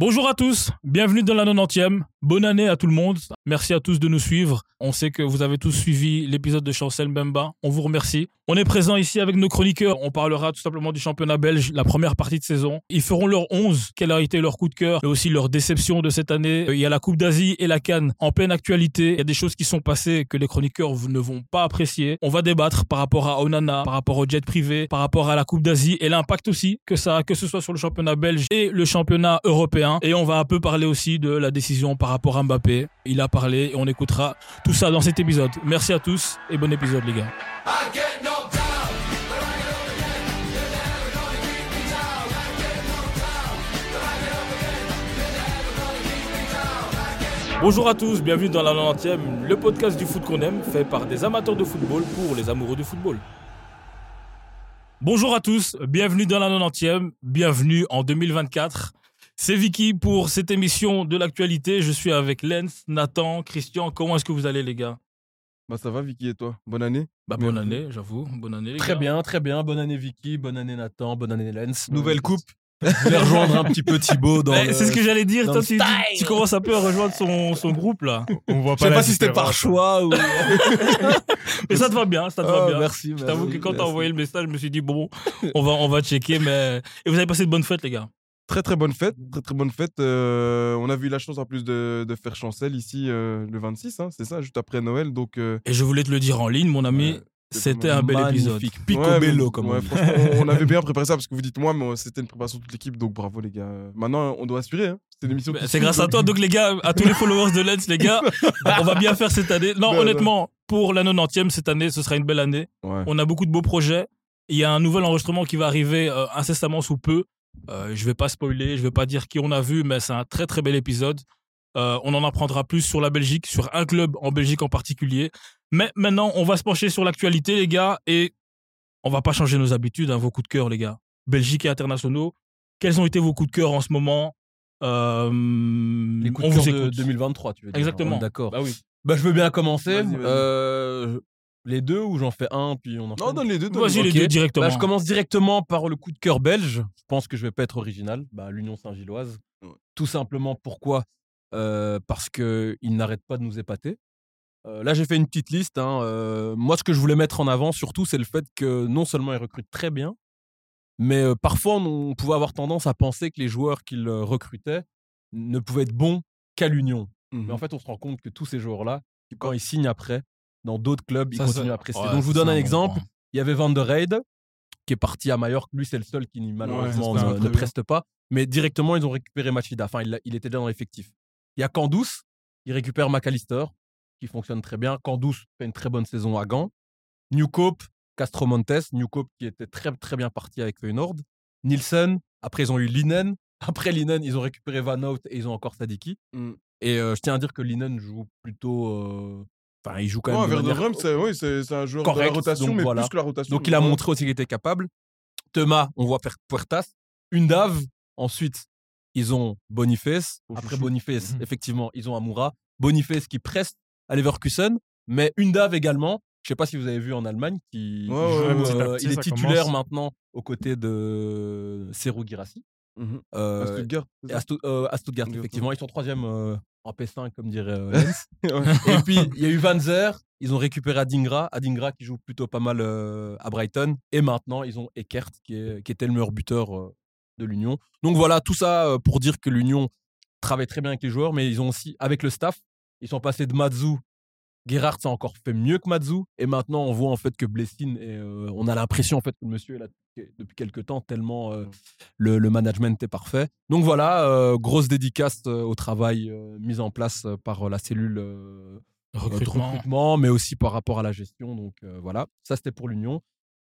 Bonjour à tous, bienvenue dans la 90e. Bonne année à tout le monde. Merci à tous de nous suivre. On sait que vous avez tous suivi l'épisode de Chancel Mbemba. On vous remercie. On est présent ici avec nos chroniqueurs. On parlera tout simplement du championnat belge, la première partie de saison. Ils feront leur 11, quel a été leur coup de cœur, mais aussi leur déception de cette année. Il y a la Coupe d'Asie et la Cannes en pleine actualité. Il y a des choses qui sont passées que les chroniqueurs ne vont pas apprécier. On va débattre par rapport à Onana, par rapport au jet privé, par rapport à la Coupe d'Asie et l'impact aussi que ça a, que ce soit sur le championnat belge et le championnat européen. Et on va un peu parler aussi de la décision par rapport à Mbappé. Il a et on écoutera tout ça dans cet épisode. Merci à tous et bon épisode les gars. Bonjour à tous, bienvenue dans la 90e, le podcast du foot qu'on aime, fait par des amateurs de football pour les amoureux du football. Bonjour à tous, bienvenue dans la 90e, bienvenue en 2024. C'est Vicky pour cette émission de l'actualité. Je suis avec Lens, Nathan, Christian. Comment est-ce que vous allez les gars? Bah ça va Vicky et toi? Bonne année Bah bonne année, j'avoue. Bonne année les Très gars. bien, très bien. Bonne année Vicky, bonne année Nathan, bonne année Lens. Nouvelle coupe. Je vais rejoindre un petit peu Thibaut dans le- C'est ce que j'allais dire, toi tu, commences un peu à rejoindre son, son groupe là. On voit Je sais pas si c'était par choix ou. Mais ça te va bien, ça te va Ah, bien. Merci. Je t'avoue que quand t'as envoyé le message, je me suis dit bon, on va, on va checker. Mais... Et vous avez passé de bonnes fêtes les gars? Très très bonne fête, très très bonne fête. Euh, on a eu la chance en plus de, de faire Chancel ici euh, le 26, hein, c'est ça, juste après Noël. Donc euh, Et je voulais te le dire en ligne, mon ami, Ouais, c'était un bel épisode. Ouais, Picobello, mais- comme ouais, on on avait bien préparé ça parce que vous dites moi, mais c'était une préparation de toute l'équipe, donc bravo les gars. Maintenant on doit assurer. Hein. C'est une émission. C'est grâce à toi, donc les gars, à tous les followers de Lens, les gars, on va bien faire cette année. Non, Non, honnêtement, pour la 90e, cette année, ce sera une belle année. Ouais. On a beaucoup de beaux projets. Il y a un nouvel enregistrement qui va arriver euh, incessamment sous peu. Euh, je vais pas spoiler, je vais pas dire qui on a vu, mais c'est un très très bel épisode. Euh, on en apprendra plus sur la Belgique, sur un club en Belgique en particulier. Mais maintenant, on va se pencher sur l'actualité, les gars, et on va pas changer nos habitudes, hein, vos coups de cœur, les gars. Belgique et internationaux. Quels ont été vos coups de cœur en ce moment? Euh, Les coups On de vous cœur de écoute. 2023, tu veux dire. Exactement. D'accord. Bah oui. Bah, je veux bien commencer. Euh, les deux ou j'en fais un puis on en Non, donne les deux. donne Vas-y, les deux directement. Bah, je commence directement par le coup de cœur belge. Je pense que je vais pas être original. Bah, L'Union Saint-Gilloise. Ouais. Tout simplement pourquoi? Euh, Parce qu'ils n'arrêtent pas de nous épater. Euh, là, j'ai fait une petite liste. hein. Euh, moi, ce que je voulais mettre en avant, surtout, c'est le fait que non seulement ils recrutent très bien, mais euh, parfois, on, on pouvait avoir tendance à penser que les joueurs qu'ils recrutaient ne pouvaient être bons qu'à l'Union. Mais en fait, on se rend compte que tous ces joueurs-là, quand ils signent après, dans d'autres clubs, ils Ça, continuent ça- à prester. ouais, Donc, je vous donne un bon exemple. point. Il y avait Van der Reyde, qui est parti à Majorque. Lui, c'est le seul qui malheureusement ne, preste pas. Mais directement, ils ont récupéré Machida. Enfin, il, il était déjà dans l'effectif. Il y a Candous, il récupère McAllister, qui fonctionne très bien. Candous fait une très bonne saison à Gand. Newcope, Castro Montes. Newcope qui était très, très bien parti avec Feyenoord. Nielsen. Après, ils ont eu Linen. Après Linen, ils ont récupéré Van Hout et ils ont encore Sadiki. Mm. Et euh, je tiens à dire que Linen joue plutôt. euh, Enfin, il joue quand même. Ouais, c'est oui, c'est- c'est un joueur de la correct, rotation, donc mais voilà. plus que la rotation. Donc il a montré aussi qu'il était capable. Thomas, on voit Puertas. Undav, ensuite, ils ont Boniface. Après. Boniface, Mhm. effectivement, ils ont Amoura. Boniface qui presse à Leverkusen, mais Undav également. Je sais pas si vous avez vu en Allemagne, qui Ouais, joue, petit euh, petit, il est titulaire commence. maintenant aux côtés de Serou Girassi. Mhm. Euh, À Stuttgart. à, euh, à Stuttgart, Stuttgart, effectivement. Ils sont troisième euh, en P5, comme dirait euh, Lens. Et puis, il y a eu Van Zer. Ils ont récupéré Adingra. Adingra qui joue plutôt pas mal euh, à Brighton. Et maintenant, ils ont Eckert qui, est- qui était le meilleur buteur euh, de l'Union. Donc voilà, tout ça euh, pour dire que l'Union travaille très bien avec les joueurs, mais ils ont aussi, avec le staff, ils sont passés de Matsu. Gerhardt a encore fait mieux que Matsu. Et maintenant, on voit en fait que euh, on a l'impression en fait que le monsieur est là depuis- quelques temps, tellement euh, le, le management est parfait. Donc voilà, euh, grosse dédicace euh, au travail euh, mis en place euh, par la cellule euh, euh, de Recrutement. recrutement, mais aussi par rapport à la gestion. Donc euh, voilà, ça c'était pour l'Union.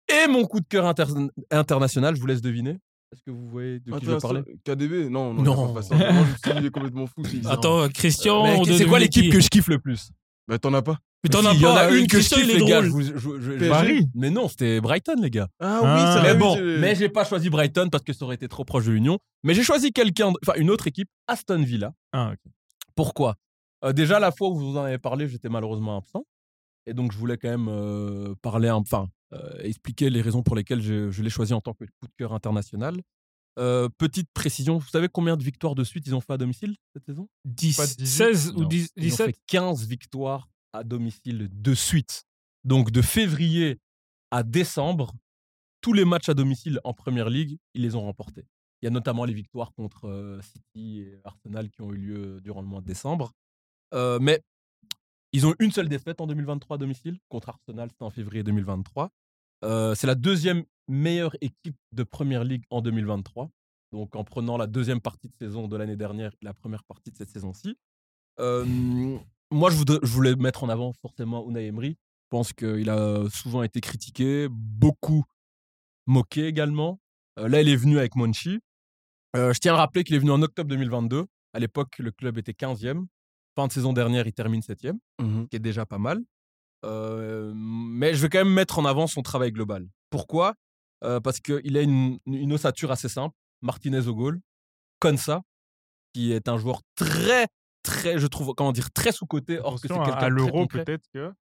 Et mon coup de cœur inter- international, je vous laisse deviner. Est-ce que vous voyez de qui je parler? KDB Non, non, Non. pas. Moi, je suis complètement fou. c'est- Attends, Christian, C'est quoi l'équipe qui que je kiffe le plus? Bah, t'en as pas? Mais t'en Si, as Il y en pas a une que je kiffe, les gars. je vous- je- je- je- PSG. Paris. Mais non, c'était Brighton, les gars. Ah Ah. oui, ça Mais l'a bon, mais j'ai pas choisi Brighton parce que ça aurait été trop proche de l'Union. Mais j'ai choisi quelqu'un, de- enfin une autre équipe, Aston Villa. Ah, ok. Pourquoi? Euh, Déjà, la fois où vous en avez parlé, j'étais malheureusement absent. Et donc, je voulais quand même euh, parler, un- enfin, euh, expliquer les raisons pour lesquelles je, je l'ai choisi en tant que coup de cœur international. Euh, petite précision, vous savez combien de victoires de suite ils ont fait à domicile cette saison? 10, Pas 18? 16 ou Non. 10 Ils ont 17 fait 15 victoires à domicile de suite. Donc de février à décembre, tous les matchs à domicile en Première Ligue, ils les ont remportés. Il y a notamment les victoires contre euh, City et Arsenal qui ont eu lieu durant le mois de décembre. Euh, mais ils ont une seule défaite en 2023 à domicile contre Arsenal, c'était en février 2023. Euh, c'est la deuxième meilleure équipe de Première Ligue en 2023. Donc en prenant la deuxième partie de saison de l'année dernière la première partie de cette saison-ci. Euh, moi, je, voudrais- je voulais mettre en avant forcément Unai Emery. Je pense qu'il a souvent été critiqué, beaucoup moqué également. Euh, là, il est venu avec Monchi. Euh, je tiens à rappeler qu'il est venu en octobre 2022. À l'époque, le club était 15e. Fin de saison dernière, il termine 7e, Mhm. qui est déjà pas mal. Euh, mais je vais quand même mettre en avant son travail global. Pourquoi? Parce qu'il a une, une ossature assez simple. Martinez au goal. Konsa, qui est un joueur très, très, je trouve, comment dire, très sous-côté. Or que c'est quelqu'un à l'euro, peut-être que.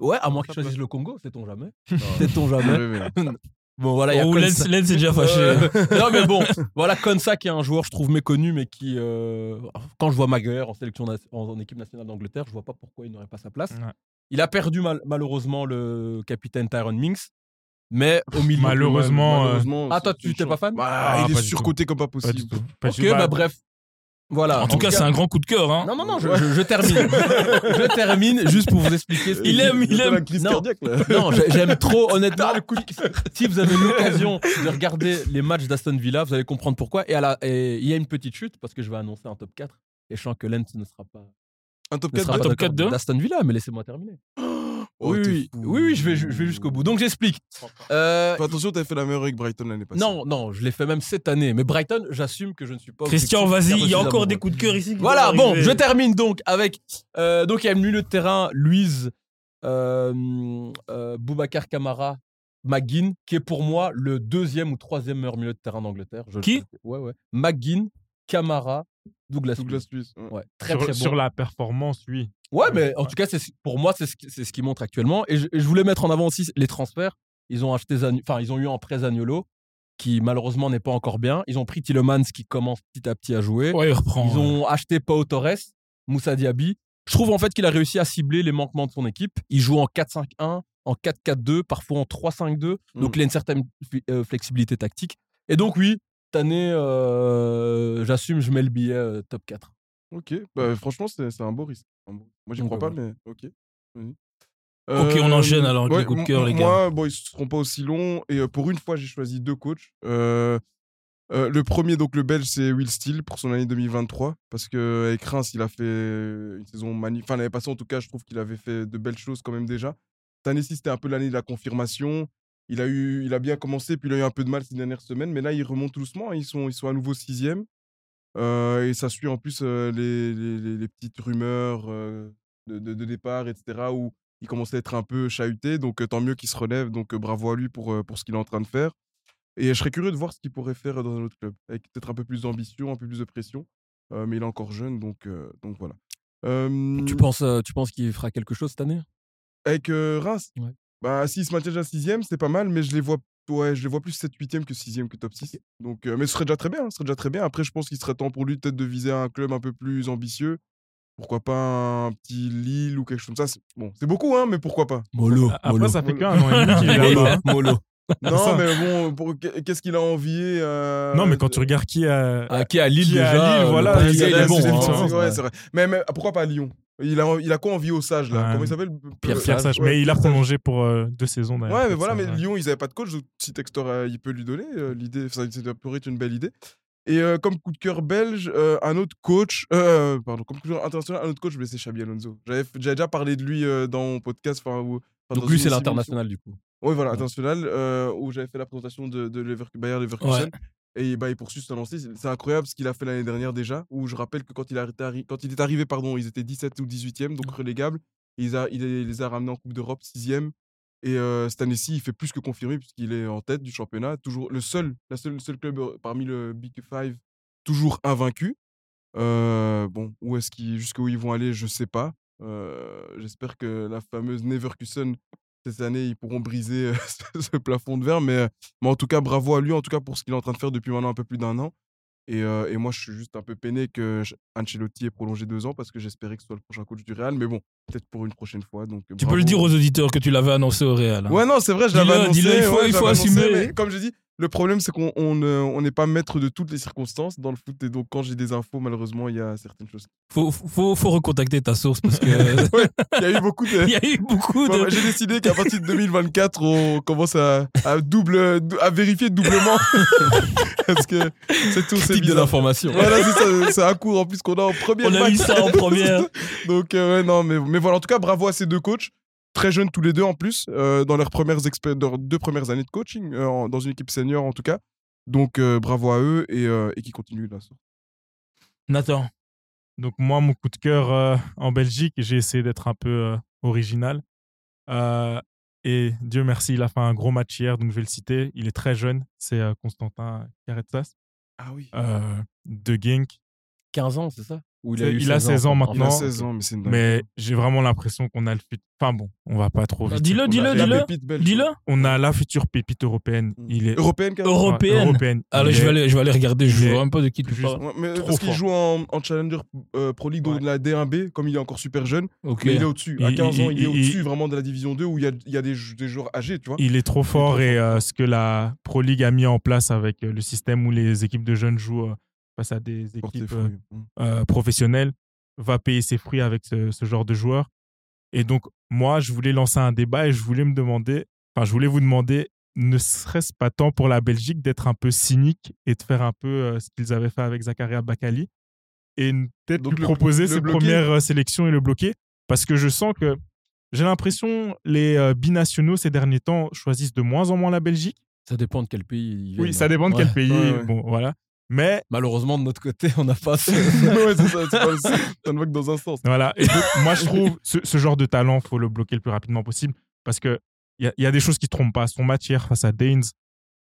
Ouais, à moins Ça qu'il choisisse peut- le Congo, sait-on jamais. Sait-on jamais. Rêver, là. Bon, voilà, il y a Oh, Konsa. Lens, Lens est déjà fâché. Euh, non, mais bon, voilà, Konsa qui est un joueur, je trouve, méconnu, mais qui, euh, quand je vois Maguire en, sélection na- en, en équipe nationale d'Angleterre, je vois pas pourquoi il n'aurait pas sa place. Ouais. Il a perdu mal- malheureusement le capitaine Tyron Minks, mais au milieu. Malheureusement, euh, Malheureusement, Ah, toi, tu t'es pas fan? Bah, Ah, Il pas est surcoté comme pas possible. Pas Ok, du tout. bah bref. Voilà. En tout cas, c'est un grand coup de cœur. Hein. Non, non, non, je, je- je termine. je termine juste pour vous expliquer. ce Il aime, il aime. crise Non. cardiaque, là. Non, j'ai- j'aime trop, honnêtement. si vous avez l'occasion de regarder les matchs d'Aston Villa, vous allez comprendre pourquoi. Et à la- et il y a une petite chute parce que je vais annoncer un top 4. Et je sens que Lens ne sera pas, Un top ne 4 sera Un top d'accord 4 de d'Aston Villa, mais laissez-moi terminer. Oh, oui, oui, fou. oui, oui, je vais, je vais jusqu'au bout. Donc j'explique. Euh, Fais attention, fait la meilleure avec Brighton l'année passée. non, non, je l'ai fait même cette année. Mais Brighton, j'assume que je ne suis pas. Christian, vas-y, il y a encore des coups de cœur ici. Voilà, bon, je termine donc avec. euh, donc, il y a le milieu de terrain, Louise euh, euh, Boubacar Camara, McGinn, qui est pour moi le deuxième ou troisième meilleur milieu de terrain d'Angleterre. Je le Qui? sais. Ouais, ouais. McGinn, Camara, Douglas. Douglas Luiz. Ouais. Ouais, très, sur, très bon. sur la performance, oui. Ouais, mais en Ouais. tout cas, c'est, pour moi, c'est ce, c'est ce qui montre actuellement. Et je, et je voulais mettre en avant aussi les transferts. Ils ont acheté, enfin, ils ont eu en prêt Zaniolo, qui malheureusement n'est pas encore bien. Ils ont pris Tillemans, qui commence petit à petit à jouer. Ouais, il reprend. Ils ont acheté Pau Torres, Moussa Diaby. Je trouve en fait qu'il a réussi à cibler les manquements de son équipe. Il joue en 4-5-1, en 4-4-2, parfois en 3-5-2. Donc Mm. il a une certaine euh, flexibilité tactique. Et donc oui, cette année, euh, j'assume, je mets le billet euh, top 4. Ok, bah, franchement, c'est c'est un beau risque. Un beau- Moi, j'y Donc, crois pas, voilà. mais ok. Vas-y. Ok, on enchaîne alors avec les coups de m- cœur, les gars. Moi, bon, ils seront pas aussi longs. Et euh, pour une fois, j'ai choisi deux coachs. Euh, euh, le premier, donc le Belge, c'est Will Steele pour son année 2023. Parce qu'avec Reims, il a fait une saison magnifique. Enfin, l'année passée, en tout cas, je trouve qu'il avait fait de belles choses quand même déjà. Cette année-ci, c'était un peu l'année de la confirmation. Il a, eu, il a bien commencé, puis il a eu un peu de mal ces dernières semaines. Mais là, il remonte doucement. Ils sont, ils sont à nouveau sixième. Euh, et ça suit en plus euh, les, les- petites rumeurs euh, de, de- de départ, etc., où il commençait à être un peu chahuté. Donc, tant mieux qu'il se relève. Donc, bravo à lui pour, pour ce qu'il est en train de faire. Et je serais curieux de voir ce qu'il pourrait faire dans un autre club, avec peut-être un peu plus d'ambition, un peu plus de pression. Mais il est encore jeune, donc, donc voilà. Tu penses, tu penses qu'il fera quelque chose cette année? Avec Reims? Ouais. Bah, S'il se maintient déjà 6 c'est pas mal, mais je les vois, ouais, je les vois plus 7 8 que 6 que top 6. Donc, euh, mais ce serait déjà très bien. Ce serait déjà très bien. Après, je pense qu'il serait temps pour lui peut-être de viser un club un peu plus ambitieux. Pourquoi pas un petit Lille ou quelque chose comme ça. c'est- Bon, c'est beaucoup, hein, mais pourquoi pas? Mollo. Après, ça fait qu'un an et demi qu'il est Mollo. là-bas. Mollo. Non, ça. mais bon, pour- qu'est-ce qu'il a envié euh, Non, mais quand tu regardes qui a. Ah, qui est à Lille Qui est à déjà. Lille, euh, voilà, le il est bon. c'est hein. c'est vrai, c'est vrai. Mais, mais pourquoi pas à Lyon? Il a, il a quoi envie au Sage là? Ouais. Comment il s'appelle? Pierre Euh, Pierre Sage. ouais, Mais il a prolongé pour euh, deux saisons d'ailleurs. Ouais, mais voilà, mais ouais. Lyon, ils n'avaient pas de coach, donc si Textor, euh, il peut lui donner euh, l'idée, ça, ça pourrait être une belle idée. Et euh, comme coup de cœur belge, euh, un autre coach, euh, pardon, comme coup de cœur international, un autre coach, mais c'est Xabi Alonso. J'avais j'avais déjà parlé de lui euh, dans mon podcast. enfin, Donc lui, c'est l'international du coup. Oui, voilà, Ouais. international, euh, où j'avais fait la présentation de, de Lever- Bayer Leverkusen. Et bah, il poursuit sa lancée. C'est incroyable ce qu'il a fait l'année dernière déjà. Où je rappelle que quand il, a arrêté arri- quand il est arrivé, pardon, ils étaient 17 ou 18e, donc relégables. Et il, a, il les- a ramenés en Coupe d'Europe, 6e. Et euh, cette année-ci, il fait plus que confirmer puisqu'il est en tête du championnat. Toujours le seul, la seule, le seul club parmi le Big Five, toujours invaincu. Euh, bon, où est-ce qu'ils, jusqu'où ils vont aller, je sais pas. Euh, J'espère que la fameuse Neverkusen cette année, ils pourront briser euh, ce, plafond de verre. Mais, euh, mais en tout cas, bravo à lui, en tout cas, pour ce qu'il est en train de faire depuis maintenant un peu plus d'un an. Et, euh, et moi, je suis juste un peu peiné que Ancelotti ait prolongé deux ans parce que j'espérais que ce soit le prochain coach du Real. Mais bon, peut-être pour une prochaine fois. Donc, Tu peux le dire aux auditeurs que tu l'avais annoncé au Real. hein. Ouais, non, c'est vrai, je l'avais annoncé. dis-le, il faut- ouais, il je faut l'avais annoncé, assumer. mais comme je dis, le problème, c'est qu'on on, ne- on n'est pas maître de toutes les circonstances dans le foot. Et donc, quand j'ai des infos, malheureusement, il y a certaines choses. Faut, faut, faut recontacter ta source parce que Ouais, il y a eu beaucoup de. il y a eu beaucoup de. J'ai décidé qu'à partir de 2024, on commence à, à double, à vérifier doublement. Parce que c'est tout, c'est de l'information. Voilà, c'est un cours en plus qu'on a en première. On a eu ça en première. Donc, euh, ouais, non, mais, mais voilà, en tout cas, bravo à ces deux coachs. Très jeunes tous les deux en plus, euh, dans leurs, premières leurs deux premières années de coaching, euh, en- dans une équipe senior en tout cas. Donc, euh, bravo à eux et, euh, et qui continuent là. Nathan. Donc moi, mon coup de cœur euh, en Belgique, j'ai essayé d'être un peu euh, original. Euh, et Dieu merci, il a fait un gros match hier, donc je vais le citer. Il est très jeune, c'est euh, Constantin Caretsas Ah oui. euh, de Genk. 15 ans, c'est ça? Il a 16 ans Il a maintenant. 16 ans, mais c'est une dingue. Mais j'ai vraiment l'impression qu'on a le futur. Enfin bon, on va pas trop Bah, vite. dis-le, On a- dis-le, La dis-le. On a la future pépite européenne. Mm. Il est Européenne, carrément. Euro- européenne. européenne. Alors, Il je vais, aller, je vais aller regarder. Je il vois même pas de qui tu juste- parles. Ouais, parce qu'il fort. joue en, en Challenger euh, Pro League Ouais. de la D1B, comme il est encore super jeune. Mais il est au-dessus. À Il- 15 ans, il- il, est il- au-dessus vraiment de la Division 2 où il y a, il y a des, jou- des joueurs âgés, tu vois. Il est trop fort et euh, ce que la Pro League a mis en place avec euh, le système où les équipes de jeunes jouent face à des équipes euh, fruits. Mm. euh, professionnelles va payer ses fruits avec ce, ce genre de joueurs. Et donc, moi, je voulais lancer un débat et je voulais me demander, enfin, je voulais vous demander, ne serait-ce pas temps pour la Belgique d'être un peu cynique et de faire un peu euh, ce qu'ils avaient fait avec Zakaria Bakali et peut-être lui proposer le ses bloquer? premières euh, sélections et le bloquer? Parce que je sens que j'ai l'impression les euh, binationaux ces derniers temps choisissent de moins en moins la Belgique. Ça dépend de quel pays ils viennent. Oui, ça dépend de Ouais. quel pays. Ouais, ouais. Bon, voilà. Mais Malheureusement, de notre côté, on n'a pas ce... ouais, c'est ça, c'est pas- ça ne va que dans un sens. Voilà. Et donc, moi, je trouve ce, ce genre de talent, faut le bloquer le plus rapidement possible parce que il y, a- il y a des choses qui trompent pas. Son match hier face à Danes,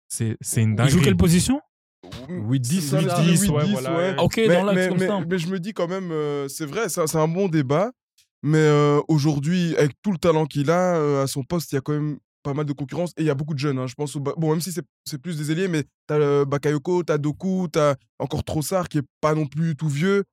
c'est c'est une Il dinguerie. joue quelle position? 8-10, Ça, ça, ça, 8-10, 8-10, ouais, ouais. voilà. Ok, mais, dans l'axe comme mais- ça. mais je me dis quand même, euh, c'est vrai, c'est un bon débat. Mais euh, aujourd'hui, avec tout le talent qu'il a, euh, à son poste, il y a quand même pas mal de concurrence. Et il y a beaucoup de jeunes. hein. Je pense au Bon, même si c'est c'est plus des ailiers, mais t'as euh, Bakayoko, t'as Doku, t'as encore Trossard qui est pas non plus tout vieux.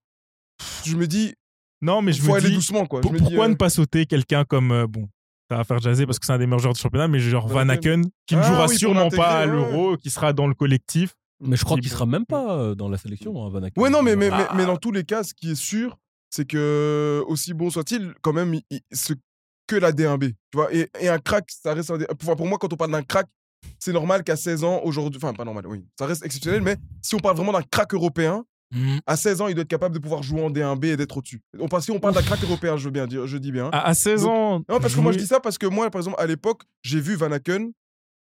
Pff, Je me dis, Non, mais je faut me aller dis, doucement. Quoi. pour- je me dis, pourquoi euh, ne pas sauter quelqu'un comme euh, bon, ça va faire jaser parce que c'est un des meilleurs joueurs du championnat, mais genre Van Aken. Qui ne Ah jouera oui, sûrement pas à ouais. l'Euro, qui sera dans le collectif. Mais je crois Qui- qu'il sera même pas euh, dans la sélection, hein, Van Aken. Ouais, non, mais, mais, Ah, mais, mais dans tous les cas, ce qui est sûr, c'est que, aussi bon soit-il, quand même, il- ce que la D1B. Tu vois, et, et un crack, ça reste. un D- Pour, pour moi, quand on parle d'un crack, c'est normal qu'à 16 ans, aujourd'hui. Enfin, pas normal, oui. Ça reste exceptionnel, mais si on parle vraiment d'un crack européen, Mhm. à 16 ans, il doit être capable de pouvoir jouer en D1B et d'être au-dessus. On, si on parle d'un crack européen, je veux bien dire, je dis bien. À, à 16 Donc- ans. Non, parce que moi, je dis ça parce que moi, par exemple, à l'époque, j'ai vu Van Aken.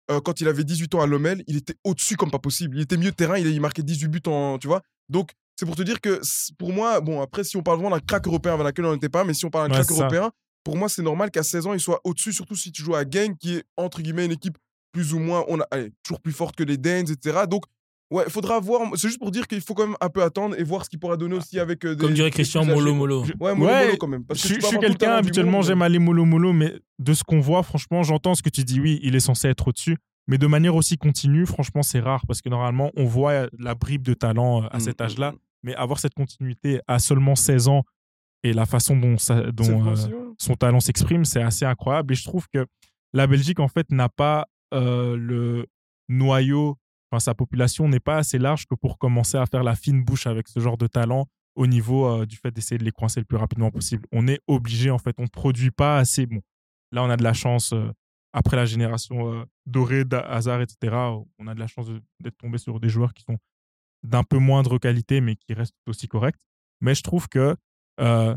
euh, quand il avait 18 ans à Lommel, il était au-dessus comme pas possible. Il était milieu de terrain, il, il marquait 18 buts en. Tu vois? Donc, c'est pour te dire que pour moi, bon, après, si on parle vraiment d'un crack européen, Van Aken n'en était pas, mais si on parle d'un Ouais, crack européen, pour moi, c'est normal qu'à 16 ans, il soit au-dessus, surtout si tu joues à Genk, qui est entre guillemets une équipe plus ou moins, on a, allez, toujours plus forte que les Danes, etc. Donc, ouais, il faudra voir. C'est juste pour dire qu'il faut quand même un peu attendre et voir ce qu'il pourra donner aussi avec euh, des. Comme dirait Christian quoi. Molo. Ouais, mollo, Ouais, mollo quand même. Parce que je, suis quelqu'un, habituellement, j'aime aller mollo mollo, mais de ce qu'on voit, franchement, j'entends ce que tu dis. Oui, il est censé être au-dessus, mais de manière aussi continue, franchement, c'est rare parce que normalement, on voit la bribe de talent euh, à Mm, cet mm, âge-là, mm. mais avoir cette continuité à seulement 16 ans et la façon dont, ça, euh, son talent s'exprime, c'est assez incroyable. Et je trouve que la Belgique, en fait, n'a pas euh, le noyau, enfin, sa population n'est pas assez large que pour commencer à faire la fine bouche avec ce genre de talent au niveau euh, du fait d'essayer de les coincer le plus rapidement possible. On est obligé, en fait, on ne produit pas assez. Bon, là, on a de la chance, après la génération dorée d'Hazard, etc., on a de la chance d'être tombé sur des joueurs qui sont d'un peu moindre qualité, mais qui restent aussi corrects. Mais je trouve que euh,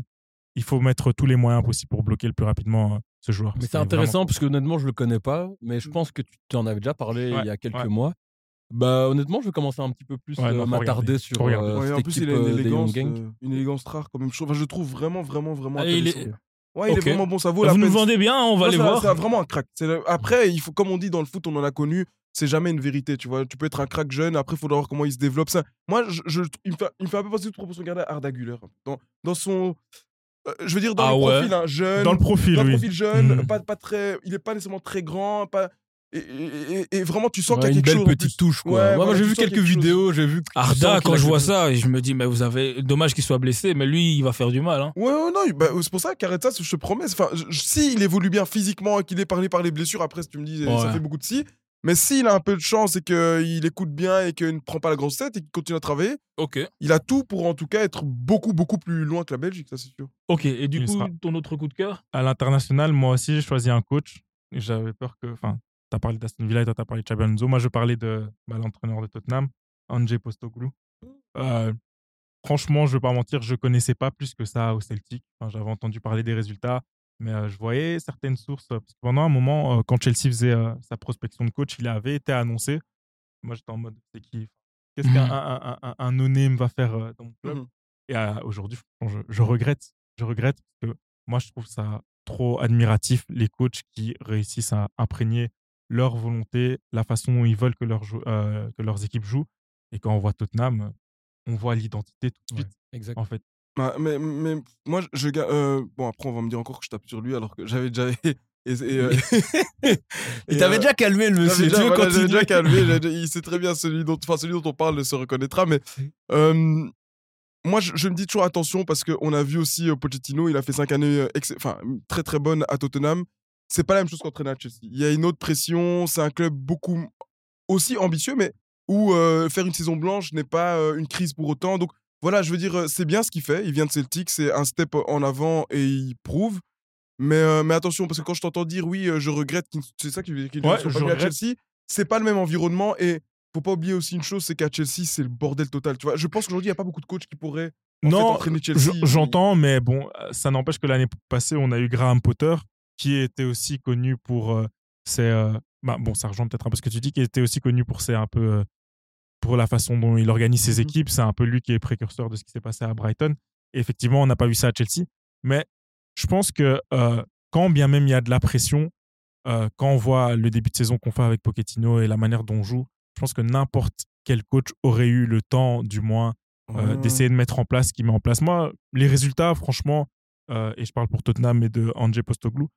il faut mettre tous les moyens possibles pour bloquer le plus rapidement euh, ce joueur. Mais c'est intéressant parce que honnêtement, je le connais pas, mais Mmh. je pense que tu en avais déjà parlé Ouais, il y a quelques ouais. mois. Bah honnêtement, je vais commencer un petit peu plus Ouais, euh, non, faut m'attarder sur euh, Ouais, cette en plus, équipe il a une euh, élégance, euh, une rare quand même. Enfin, je trouve vraiment, vraiment, vraiment Allez, il est- intéressant. Ouais, il est vraiment bon. Ça vaut la Vous nous peine. vendez bien, on va Non, un- voir. C'est vraiment un crack. Le- Après, il faut, comme on dit dans le foot, on en a connu. C'est jamais une vérité, tu vois. Tu peux être un crack jeune. Après, il faudra voir comment il se développe. Ça, moi, je, je- il, me fait, il me fait un peu penser gardée à Arda Güler. Dans, dans son euh, je veux dire dans Ah le ouais. profil, hein, jeune, Dans le profil, dans le profil jeune, Mhm. pas, pas très, il est pas nécessairement très grand, pas, et, et- et- et vraiment tu sens Ouais, qu'il y a une quelque belle chose. petite touche quoi. Ouais, Ouais, voilà, moi j'ai vu quelques quelque vidéos, j'ai vu. Arda, quand a je vois chose. ça, je me dis, mais vous avez. Dommage qu'il soit blessé, mais lui, il va faire du mal. Hein. Ouais, ouais, non, bah, c'est pour ça qu'arrête ça, je te promets. Enfin, si il évolue bien physiquement et qu'il est parlé par les blessures, après, si tu me dis, ça fait beaucoup de si. Mais s'il a un peu de chance et qu'il écoute bien et qu'il ne prend pas la grosse tête et qu'il continue à travailler, Ok. il a tout pour en tout cas être beaucoup, beaucoup plus loin que la Belgique, ça c'est sûr. Ok. Et du Il coup, sera. ton autre coup de cœur? À l'international, moi aussi, j'ai choisi un coach. J'avais peur que. Enfin, tu as parlé d'Aston Villa et toi, tu as parlé de Xabi Alonso. Moi, je parlais de bah, l'entraîneur de Tottenham, Ange Postecoglou. Euh, franchement, je ne vais pas mentir, je connaissais pas plus que ça au Celtic. Enfin, J'avais entendu parler des résultats, mais euh, je voyais certaines sources. euh, Parce que pendant un moment, euh, quand Chelsea faisait sa prospection de coach, il avait été annoncé. Moi, j'étais en mode, c'est qui? Qu'est-ce qu'un un, un, un, un no-name va faire dans mon club? Mhm. Et aujourd'hui, je, je regrette. Je regrette parce que moi, je trouve ça trop admiratif, les coachs qui réussissent à imprégner leur volonté, la façon dont ils veulent que, leurs jou- euh, que leurs équipes jouent. Et quand on voit Tottenham, on voit l'identité tout de Ouais. suite, Exact. en fait. Bah, mais, mais moi, je, euh, bon, après, on va me dire encore que je tape sur lui alors que j'avais déjà. et- et, euh, Il et, t'avait euh, déjà calmé le monsieur. déjà, voilà, déjà calmé, il sait très bien celui dont, enfin, celui dont on parle se reconnaîtra, mais euh, moi je, je me dis toujours attention parce qu'on a vu aussi euh, Pochettino, il a fait cinq années euh, enfin, très très bonnes à Tottenham. C'est pas la même chose qu'entraîner à Chelsea. Il y a une autre pression, c'est un club beaucoup aussi ambitieux, mais où euh, faire une saison blanche n'est pas euh, une crise pour autant. Donc voilà, je veux dire, c'est bien ce qu'il fait. Il vient de Celtic, c'est un step en avant et il prouve. Mais, euh, mais attention, parce que quand je t'entends dire oui, je regrette, c'est ça je pas venu à. Chelsea, c'est pas le même environnement et faut pas oublier aussi une chose, c'est qu'à Chelsea, c'est le bordel total. Tu vois, je pense qu'aujourd'hui, il n'y a pas beaucoup de coachs qui pourraient en fait, non, entraîner Chelsea. je- j'entends, mais bon, ça n'empêche que l'année passée, on a eu Graham Potter, qui était aussi connu pour euh, ses. euh, bah, bon, ça rejoint peut-être un peu ce que tu dis, qui était aussi connu pour ses un peu. euh, pour la façon dont il organise ses Mhm. équipes. C'est un peu lui qui est précurseur de ce qui s'est passé à Brighton. Et effectivement, on n'a pas vu ça à Chelsea. Mais je pense que euh, quand bien même il y a de la pression, euh, quand on voit le début de saison qu'on fait avec Pochettino et la manière dont on joue, je pense que n'importe quel coach aurait eu le temps, du moins, euh, d'essayer de mettre en place ce qu'il met en place. Moi, les résultats, franchement, et je parle pour Tottenham et de Ange Postecoglou,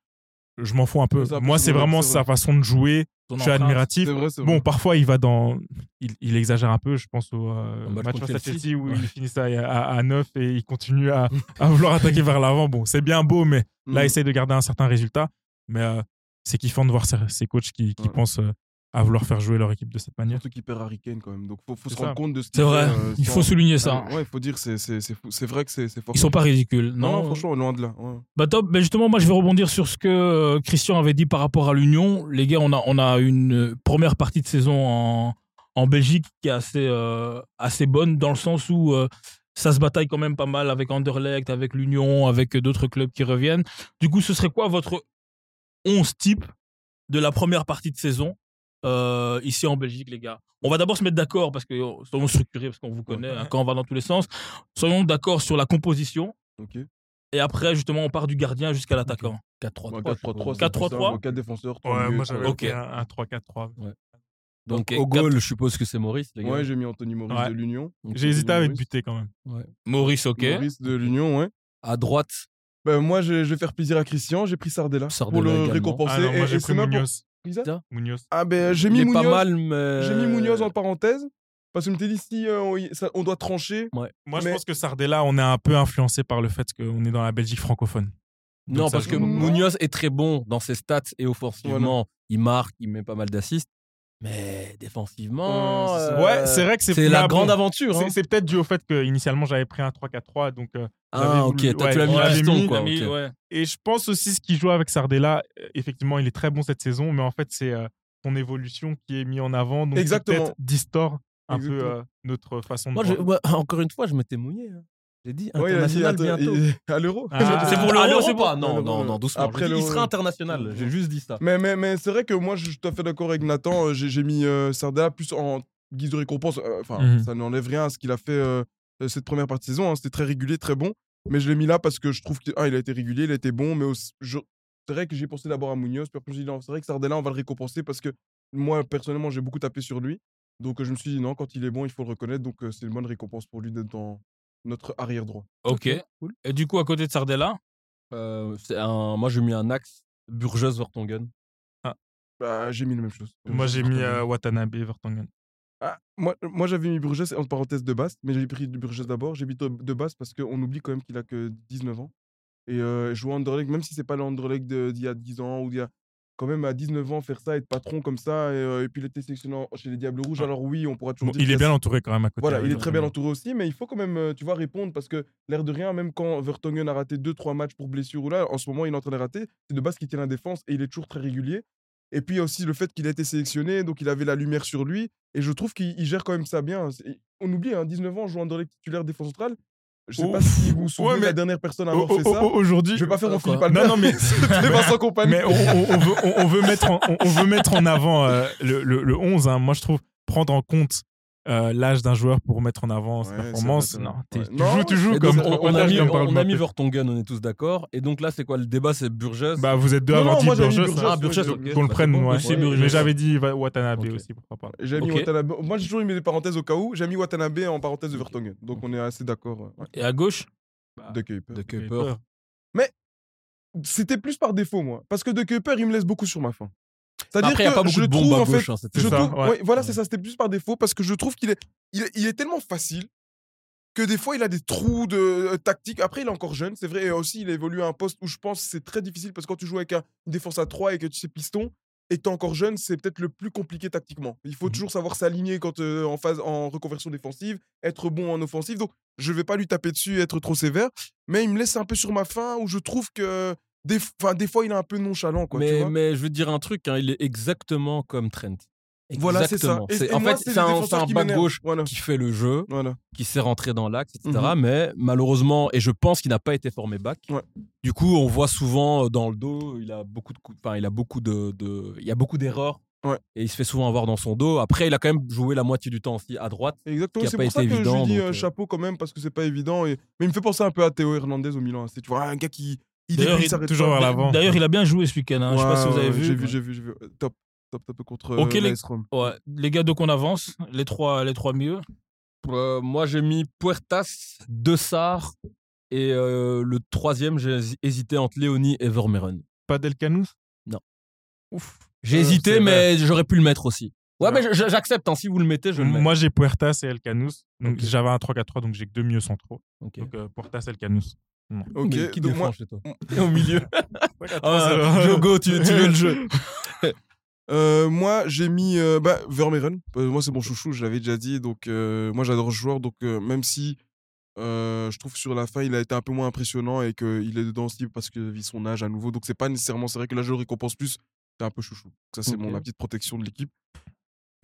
je m'en fous un peu. Ça, Moi, c'est c'est vrai, vraiment sa façon de jouer. Je suis empreinte. admiratif. Vrai, Bon, parfois, il va dans. Il, il exagère un peu, je pense au euh, match face à Chelsea. Chelsea où Ouais. il finit ça à, à, 9 et il continue à, à vouloir attaquer vers l'avant. Bon, c'est bien beau, mais là, Mm. essaye de garder un certain résultat. Mais euh, c'est kiffant de voir ces, ces coachs qui, qui Ouais. pensent euh, à vouloir faire jouer leur équipe de cette manière. Surtout qu'il perd Harry Kane quand même. Donc faut, faut se rendre compte de ce C'est vrai, euh, il faut souligner ça. Ah, ouais, il faut dire, c'est vrai que c'est fort. Ils sont pas ridicules. Non, Non, non, franchement, loin de là. ouais. Bah top. Mais justement, moi, je vais rebondir sur ce que euh, Christian avait dit par rapport à l'Union. Les gars, on a, on a une euh, première partie de saison en, en Belgique qui est assez, euh, assez bonne dans le sens où euh, ça se bataille quand même pas mal avec Anderlecht, avec l'Union, avec d'autres clubs qui reviennent. Du coup, ce serait quoi votre 11 type de la première partie de saison? Euh, ici en Belgique, les gars On va d'abord se mettre d'accord parce que euh, soyons structurés, parce qu'on vous connaît, hein, quand on va dans tous les sens. Soyons d'accord sur la composition. Ok. Et après, justement, on part du gardien jusqu'à l'attaquant. 4-3-3. Ouais, je 4-3-3. suppose. c'est 4-3-3. plus simple. Quatre défenseurs. trois Ouais, moi, j'avais Ok. fait un, un 3-4-3. Donc Ok, au goal, je suppose que c'est Maurice, les gars. Ouais, j'ai mis Anthony Maurice Ouais. de l'Union. J'ai hésité avec Maurice. buter quand même. Maurice, ok. Maurice de l'Union, ouais. À droite, Ben, moi, je, je vais faire plaisir à Christian. J'ai pris Sardella, Sardella pour le également. récompenser. Ah non, moi Et- j'ai pris Munoz. Munoz. Ah ben, j'ai mis Munoz. pas mal, mais. J'ai mis Munoz en parenthèse. Parce que je me dit, si euh, on, y- ça- on doit trancher. Moi, je Mais- pense que Sardella, on est un peu influencé par le fait qu'on est dans la Belgique francophone. Non, Donc parce que joue. Munoz est très bon dans ses stats et offensivement, il marque, il met pas mal d'assists. Mais défensivement, Ouais, c'est ça. euh, Ouais, c'est vrai que c'est la grande bon, aventure. hein. C'est peut-être dû au fait que initialement j'avais pris un 3-4-3, donc euh, Ah, voulu- ok, toi, ouais, tu l'as mis piston, mis. quoi. Ami, ok. ouais. Et je pense aussi ce qu'il joue avec Sardella, euh, effectivement, il est très bon cette saison, mais en fait, c'est euh, son évolution qui est mise en avant. Donc, peut-être distord un peu Exactement. euh, notre façon de Moi, je- voir. moi, encore une fois, je m'étais mouillé. hein. J'ai dit Ouais, il a dit, international attends, bientôt. il- à l'euro. Ah. C'est pour Ah, l'euro, c'est pas Non, non, non, doucement. Après J'ai dit, il sera international. J'ai juste dit ça. Mais, mais, mais c'est vrai que moi, je suis tout à fait d'accord avec Nathan. euh, J'ai j'ai mis euh, Sardella plus en guise de récompense. euh, Enfin, Mhm. ça n'enlève rien à ce qu'il a fait euh, euh, cette première partie de saison. hein. C'était très régulier, très bon. Mais je l'ai mis là parce que je trouve qu'il a été régulier, il a été bon. Mais c'est vrai que j'ai pensé d'abord à Munoz. Puis après, je me suis dit, non, c'est vrai que Sardella, on va le récompenser parce que moi, personnellement, j'ai beaucoup tapé sur lui. Donc, euh, je me suis dit, non, quand il est bon, il faut le reconnaître. Donc, euh, c'est une bonne récompense pour lui d'être dans notre arrière droit. Ok. Et du coup, à côté de Sardella? Euh, c'est un... Moi, j'ai mis un axe Burgess Vertonghen. Bah, j'ai mis la même chose. Moi, j'ai mis euh, Watanabe Vertonghen. Ah, moi, moi j'avais mis Burgess en parenthèse de base, mais j'ai pris Burgess d'abord. J'ai mis de, base parce qu'on oublie quand même qu'il a que 19 ans. Et euh, jouer Anderlecht, même si c'est pas le Anderlecht de- d'il y a 10 ans ou d'il y a. Quand même, à 19 ans, faire ça, être patron comme ça, et, euh, et puis il était sélectionné en- chez les Diables Rouges, Ah. alors oui, on pourra toujours Bon, dire il est bien entouré quand même à côté. Voilà, il est très bien entouré aussi, mais il faut quand même, euh, tu vois, répondre parce que l'air de rien, même quand Vertonghen a raté 2-3 matchs pour blessure ou là, en ce moment, il est en train de les rater. C'est de base qu'il tient la défense et il est toujours très régulier. Et puis aussi le fait qu'il a été sélectionné, donc il avait la lumière sur lui. Et je trouve qu'il il gère quand même ça bien. On oublie, hein, 19 ans, jouant Anderlecht titulaire défense centrale. Je sais pas Ouf. si vous vous souvenez Ouais, de mais- la dernière personne à avoir fait ça. au- Aujourd'hui, Je vais pas faire mon Philippe Albert. Non, non, mais- C'était Vincent Compagnie. Mais on, on- on veut, on, veut mettre en, on, on veut mettre en avant euh, le, le, le 11. hein. Moi, je trouve prendre en compte euh, l'âge d'un joueur pour mettre en avant ses Ouais, c'est performances. Non, Ouais. tu Non, joues, tu joues comme on, on a mis, comme on a mis. Vertonghen, on est tous d'accord. Et donc là, c'est quoi Le débat, c'est Burgess? Bah, vous êtes deux non, dit Burgess. Burgess, hein. Ah, Burgess, ouais, ok. j'ai- Qu'on le Bah, prenne, bon, ouais. aussi, Mais j'avais dit Watanabe aussi, pourquoi pas. J'ai mis. Watanabe. Moi, j'ai toujours mis des parenthèses au cas où. J'ai mis Watanabe en parenthèse de Vertonghen. Donc on est assez d'accord. ouais. Et à gauche? De Kuiper. de Kuiper. Kuiper. C'était plus par défaut, moi. Parce que De Kuiper, il me laisse beaucoup sur ma faim. C'est-à-dire Après, il n'y a pas beaucoup de bombes à en fait, gauche. hein, je C'est saison. ça, trouve- ouais. ouais, voilà, c'est ça. C'était plus par défaut parce que je trouve qu'il est, il est, il est tellement facile que des fois, il a des trous de euh, tactique. Après, il est encore jeune, c'est vrai. Et aussi, il évolue à un poste où je pense que c'est très difficile parce que quand tu joues avec un- une défense à 3 et que tu sais piston et que tu es encore jeune, c'est peut-être le plus compliqué tactiquement. Il faut Mhm. toujours savoir s'aligner quand euh, en phase en reconversion défensive, être bon en offensive. Donc, je vais pas lui taper dessus et être trop sévère, mais il me laisse un peu sur ma faim où je trouve que des, des fois, il est un peu nonchalant. Quoi, tu mais, vois. mais je veux dire un truc, hein, il est exactement comme Trent. Voilà, c'est ça. Et- et en moi, fait, c'est un, un m'énervent. gauche Voilà. qui fait le jeu, Voilà. qui sait rentrer dans l'axe, etc. Mhm. Mais malheureusement, et je pense qu'il n'a pas été formé back. Ouais. Du coup, on voit souvent euh, dans le dos, il a beaucoup de, coups- enfin, il a beaucoup de, de- il y a beaucoup d'erreurs. Ouais. Et il se fait souvent avoir dans son dos. Après, il a quand même joué la moitié du temps aussi à droite. Exactement, c'est pour ça que je lui dis donc, euh, euh, chapeau quand même parce que c'est pas évident. Et... Mais il me fait penser un peu à Théo Hernandez au Milan. C'est tu vois un gars qui il D'ailleurs, il- s'arrête toujours vers l'avant. D'ailleurs, il a bien joué ce week-end. hein. Je sais pas si vous Ouais, avez ouais, vu. J'ai vu, j'ai vu, j'ai vu. Euh, Top, top, top contre Ok, euh, les- Rome. Ouais, les gars, donc on avance. Les trois, les trois mieux. Euh, moi, j'ai mis Puertas, De Sar. Et euh, le troisième, j'ai hési- hésité entre Léonie et Vermeeren. Pas Delcanous Non. Ouf. J'ai Euh, hésité, mais j'aurais pu le mettre aussi. Ouais, Ouais. mais j'accepte. hein, si vous le mettez, je le mets. Moi, j'ai Puertas et Elcanous. Donc, j'avais un 3-4-3, donc j'ai que deux mieux centraux. Ok. Donc, euh, Puertas et Elcanous. Ok, Mais qui donc défend moi, chez toi? Et au milieu? Ah, tu, tu veux le jeu euh, moi j'ai mis euh, bah, Vermeeren. Euh, moi c'est mon chouchou, je l'avais déjà dit. Donc euh, moi j'adore ce joueur. Donc euh, même si euh, je trouve que sur la fin il a été un peu moins impressionnant et qu'il est dedans aussi parce que vit son âge à nouveau. Donc c'est pas nécessairement, c'est vrai que là je le récompense plus. C'est un peu chouchou. Ça c'est mon Ok. ma petite protection de l'équipe.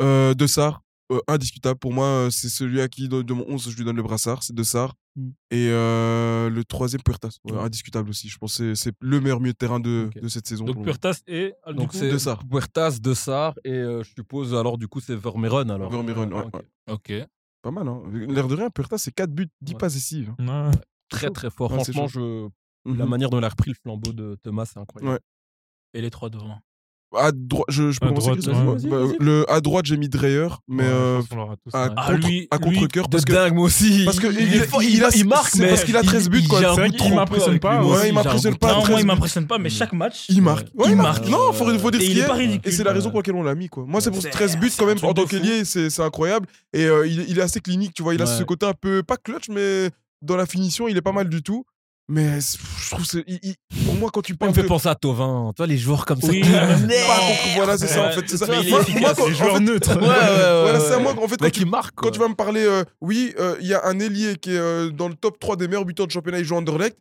Euh, de Sar, euh, indiscutable pour moi, euh, c'est celui à qui de, de mon 11 je lui donne le brassard, c'est De Sar. Mm. Et euh, le troisième Puertas, Ouais, indiscutable aussi. Je pense que c'est- le meilleur milieu de terrain de, de cette saison. Donc. Puertas et. ah, du Donc coup, De Sar. Puertas, De Sar. Et euh, je suppose, alors du coup, c'est Vermeeren. Alors. Vermeeren, ouais, Ok. Pas mal, hein. L'air de rien, Puertas, c'est 4 buts, 10 Ouais. passes décisives. Ouais. Très, très fort. Franchement, je... la Mhm. manière dont il a repris le flambeau de Thomas, c'est incroyable. Ouais. Et les trois devant. À droite, je, je peux À commencer, droite, Christophe ouais. Vas-y, Bah, vas-y. le, À droite, j'ai mis Dreyer, mais Ouais, euh, tous. à, ouais. Ah, contre, lui- à lui, contre-cœur. De Parce que, dingue, moi aussi. parce que il, il- est fort, il il, a- il marque, mais parce qu'il a 13 buts, il- quoi. C'est vrai qu'il m'impressionne pas, ouais, aussi, il m'impressionne pas, Non, moi, il m'impressionne pas, mais chaque match. il marque. Ouais. Ouais, il marque. Non, faut, faut dire ce qu'il est est. pas ridicule. Et c'est la raison Euh, pour laquelle on l'a mis, quoi. Moi, c'est pour c'est- 13 buts, quand même, en tant qu'ailier, c'est c'est incroyable. Et euh, il, il est assez clinique, tu vois. Il a ce côté un peu, pas clutch, mais dans la finition, il est pas mal du tout. Mais je trouve que c'est- il- il- pour moi, quand tu Il me parles fait de. penser à Tovin. Toi, les joueurs comme ça. Oui, contre- voilà, c'est ça, en fait. C'est ça. mais il est Moi- efficace, moi, quand- Les en joueurs fait, neutres. Ouais, ouais, ouais. Voilà, ouais, c'est à moi, en fait, quand Mais tu, qui marque. quand tu vas me parler, euh, oui, euh, il y a un ailier qui est euh, dans le top 3 des meilleurs buteurs de championnat, il joue Anderlecht.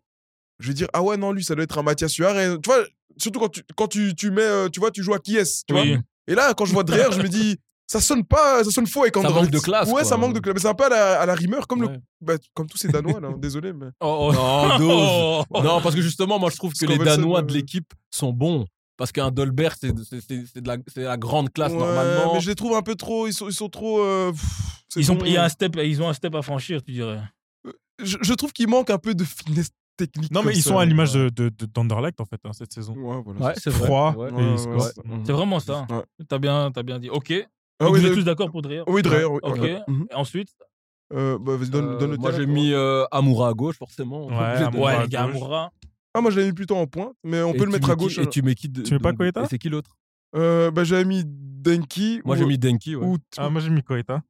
Je vais dire, ah ouais, non, lui, ça doit être un Mathias Suarez. Tu vois, surtout quand tu, quand tu, tu mets, euh, tu vois, tu joues à qui est tu vois? Oui. Et là, quand je vois Dreher, je me dis, ça sonne pas, ça sonne faux avec Ça Anderlecht. manque de classe, Ouais, quoi. ça manque de classe. Mais c'est un peu à la, à la rimeur, comme, le, Ouais. bah, comme tous ces Danois, là. Désolé, mais. Oh, oh. Non, dose. Oh. Non, parce que justement, moi, je trouve que les Danois ouais. de l'équipe sont bons. Parce qu'un Dolberg, c'est c'est- c'est- c'est de, la- la grande classe Ouais, normalement. Mais je les trouve un peu trop, ils sont, ils sont trop. euh, pff, Ils ont, bon. il y a un step, ils ont un step à franchir, tu dirais. je, je trouve qu'il manque un peu de finesse technique. Non, mais ils ça. sont à l'image de, de, de- d'Anderlecht, en fait, hein, cette saison. Ouais, voilà. Ouais, c'est Froid. vrai. Ouais. Ouais, ouais, ouais. C'est vraiment ça. Ouais. T'as bien, t'as bien dit. Ok. Ah oui, vous êtes je- tous d'accord pour Dreher Oui, Dreher, oui. Ok. ouais. Et ensuite? Euh, bah, vas-y, donne, Euh, donne le moi, j'ai mis euh, Amoura à gauche, forcément. Ouais, Amoura les gars. Amoura. Ah, moi, je l'avais mis plutôt en pointe, mais on Et peut le mettre à qui- gauche. Et tu mets qui de- Tu mets pas Koita Et c'est qui l'autre? Euh, bah, j'avais mis Denki. Moi, ou- j'ai mis Denki. ouais. Ah, moi j'ai mis Koita.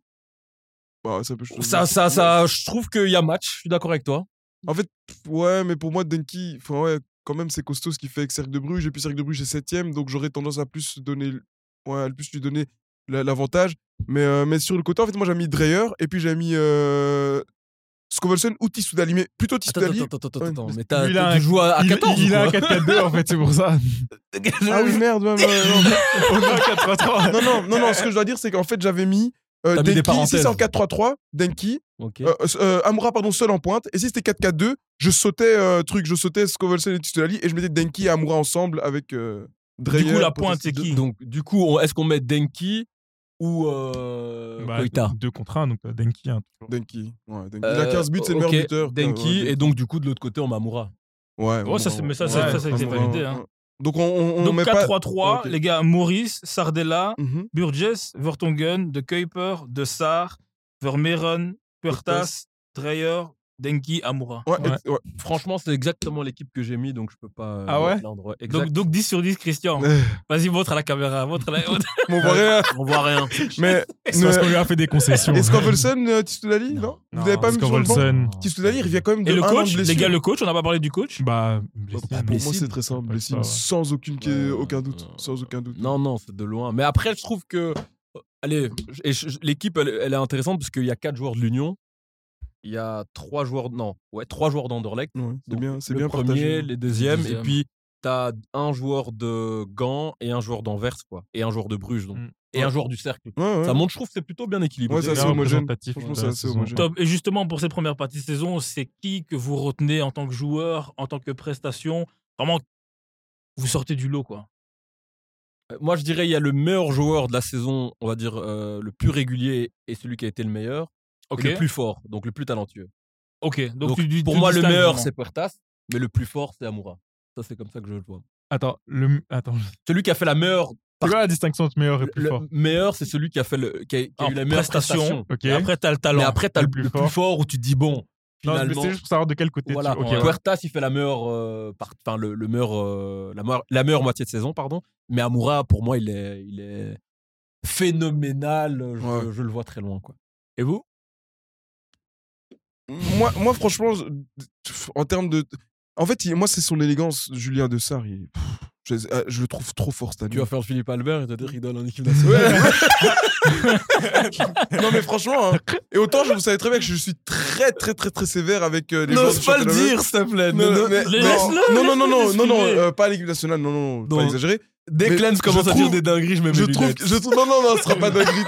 Bah, ça peut changer. Ça, ça, ça, je trouve qu'il y a match. Je suis d'accord avec toi. En fait, ouais, mais pour moi, Denki, enfin, ouais, quand même, c'est costaud ce qu'il fait avec Cercle de Bruges. Et puis, Cercle de Bruges est 7ème, donc j'aurais tendance à plus, donner, ouais, à plus lui donner l'avantage. Mais, euh, mais sur le côté, en fait, moi, j'ai mis Dreyer et puis j'ai mis euh, Scovelson ou Tissoudali. Mais plutôt Tissoudali. attends, attends, attends, Ouais, attends. mais Mais t'as, il a tu joues à, à il, 14 il a un ou quoi 4-4-2 en fait, c'est pour ça. Ah oui, merde. ouais, ouais, ouais, On a un 4-3-3. non, non, non, non, ce que je dois dire, c'est qu'en fait, j'avais mis. Euh, des Denki, si parenthèses. c'est en 4-3-3, Denki, Ok. euh, euh, Amoura, pardon, seul en pointe. Et si c'était 4-4-2, je sautais, euh, truc, je sautais Scovelson et Tissoudali et je mettais Denki et Amoura ensemble avec euh, Dreyer. Du coup, la pointe, c'est qui? Donc, du coup, est-ce qu'on met Denki ou euh, Bah, Koita Deux contre un, donc euh, Denki. hein. Denki. Ouais, Denki. il Euh, a 15 buts, c'est le meilleur buteur. Denki, Ouais, et donc, du coup, de l'autre côté, on met Amoura. Ouais, Ouais, ça, c'est- mais ça, ça, ça, ça a été validé. ouais, hein. Donc on, on, on Donc met pas. 4-3-3, Ok. les gars, Maurice, Sardella, Mhm. Burgess, Vertonghen, De Kuiper, De Sar, Vermeeren, Puertas, Dreyer, Denki, Amoura. Ouais, Ouais. et- ouais. Franchement, c'est exactement l'équipe que j'ai mis, donc je peux pas. euh, Ah ouais? Donc, donc 10 sur 10, Christian. Vas-y, montre à la caméra. Montre à la... on voit rien. on voit rien. Mais. C'est parce qu'on lui a fait des concessions. Et Scovelson, euh, Tissoudali Non. Non, Vous n'avez pas mis sur le banc? Il revient quand même de Et le coach, les gars, le coach, on n'a pas parlé du coach? Bah, Bah, pour moi, c'est très simple. Blessé, sans aucune, aucun doute. euh, Sans aucun doute. Non, non, c'est de loin. Mais après, je trouve que. euh, Allez, l'équipe, elle, elle est intéressante parce qu'il y a quatre joueurs de l'Union. Il y a trois joueurs. Non, ouais, trois joueurs d'Anderlecht. Ouais, c'est bien, c'est le bien premier, partagé. les deuxièmes, Deuxième. et puis t'as un joueur de Gand et un joueur d'Anvers, quoi, et un joueur de Bruges, donc, Mm. et un joueur du cercle. Ouais, ouais. Ça montre, je trouve, que c'est plutôt bien équilibré. Ouais, c'est assez saison. homogène. Top. Et justement, pour cette première partie de saison, c'est qui que vous retenez en tant que joueur, en tant que prestation? Vraiment, vous sortez du lot, quoi. Euh, Moi, je dirais, il y a le meilleur joueur de la saison, on va dire, euh, le plus régulier et celui qui a été le meilleur, Le plus fort, donc le plus talentueux. Ok. Donc, Donc, tu, tu- pour tu moi, le meilleur, c'est Puertas, mais le plus fort, c'est Amoura. Ça, c'est comme ça que je le vois. Attends, le... Attends. Celui qui a fait la meilleure. C'est quoi la distinction entre meilleur et plus le fort? meilleur, c'est celui qui a, fait le, qui a, qui a En eu la meilleure prestation. prestation. Ok. Et après, t'as le talent. Mais après, t'as Le plus le plus fort. fort où tu te dis, bon, Non, mais finalement. c'est juste pour savoir de quel côté Voilà, tu... Ok, ouais. Puertas, il fait la meilleure, euh, part- enfin le, le meilleur, euh, la, meilleure, la meilleure moitié de saison, pardon. Mais Amoura, pour moi, il est, il est phénoménal. Je, Ouais. je le vois très loin, quoi. Et vous? Moi, moi, franchement, en termes de. En fait, moi, c'est son élégance, Julien Dessart. il- Je, euh, je le trouve trop fort cette année. Tu vas faire Philippe Albert et te dire qu'il donne en équipe Ouais. nationale. non, mais franchement, hein, et autant, je vous savez très bien que je suis très, très, très, très sévère avec euh, les joueurs du championnat. s'il te plaît. Non, non, mais- Le- non, non, non, non, non, non, euh, pas à l'équipe nationale, non, non, non, Non. pas exagéré. Dès que Lens commence à dire des dingueries, je mets je trouve, je trouve, non, non, non, ce sera pas dinguerie,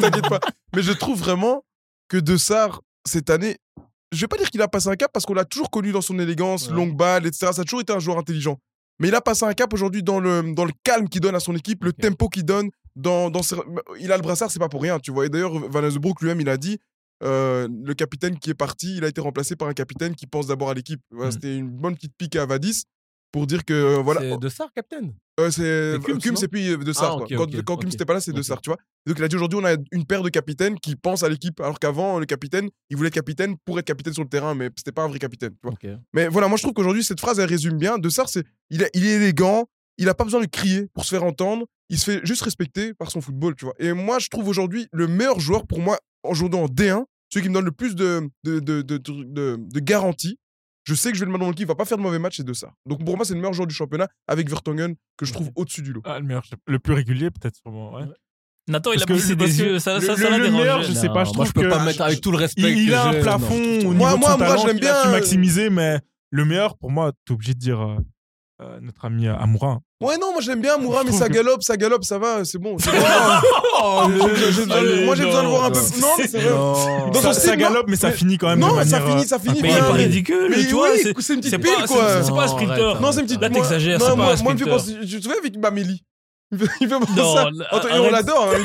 t'inquiète pas. Mais je trouve vraiment que De Sar, cette année, je vais pas dire qu'il a passé un cap parce qu'on l'a toujours connu dans son élégance, Ouais. longue balle, etc. Ça a toujours été un joueur intelligent. Mais il a passé un cap aujourd'hui dans le, dans le calme qu'il donne à son équipe, le tempo qu'il donne. Dans, dans ses- Il a le brassard, c'est pas pour rien, tu vois. Et d'ailleurs, Van Azebroek lui-même, il a dit euh, le capitaine qui est parti, il a été remplacé par un capitaine qui pense d'abord à l'équipe. Voilà, Mm. C'était une bonne petite pique à Vadis pour dire que euh, voilà. C'est de ça, Captain? Euh, c'est et puis euh, De Sar. Ah, quoi. ok, quand ok, quand Kums ok. n'était pas là, c'est De. Sar, tu vois. Donc il a dit aujourd'hui, on a une paire de capitaines qui pensent à l'équipe, alors qu'avant, le capitaine, il voulait être capitaine pour être capitaine sur le terrain, mais c'était pas un vrai capitaine. Tu vois. Mais voilà, moi je trouve qu'aujourd'hui, cette phrase, elle résume bien. De Sar, c'est il, est- il est élégant, il a pas besoin de crier pour se faire entendre, il se fait juste respecter par son football, tu vois. Et moi, je trouve aujourd'hui le meilleur joueur pour moi, en jouant en D1, celui qui me donne le plus de, de, de, de, de, de- de garantie. Je sais que je vais le mettre dans l'équipe, il va pas faire de mauvais match, c'est de ça. Donc pour moi, c'est le meilleur joueur du championnat avec Vertonghen que je trouve au-dessus du lot. Ah, le meilleur, le plus régulier peut-être sûrement. Ouais. Nathan, il a parce des yeux. Ça, le- ça, le- ça le meilleur, je sais pas, je moi, trouve je peux que- pas mettre avec tout le respect. Il, a un plafond Moi- moi, moi, a bien, su euh, maximiser, mais le meilleur pour moi, t'es obligé de dire euh, euh, notre ami Amoura. Ouais, non, moi j'aime bien Moura, Je mais ça galope, ça galope, ça va, c'est bon. c'est. Oh, moi j'ai besoin de voir un peu. non. Non, mais c'est vrai. Ça, son ça style, galope, mais ça mais- finit quand même Non, ça manière. finit, ça finit Mais il est pas ridicule, Mais tu vois. oui, c'est- c'est une petite C'est pile, pas, quoi. c'est- c'est pas un Non, sprinter. Non, c'est une petite. Là, moi- t'exagères, non, c'est pas moi, un moi, il me fait sprinter. penser. Tu te souviens avec Maméli Il fait il fait penser Non, ça. là, Attends, et on arrête. l'adore. hein,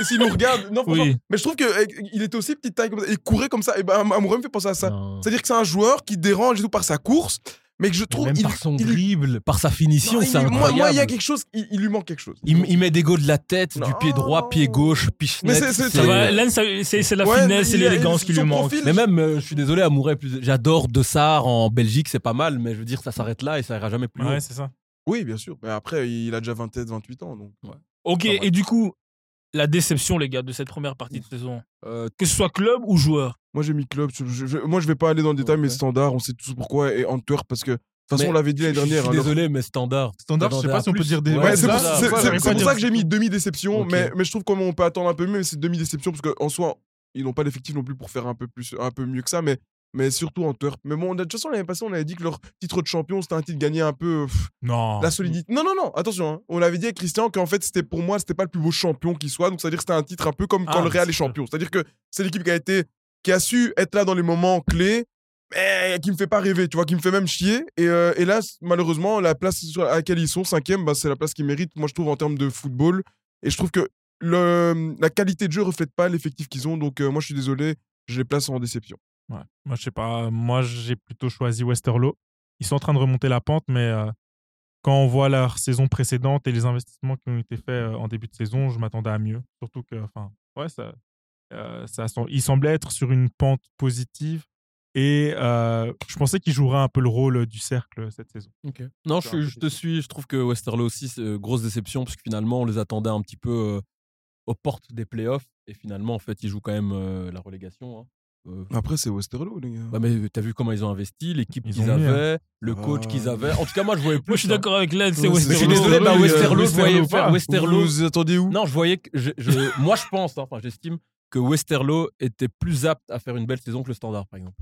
il- S'il nous regarde. Non, franchement. Oui. Mais je trouve qu'il était aussi petite taille comme ça. Il courait comme ça. Et ben, Amoura me fait penser à ça. Non. C'est-à-dire que c'est un joueur qui dérange et tout par sa course. Mais que je trouve. Même il- par son il- dribble, par sa finition, c'est incroyable. Moi, il y a quelque chose, il, il lui manque quelque chose. il, il met des go de la tête, du pied droit, pied gauche, pichenette. Mais c'est- c'est- c'est c'est la Ouais, finesse a- l'élégance qui lui manque. profil- Mais même, euh, je suis désolé, Amouret, plus... j'adore De Sar en Belgique, c'est pas mal, mais je veux dire, ça s'arrête là et ça ira jamais plus loin. Ouais, c'est ça. Oui, bien sûr. Mais après, il a déjà 27, 28 ans. Donc. Ok, et du coup, la déception, les gars, de cette première partie de saison, Euh, que ce soit club ou joueur. Moi, j'ai mis club. Je, je- moi, je vais pas aller dans le détail, Ouais. mais standard, on sait tous pourquoi. Et Antwerp, parce que. De toute façon, Mais on l'avait dit l'année je- dernière. Je hein, suis leur- désolé, mais standard. Standard, je sais pas si on peut dire des. Ouais, Ouais, c'est pour, ça, c'est- ça, c'est- j'arrive c'est pas à pour dire ça que j'ai mis demi-déception, mais, mais je trouve qu'on peut attendre un peu mieux, mais c'est demi-déception, parce qu'en soi, ils n'ont pas l'effectif non plus pour faire un peu, plus, un peu mieux que ça, mais, mais surtout Antwerp. Mais bon, de toute façon, l'année passée, on avait dit que leur titre de champion, c'était un titre gagné un peu. pff, Non. la solidité. Non, non, non, attention. hein. On l'avait dit avec Christian qu'en fait, c'était pour moi, c'était pas le plus beau champion qui soit. Donc, c'est-à-dire que c'était un titre un peu comme quand Ah, le Real est champion. C'est-à-dire que c'est l'équipe qui a été, qui a su être là dans les moments clés, mais qui me fait pas rêver, tu vois, qui me fait même chier. Et, euh, là, malheureusement, la place à laquelle ils sont, cinquième, bah, c'est la place qu'ils méritent, moi, je trouve, en termes de football. Et je trouve que la qualité de jeu reflète pas l'effectif qu'ils ont. Donc, euh, moi, je suis désolé, je les place en déception. Moi, je sais pas. Moi, j'ai plutôt choisi Westerlo. Ils sont en train de remonter la pente, mais euh, quand on voit leur saison précédente et les investissements qui ont été faits en début de saison, je m'attendais à mieux. Surtout que, enfin, ouais, ça, euh, ça, sem- ils semblaient être sur une pente positive. Et euh, je pensais qu'ils joueraient un peu le rôle du cercle cette saison. Non, C'est je, te suis. Je trouve que Westerlo aussi, grosse déception, parce que finalement, on les attendait un petit peu euh, aux portes des playoffs. Et finalement, en fait, ils jouent quand même euh, la relégation. hein. Euh, Après, c'est Westerlo, les gars. bah, mais t'as vu comment ils ont investi, l'équipe Ils qu'ils mis, hein. avaient, le coach Ah. qu'ils avaient. En tout cas, moi, je voyais plus. Moi, je suis hein. d'accord avec Len, c'est Mais je suis Westerlo. désolé, bah, Westerlo, Westerlo, euh, je voyais Westerlo faire pas. Westerlo. Vous vous attendiez où? Non, je voyais que. je- je- moi, je pense, hein, enfin, j'estime que Westerlo était plus apte à faire une belle saison que le Standard, par exemple.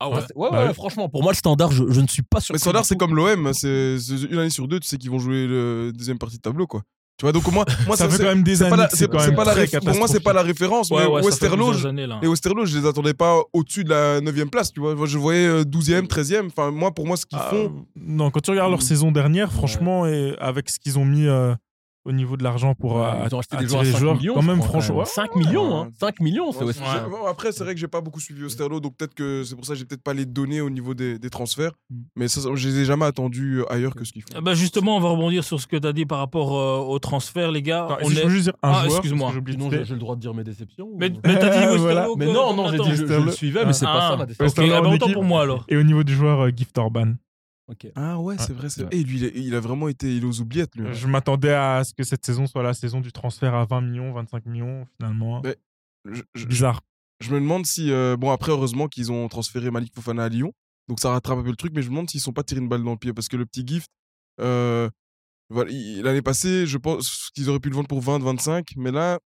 Ah ouais. Ouais, ouais, Bah ouais, franchement, pour moi, le Standard, je, je ne suis pas sûr. Mais Standard, c'est comme l'OM, c'est c'est une année sur deux, tu sais qu'ils vont jouer le deuxième partie de tableau, quoi. Tu vois, donc moi, moi Ça fait c'est- quand même des c'est pas années la- c'est pas la réf- Pour moi, c'est pas la référence, Ouais, mais Westerlo, années, là. les Westerlo, je les attendais pas au-dessus de la 9 place, tu vois. Je voyais euh, 12e, 13e. Enfin, moi, pour moi, ce qu'ils Ah, font. Non, quand tu regardes leur Mm. saison dernière, franchement, et avec ce qu'ils ont mis euh, au niveau de l'argent pour Ouais, euh, ils ont acheté des joueurs à les 5 joueurs, millions, quand je même, franchement. ouais. 5 millions, hein. 5 millions, c'est Ouais, je- bon, après, c'est vrai que j'ai pas beaucoup suivi Westerlo, donc peut-être que c'est pour ça que j'ai peut-être pas les données au niveau des, des transferts. Mm. Mais ça, je les ai jamais attendus euh, ailleurs que ce qu'ils font. Ah bah justement, on va rebondir sur ce que tu as dit par rapport euh, au transfert, les gars. Attends, on si je peux juste dire un Ah, joueur, excuse-moi. j'ai le droit de dire mes déceptions. ou- Mais, mais t'as dit Voilà. Mais non, non, j'ai dit je, je le suivais, mais c'est pas Ah. ça ma déception. Ah bah autant pour moi alors. Et au niveau du joueur, Gift Orban. Ah ouais, c'est Ouais. vrai. Et lui, il, a vraiment été il est aux oubliettes, lui. Je m'attendais à ce que cette saison soit la saison du transfert à 20 millions, 25 millions, finalement. Mais- Je, je- Bizarre. je me demande si. euh, bon, après, heureusement qu'ils ont transféré Malik Fofana à Lyon. Donc ça rattrape un peu le truc, mais je me demande s'ils sont pas tirés une balle dans le pied. Parce que le petit gift, euh, voilà, l'année passée, je pense qu'ils auraient pu le vendre pour 20, 25. Mais là,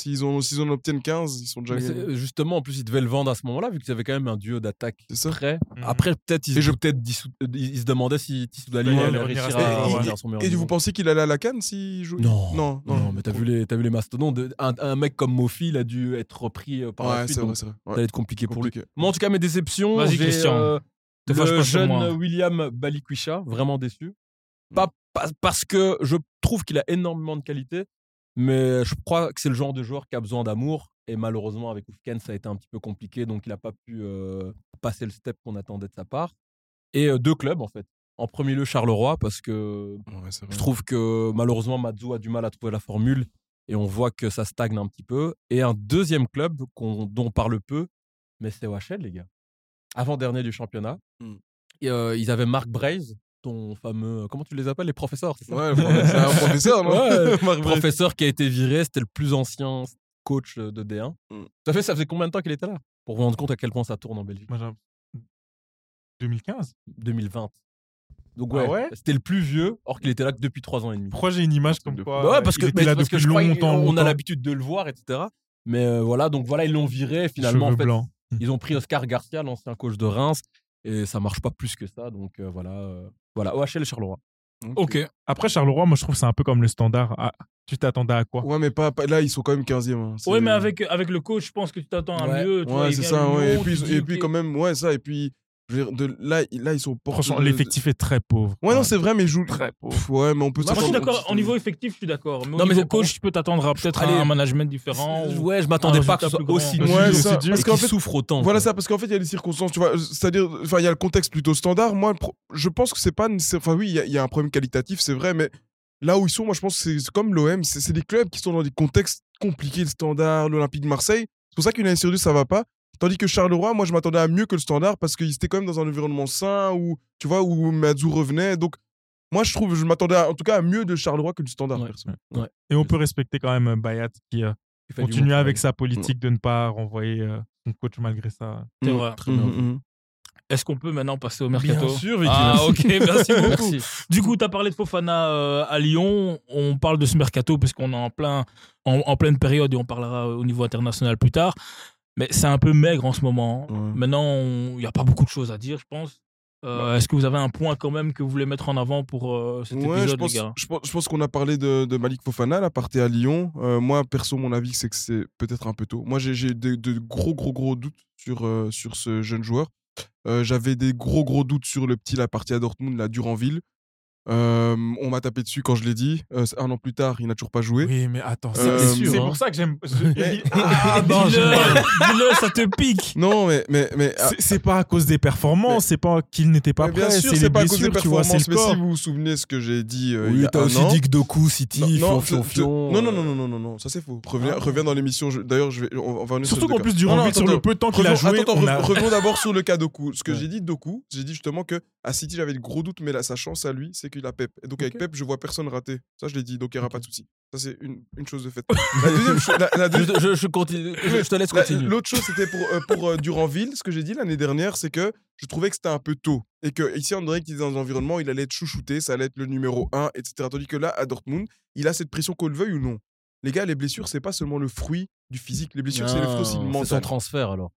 s'ils en, s'ils en obtiennent 15, ils sont déjà. Mais c'est- justement, en plus, ils devaient le vendre à ce moment-là, vu qu'ils avaient quand même un duo d'attaque C'est ça. prêt. Mhm. Après, peut-être, ils, Et je- se Dissou- euh, ils ils se demandaient si Tissou Il Dali allait à réussir à à son meilleur Et niveau. vous pensez qu'il allait à la canne s'il joue Non. non, non. Non, mais t'as vu les, t'as vu les mastodontes. de- un, un mec comme Mofi, il a dû être repris euh, par la Ouais, suite. c'est donc vrai, c'est vrai. Ouais, Ça allait être compliqué pour lui. Moi, en tout cas, mes déceptions. Vas-y, j'ai, Christian. euh, le pas jeune moi. William Balikwisha, vraiment déçu. Pas, pas- parce que je trouve qu'il a énormément de qualité, mais je crois que c'est le genre de joueur qui a besoin d'amour. Et malheureusement, avec Oufken, ça a été un petit peu compliqué, donc il n'a pas pu euh, passer le step qu'on attendait de sa part. Et euh, deux clubs, en fait. En premier lieu, Charleroi, parce que Ouais, je trouve que malheureusement, Mazou a du mal à trouver la formule et on voit que ça stagne un petit peu. Et un deuxième club dont on parle peu, mais c'est OHL, les gars. Avant-dernier du championnat. Et, euh, ils avaient Marc Braze, ton fameux. Comment tu les appelles Les professeurs, c'est ça Ouais, c'est un professeur, non Ouais, Marc Brest. Professeur qui a été viré, c'était le plus ancien coach euh, de D1. Hmm. Ça fait, ça faisait combien de temps qu'il était là? Pour vous rendre compte à quel point ça tourne en Belgique. Moi, j'ai- 2015 2020. Donc Ah ouais, ouais? c'était le plus vieux, or qu'il était là que depuis 3 ans et demi. Pourquoi j'ai une image comme quoi Bah ouais, parce il que, était mais là parce que depuis je crois longtemps, qu'on a l'habitude de le voir, etc. Mais euh, voilà, donc voilà, ils l'ont viré. Finalement, en Cheveux fait, blancs. ils ont pris Oscar Garcia, l'ancien coach de Reims, et ça marche pas plus que ça. Donc euh, voilà, euh, voilà, OHL Charleroi. Ok. Après, Charleroi, moi, je trouve que c'est un peu comme le standard. Ah, tu t'attendais à quoi? Ouais, mais pas, pas- là, ils sont quand même 15e. hein. Oui, mais avec, avec le coach, je pense que tu t'attends à Ouais. mieux. tu Ouais, c'est ça. ouais. Et puis, et puis quand même, ouais, ça. Et puis, dire, de, là, ils- là, ils sont portés Franchement, de- l'effectif est très pauvre. Ouais, non, c'est vrai, mais ils jouent. Très pauvre. Pff, Ouais, mais on peut Moi, je suis d'accord. Au niveau effectif, je suis d'accord. Mais au Non, mais niveau coach, tu peux t'attendre à peut-être Allez. un management différent. ou- Ouais, je m'attendais pas que ce soit aussi dur Ouais, ça, parce qu'en fait- souffre autant. Voilà quoi. ça, parce qu'en fait, il y a des circonstances, tu vois. C'est-à-dire, enfin, il y a le contexte plutôt standard. Moi, je pense que c'est pas. nécessaire- Enfin, oui, il y a- il y, a un problème qualitatif, c'est vrai, mais là où ils sont, moi, je pense que c'est- comme l'OM, c'est c'est des clubs qui sont dans des contextes compliqués, le standard, l'Olympique de Marseille. C'est pour ça qu'une année sur deux, ça va pas. Tandis que Charleroi, moi, je m'attendais à mieux que le standard parce qu'ils étaient quand même dans un environnement sain où, tu vois, où Mazou revenait. Donc, moi, je trouve, je m'attendais en tout cas à mieux de Charleroi que du standard. Ouais. Et on peut respecter quand même euh, Bayat qui euh, continue avec sa politique de ne pas renvoyer euh, son coach malgré ça. C'est Mm. vrai. Très bien. Mhm, mhm. Est-ce qu'on peut maintenant passer au mercato Bien sûr, Vicky, Ah, ok, merci beaucoup. Merci. Du coup, tu as parlé de Fofana euh, à Lyon. On parle de ce mercato parce qu'on est en, plein, en, en pleine période et on parlera au niveau international plus tard. Mais c'est un peu maigre en ce moment. Ouais. Maintenant, il n'y a pas beaucoup de choses à dire, je pense. Euh, Est-ce que vous avez un point quand même que vous voulez mettre en avant pour euh, cet Ouais, épisode, je pense, les gars? je pense, qu'on a parlé de, de Malik Fofana, là, partait à Lyon. Euh, moi, perso, mon avis, c'est que c'est peut-être un peu tôt. Moi, j'ai de, de gros, gros, gros doutes sur, euh, sur ce jeune joueur. J'avais des gros, gros doutes sur le petit, la partie à Dortmund, la Duranville. Euh, on m'a tapé dessus quand je l'ai dit. Euh, un an plus tard, il n'a toujours pas joué. Oui, mais attends, c'est Euh, c'est sûr, hein. pour ça que j'aime. Ah, non, Dis-le, ça te pique. Non, mais. mais, mais ah, C'est- pas à cause des performances, c'est pas qu'il n'était pas prêt, sûr, c'est pas à cause des blessures, tu vois, c'est performances. le Mais corps. si vous vous souvenez ce que j'ai dit euh, Oui, a t'as aussi an, dit que Doku, City, Non, fion, non, fion, fion. non, non, non, non, non, non, non, ça c'est faux. Reviens, Ah. reviens dans l'émission. D'ailleurs, je vais, on, va Surtout qu'en plus, durant Non, non, vite, sur le peu de temps qu'il a joué, revenons d'abord sur le cas Doku. Ce que j'ai dit Doku, j'ai dit justement que à City j'avais de gros doutes, mais là sa chance à lui, c'est qu'il a Pep. Et donc avec. Pep, je vois personne rater. Ça je l'ai dit, donc il n'y aura pas de souci. Ça c'est une, une chose de fait. La deuxième chose, la- la deuxième- Je, je- je continue, je, je te laisse la- continuer. L'autre chose, c'était pour, euh, pour euh, Duranville. Ce que j'ai dit l'année dernière, c'est que je trouvais que c'était un peu tôt. Et que ici, on dirait qu'il est dans un environnement, il allait être chouchouté, ça allait être le numéro 1, etc. Tandis que là, à Dortmund, il a cette pression qu'on le veuille ou non. Les gars, les blessures, c'est pas seulement le fruit du physique. Les blessures, c'est le fruit aussi du Non, C'est son mental. transfert alors.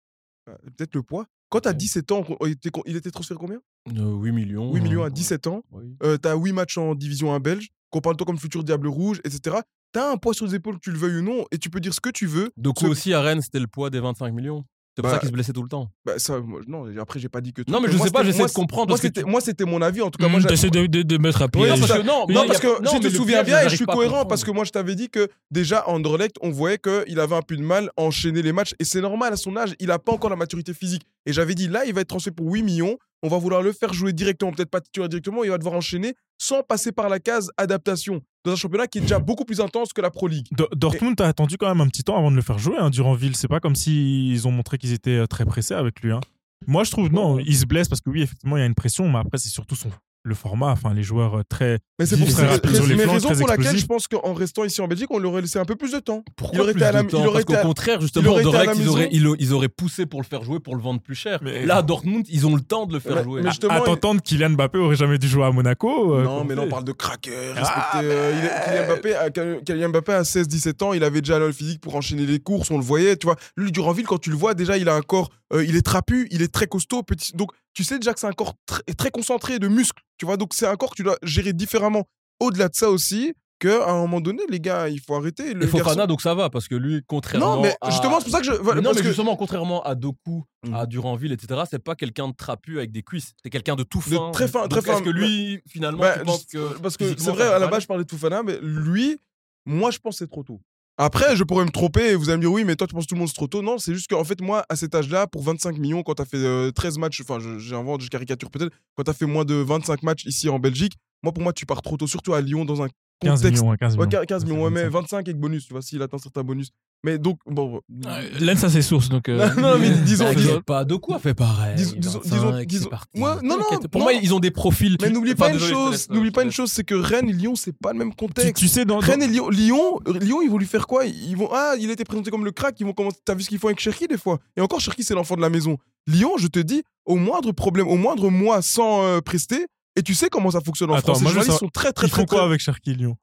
Euh, Peut-être le poids. Quand t'as Ouais. 17 ans, il était, il était transféré combien? Euh, 8 millions. 8 millions à euh, 17 ans. oui. Euh, t'as 8 matchs en division 1 belge. Qu'on parle toi comme futur Diable Rouge, etc. T'as un poids sur les épaules, que tu le veuilles ou non, et tu peux dire ce que tu veux. Doku Ce- aussi à Rennes, c'était le poids des 25 millions. C'est pour Bah, ça qu'il se blessait tout le temps. Bah, ça, moi, non, après, j'ai pas dit que. Non, mais je moi, sais pas, j'essaie de comprendre. Moi, c'était tu- mon avis. En tout cas, Mmh, moi, T'essaies de, de, de mettre à pied. Oui, Non, parce que non, parce que non, je te souviens bien et je suis cohérent parce que moi je t'avais dit que déjà Anderlecht on voyait qu'il avait un peu de mal à enchaîner les matchs et c'est normal à son âge il a pas encore la maturité physique et j'avais dit là il va être transféré pour 8 millions on va vouloir le faire jouer directement peut-être pas titulaire directement il va devoir enchaîner sans passer par la case adaptation dans un championnat qui est déjà beaucoup plus intense que la Pro League Do- Dortmund a attendu quand même un petit temps avant de le faire jouer hein. C'est pas comme s'ils ont montré qu'ils étaient euh, très pressés avec lui. hein. Moi, je trouve, non, il se blesse parce que oui, effectivement, il y a une pression, mais après, c'est surtout son, le format, enfin, les joueurs euh, très. mais c'est pour ça très rapide sur les mais raison pour laquelle je pense qu'en restant ici en Belgique on lui aurait laissé un peu plus de temps Pourquoi il aurait plus été à la- de temps il aurait Parce qu'au été à- contraire, justement, aurait été à la Anderlecht, ils auraient, ils, ils auraient poussé pour le faire jouer, pour le vendre plus cher. Mais- Là, à Dortmund, ils ont le temps de le faire Mais- jouer. mais justement, à il- t'entendre, Kylian Mbappé aurait jamais dû jouer à Monaco. euh, Non, mais là, on parle de craqueur. Ah, euh, il Kylian Mbappé, à- Kylian Mbappé, à 16-17 ans, il avait déjà le physique pour enchaîner les courses, on le voyait, tu vois. Lui, Duranville, quand tu le vois, déjà, il a un corps, euh, il est trapu, il est très costaud, petit. Donc, tu sais déjà que c'est un corps très, très concentré de muscles, tu vois. Donc, c'est un corps que tu dois gérer différemment. Au-delà de ça aussi, qu'à un moment donné, les gars, il faut arrêter. Le Et Fofana, garçon- donc ça va, parce que lui, contrairement. Non, mais à- justement, c'est pour ça que je. non, parce mais que- justement, contrairement à Doku, Mhm. à Duranville, etc., c'est pas quelqu'un de trapu avec des cuisses. C'est quelqu'un de tout De fin. très fin, Donc, très fin. Est-ce que lui, finalement, Bah, tu penses que. Parce que c'est vrai, à la base, je parlais de Fofana, mais lui, moi, je pense que c'est trop tôt. Après, je pourrais me tromper et vous allez me dire, oui, mais toi, tu penses que tout le monde c'est trop tôt. Non, c'est juste qu'en fait, moi, à cet âge-là, pour 25 millions, quand tu fait euh, 13 matchs, enfin, je- j'invente, je caricature peut-être, quand tu fait moins de 25 matchs ici en Belgique, moi, pour moi, tu pars trop tôt, surtout à Lyon, dans un 15 contexte. millions, ouais, 15 Ouais, millions. 15 millions, ouais, mais 25. 25 avec bonus, tu vois, s'il atteint certains bonus. Mais donc, bon. Euh, Lens a ses sources, donc. euh, Non, non, mais disons- T'inquiète pas, Doku a fait pareil. Dis- disons- 25, disons- c'est disons- parti. Ouais, non, non. Pour non. moi, ils ont des profils. Mais n'oublie pas une chose, euh, n'oublie pas une chose, c'est que Rennes et Lyon, c'est pas le même contexte. tu sais, dans, dans- Rennes et Lyon, Lyon, Lyon, ils vont lui faire quoi? Ils vont ah, il a été présenté comme le crack. Ils vont commencer. T'as vu ce qu'ils font avec Cherki des fois? Et encore, Cherki c'est l'enfant de la maison. Lyon, je te dis, au moindre problème, au moindre mois sans euh, prester, et tu sais comment ça fonctionne en Attends, France. Les journalistes sont très très ils très. font quoi avec Cherki Lyon?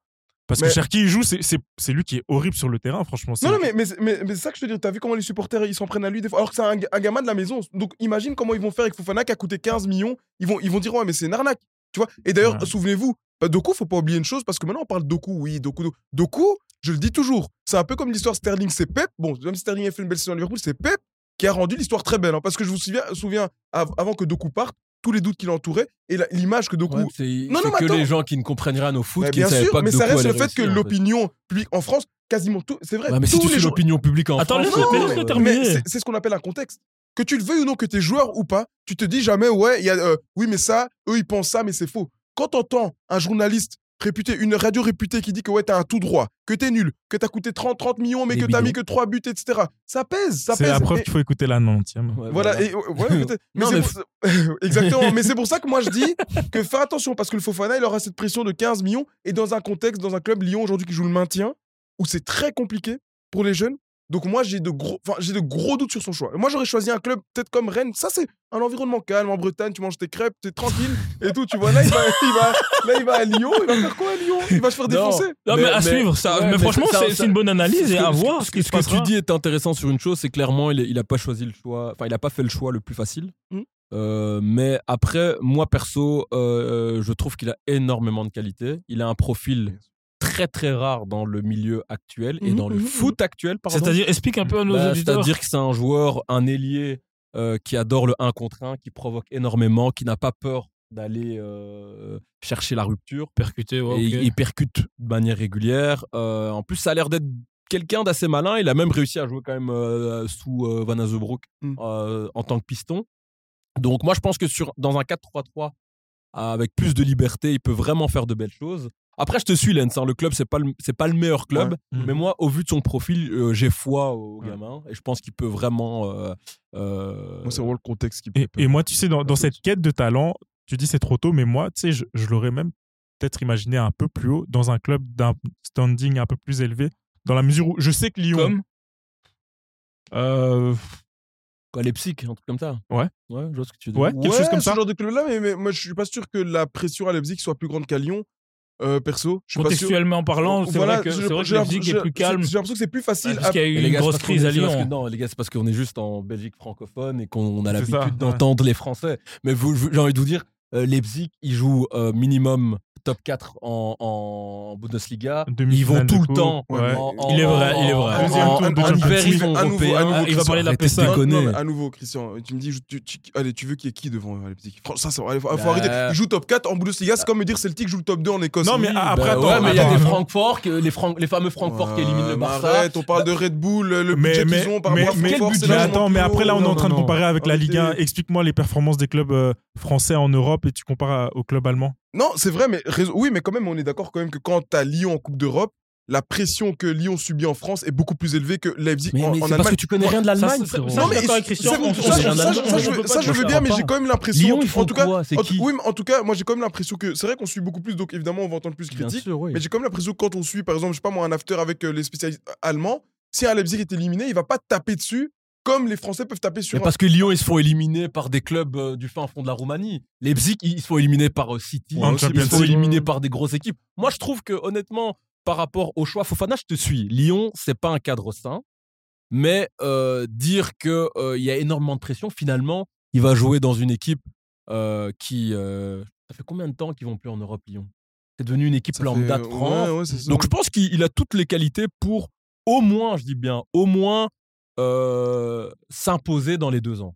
Parce Mais- que Cherki, il joue, c'est- lui qui est horrible sur le terrain, franchement. Non, non, mais, mais, mais, mais c'est ça que je te dis. T'as vu comment les supporters ils s'en prennent à lui des fois? Alors que c'est un, un gamin de la maison. Donc imagine comment ils vont faire avec Fofana qui a coûté 15 millions. Ils vont, ils vont dire ouais, mais c'est une arnaque. Tu vois? Et d'ailleurs, Ouais. souvenez-vous, bah, Doku, faut pas oublier une chose parce que maintenant on parle de Doku, oui, Doku, Doku. Doku, je le dis toujours, c'est un peu comme l'histoire Sterling, c'est Pep. Bon, même si Sterling a fait une belle saison à Liverpool, c'est Pep. qui a rendu l'histoire très belle. hein, parce que je vous souviens, souviens av- avant que Doku parte, tous les doutes qui l'entouraient et l'image que Doku. Ouais, c'est Non, c'est non, mais que attends. les gens qui ne comprennent rien au foot, Mais qui ne bien savaient sûr, pas que mais ça reste le fait que réussir, en fait. l'opinion publique en France, quasiment tout, c'est vrai. Ouais, mais si tous tu les jou- l'opinion publique en Attends, France, euh, laisse-le mais terminer. c'est- ce qu'on appelle un contexte. Que tu le veuilles ou non, que tu es joueur ou pas, tu te dis jamais, ouais, il y a, euh, oui, mais ça, eux, ils pensent ça, mais c'est faux. Quand t'entends un journaliste réputé, une radio réputée qui dit que ouais, t'as un tout droit, que t'es nul, que t'as coûté 30, 30 millions, mais Des que t'as mis que 3 buts, etc. Ça pèse, ça C'est pèse. la preuve Et- qu'il faut écouter la 90e. Ouais, voilà, et, ouais, ouais, peut-être. mais Non, c'est mais pour- Exactement, mais c'est pour ça que moi je dis que fais attention parce que le Fofana il aura cette pression de 15 millions et dans un contexte, dans un club Lyon aujourd'hui qui joue le maintien où c'est très compliqué pour les jeunes. Donc moi j'ai de gros, enfin j'ai de gros doutes sur son choix. Moi j'aurais choisi un club peut-être comme Rennes. Ça c'est un environnement calme en Bretagne. Tu manges tes crêpes, t'es tranquille et tout. Tu vois là il va, il va, là il va à Lyon. Il va faire quoi à Lyon? Il va se faire défoncer. Non, mais, Mais- à mais- suivre. Ça, ouais, mais, mais franchement, c'est une bonne analyse et à ce que- voir ce que, qui ce se que tu dis est intéressant sur une chose, c'est clairement il, il a pas choisi le choix, enfin il a pas fait le choix le plus facile. Mm. Euh, mais après, moi perso, euh, je trouve qu'il a énormément de qualité. Il a un profil très très rare dans le milieu actuel et Mhm, dans le mhm, foot actuel. pardon. C'est-à-dire, explique un peu à nos Bah, auditeurs. C'est-à-dire que c'est un joueur, un ailier euh, qui adore le 1 contre 1, qui provoque énormément, qui n'a pas peur d'aller euh, chercher la rupture. Percuté, ouais, et il- percute de manière régulière. Euh, en plus, ça a l'air d'être quelqu'un d'assez malin. Il a même réussi à jouer quand même euh, sous euh, Van Azebroek Mm. euh, en tant que piston. Donc moi, je pense que sur, dans un 4-3-3, avec plus de liberté, il peut vraiment faire de belles choses. Après, je te suis, Lens. hein, le club, c'est pas le, c'est pas le meilleur club. Ouais. Mais moi, au vu de son profil, euh, j'ai foi au Ouais. gamin. Et je pense qu'il peut vraiment... euh, euh, Moi c'est vraiment le contexte qui me Et, moi, tu sais, dans, cette quête de talent, tu dis c'est trop tôt, mais moi, tu sais, je, je l'aurais même peut-être imaginé un peu plus haut, dans un club d'un standing un peu plus élevé, dans la mesure où je sais que Lyon. Comme? Euh, quoi, Leipzig, un truc comme ça? Ouais. Ouais, je vois ce que tu dis. Ouais. quelque chose comme ce ça. genre de club-là, mais, mais moi je suis pas sûr que la pression à Leipzig soit plus grande qu'à Lyon. Euh, perso, je suis pas sûr. Contextuellement parlant, c'est Voilà, vrai que, c'est vrai que l'impression- est plus calme. J'ai l'impression que c'est plus facile. Parce qu'il y a eu une gars, grosse crise à que- Lyon. non, les gars, c'est parce qu'on est juste en Belgique francophone et qu'on a l'habitude ouais. d'entendre les Français. Mais j'ai envie de vous dire, euh, Leipzig, ils jouent euh, minimum top 4 en, en Bundesliga. Ils vont tout le temps. ouais. en- en- Il est vrai, il est vrai. en- hiver, ils sont À nouveau, européens. il va parler de la PSA. à nouveau, Christian, tu me dis, tu, tu- allez, tu veux qu'il y ait qui devant euh, Leipzig ça, ça, il faut, faut Bah. arrêter. Il joue top 4 en Bundesliga, c'est comme me dire Celtic joue le top 2 en Écosse. Non, mais après, Bah attends, ouais, mais il y a des Francfort, les, Fran- les fameux Francfort qui éliminent le Barça. Arrête, on parle de Red Bull, le mais, budget mais, qu'ils ont par mais, rapport à attends, mais après là on est en train de comparer avec la Ligue 1. Arrêtez. Explique-moi les performances des clubs euh, français en Europe et tu compares à- au club allemand. Non, c'est vrai, mais oui, mais quand même, on est d'accord quand même que quand t'as Lyon en Coupe d'Europe, la pression que Lyon subit en France est beaucoup plus élevée que Leipzig Mais, en, mais en c'est parce Allemagne. que tu connais rien de l'Allemagne, Non, mais avec c'est- Christian, ça, ça, je veux- bien, mais j'ai quand même l'impression. En tout cas, quoi? C'est en, qui? oui, mais en tout cas, moi j'ai quand même l'impression que c'est vrai qu'on suit beaucoup plus, donc évidemment on va entendre plus de Bien critiques. sûr, oui. Mais j'ai quand même l'impression que quand on suit, par exemple, je sais pas moi, un after avec euh, les spécialistes allemands, si un Leipzig est éliminé, il va pas taper dessus comme les Français peuvent taper sur Mais un- parce que Lyon, ils se font éliminer par des clubs euh, du fin fond de la Roumanie. Leipzig, ils se font éliminer par euh, City. Ils se font éliminer par des grosses équipes. Moi, je trouve que, honnêtement, par rapport au choix, Fofana, je te suis. Lyon, c'est pas un cadre sain. Mais euh, dire qu'il y a énormément de pression, finalement, il va jouer dans une équipe euh, qui. euh, ça fait combien de temps qu'ils vont plus en Europe, Lyon? C'est devenu une équipe Ça lambda fait- de France. ouais, ouais. Donc je pense qu'il il a toutes les qualités pour au moins, je dis bien, au moins euh, s'imposer dans les deux ans.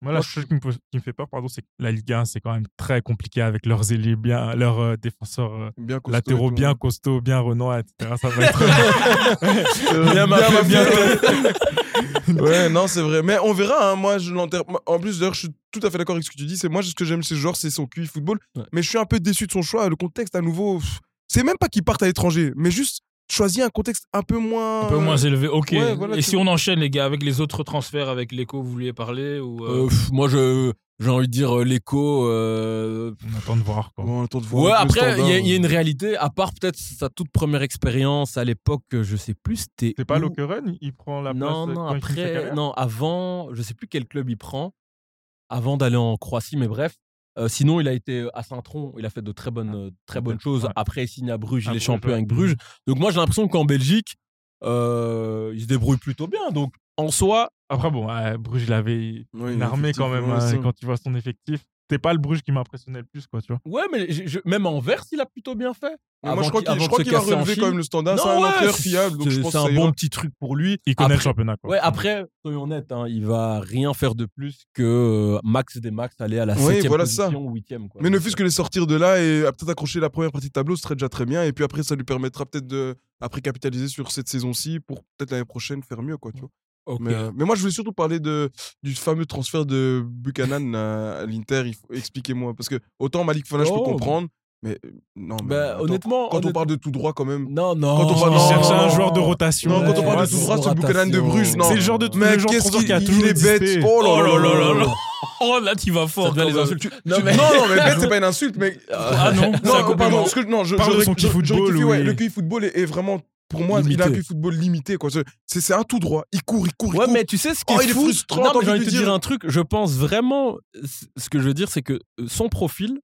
Moi, la chose qui me, pose- qui me fait peur, pardon, c'est que la Ligue 1, c'est quand même très compliqué avec leurs ailiers bien, leurs euh, défenseurs euh, bien costaud latéraux bien costauds, bien renois, etc. Ça va être. Euh, Bien marqué, bien ouais, non, c'est vrai. Mais on verra. hein. Moi, je l'enterre. En plus, d'ailleurs, je suis tout à fait d'accord avec ce que tu dis. C'est moi, ce que j'aime chez ce joueur, c'est son QI football. Ouais. Mais je suis un peu déçu de son choix. Le contexte, à nouveau, c'est même pas qu'il parte à l'étranger, mais juste choisir un contexte un peu moins. Un peu moins élevé. Ok. ouais, voilà, Et si vois. on enchaîne, les gars, avec les autres transferts, avec l'écho, vous vouliez parler ou euh, Euh, pff, moi, je, j'ai envie de dire euh, l'écho. euh, On attend de voir. Quoi. Bon, on attend de voir Ouais, après, il y, a- y une réalité, à part peut-être sa toute première expérience à l'époque, je sais plus, c'était. C'est pas Lokeren Il prend la place Non, euh, non, sa après, non, avant, je sais plus quel club il prend, avant d'aller en Croatie, mais bref. Euh, sinon, il a été à Saint-Tron, il a fait de très bonnes, euh, très bonnes choses. Ouais. Après, il signe à Bruges, il est champion avec Bruges. Donc, moi, j'ai l'impression qu'en Belgique, euh, il se débrouille plutôt bien. Donc, en soi, Après, bon, Bruges, il avait une armée quand même hein, quand tu vois son effectif. C'était pas le Bruges qui m'impressionnait le plus, quoi, tu vois. Ouais, mais je- je- même en verse, il a plutôt bien fait. Mais Avant moi, je crois qu'il- relever Chine. quand même le standard. Non, C'est un ouais, entraîneur c'est- fiable, donc je c'est- un bon petit truc pour lui. Il connaît Après- le championnat, quoi. Ouais, après, soyons honnêtes, hein, il va rien faire de plus que euh, max des max aller à la Oui, 7 voilà ça. position ou 8 quoi. Mais ne fût-ce que les sortir de là et à peut-être accrocher la première partie de tableau, ce serait déjà très bien. Et puis après, ça lui permettra peut-être de, après, capitaliser sur cette saison-ci pour peut-être l'année prochaine faire mieux, quoi, tu vois. Ok. Mais, euh, mais moi, je voulais surtout parler de, du fameux transfert de Buchanan à, à l'Inter. Expliquez-moi. Parce que autant Malik Fana, je peux Oh. comprendre. Mais euh, non, mais Bah, attends, honnêtement, quand on honnête- parle de tout droit, quand même. Non, non. Quand on parle- Non. cherchait un joueur de rotation. Non, quand on Ouais, parle ouais, de tout droit, c'est Buchanan de. Bruges. Non, C'est le genre de, genre de qu'est-ce a qu'il toujours il est bête. existé. Oh là Oh là là là là. Oh là, tu vas fort. Ça les insultes. Non, mais- non, non, mais bête, c'est pas une insulte, mais. Ah non, Non, pardon, ce que, non, je, Parle je, de son je football, ouais, le QI football est, est vraiment, pour moi, il a un Limité. Football limité. quoi. C'est- un tout droit. Il court, il court, il Ouais, court. mais tu sais ce qui Oh, est il est fou frustrant, Non, mais j'ai envie de te dire dire. un truc. Je pense vraiment. Ce que je veux dire, c'est que euh, son profil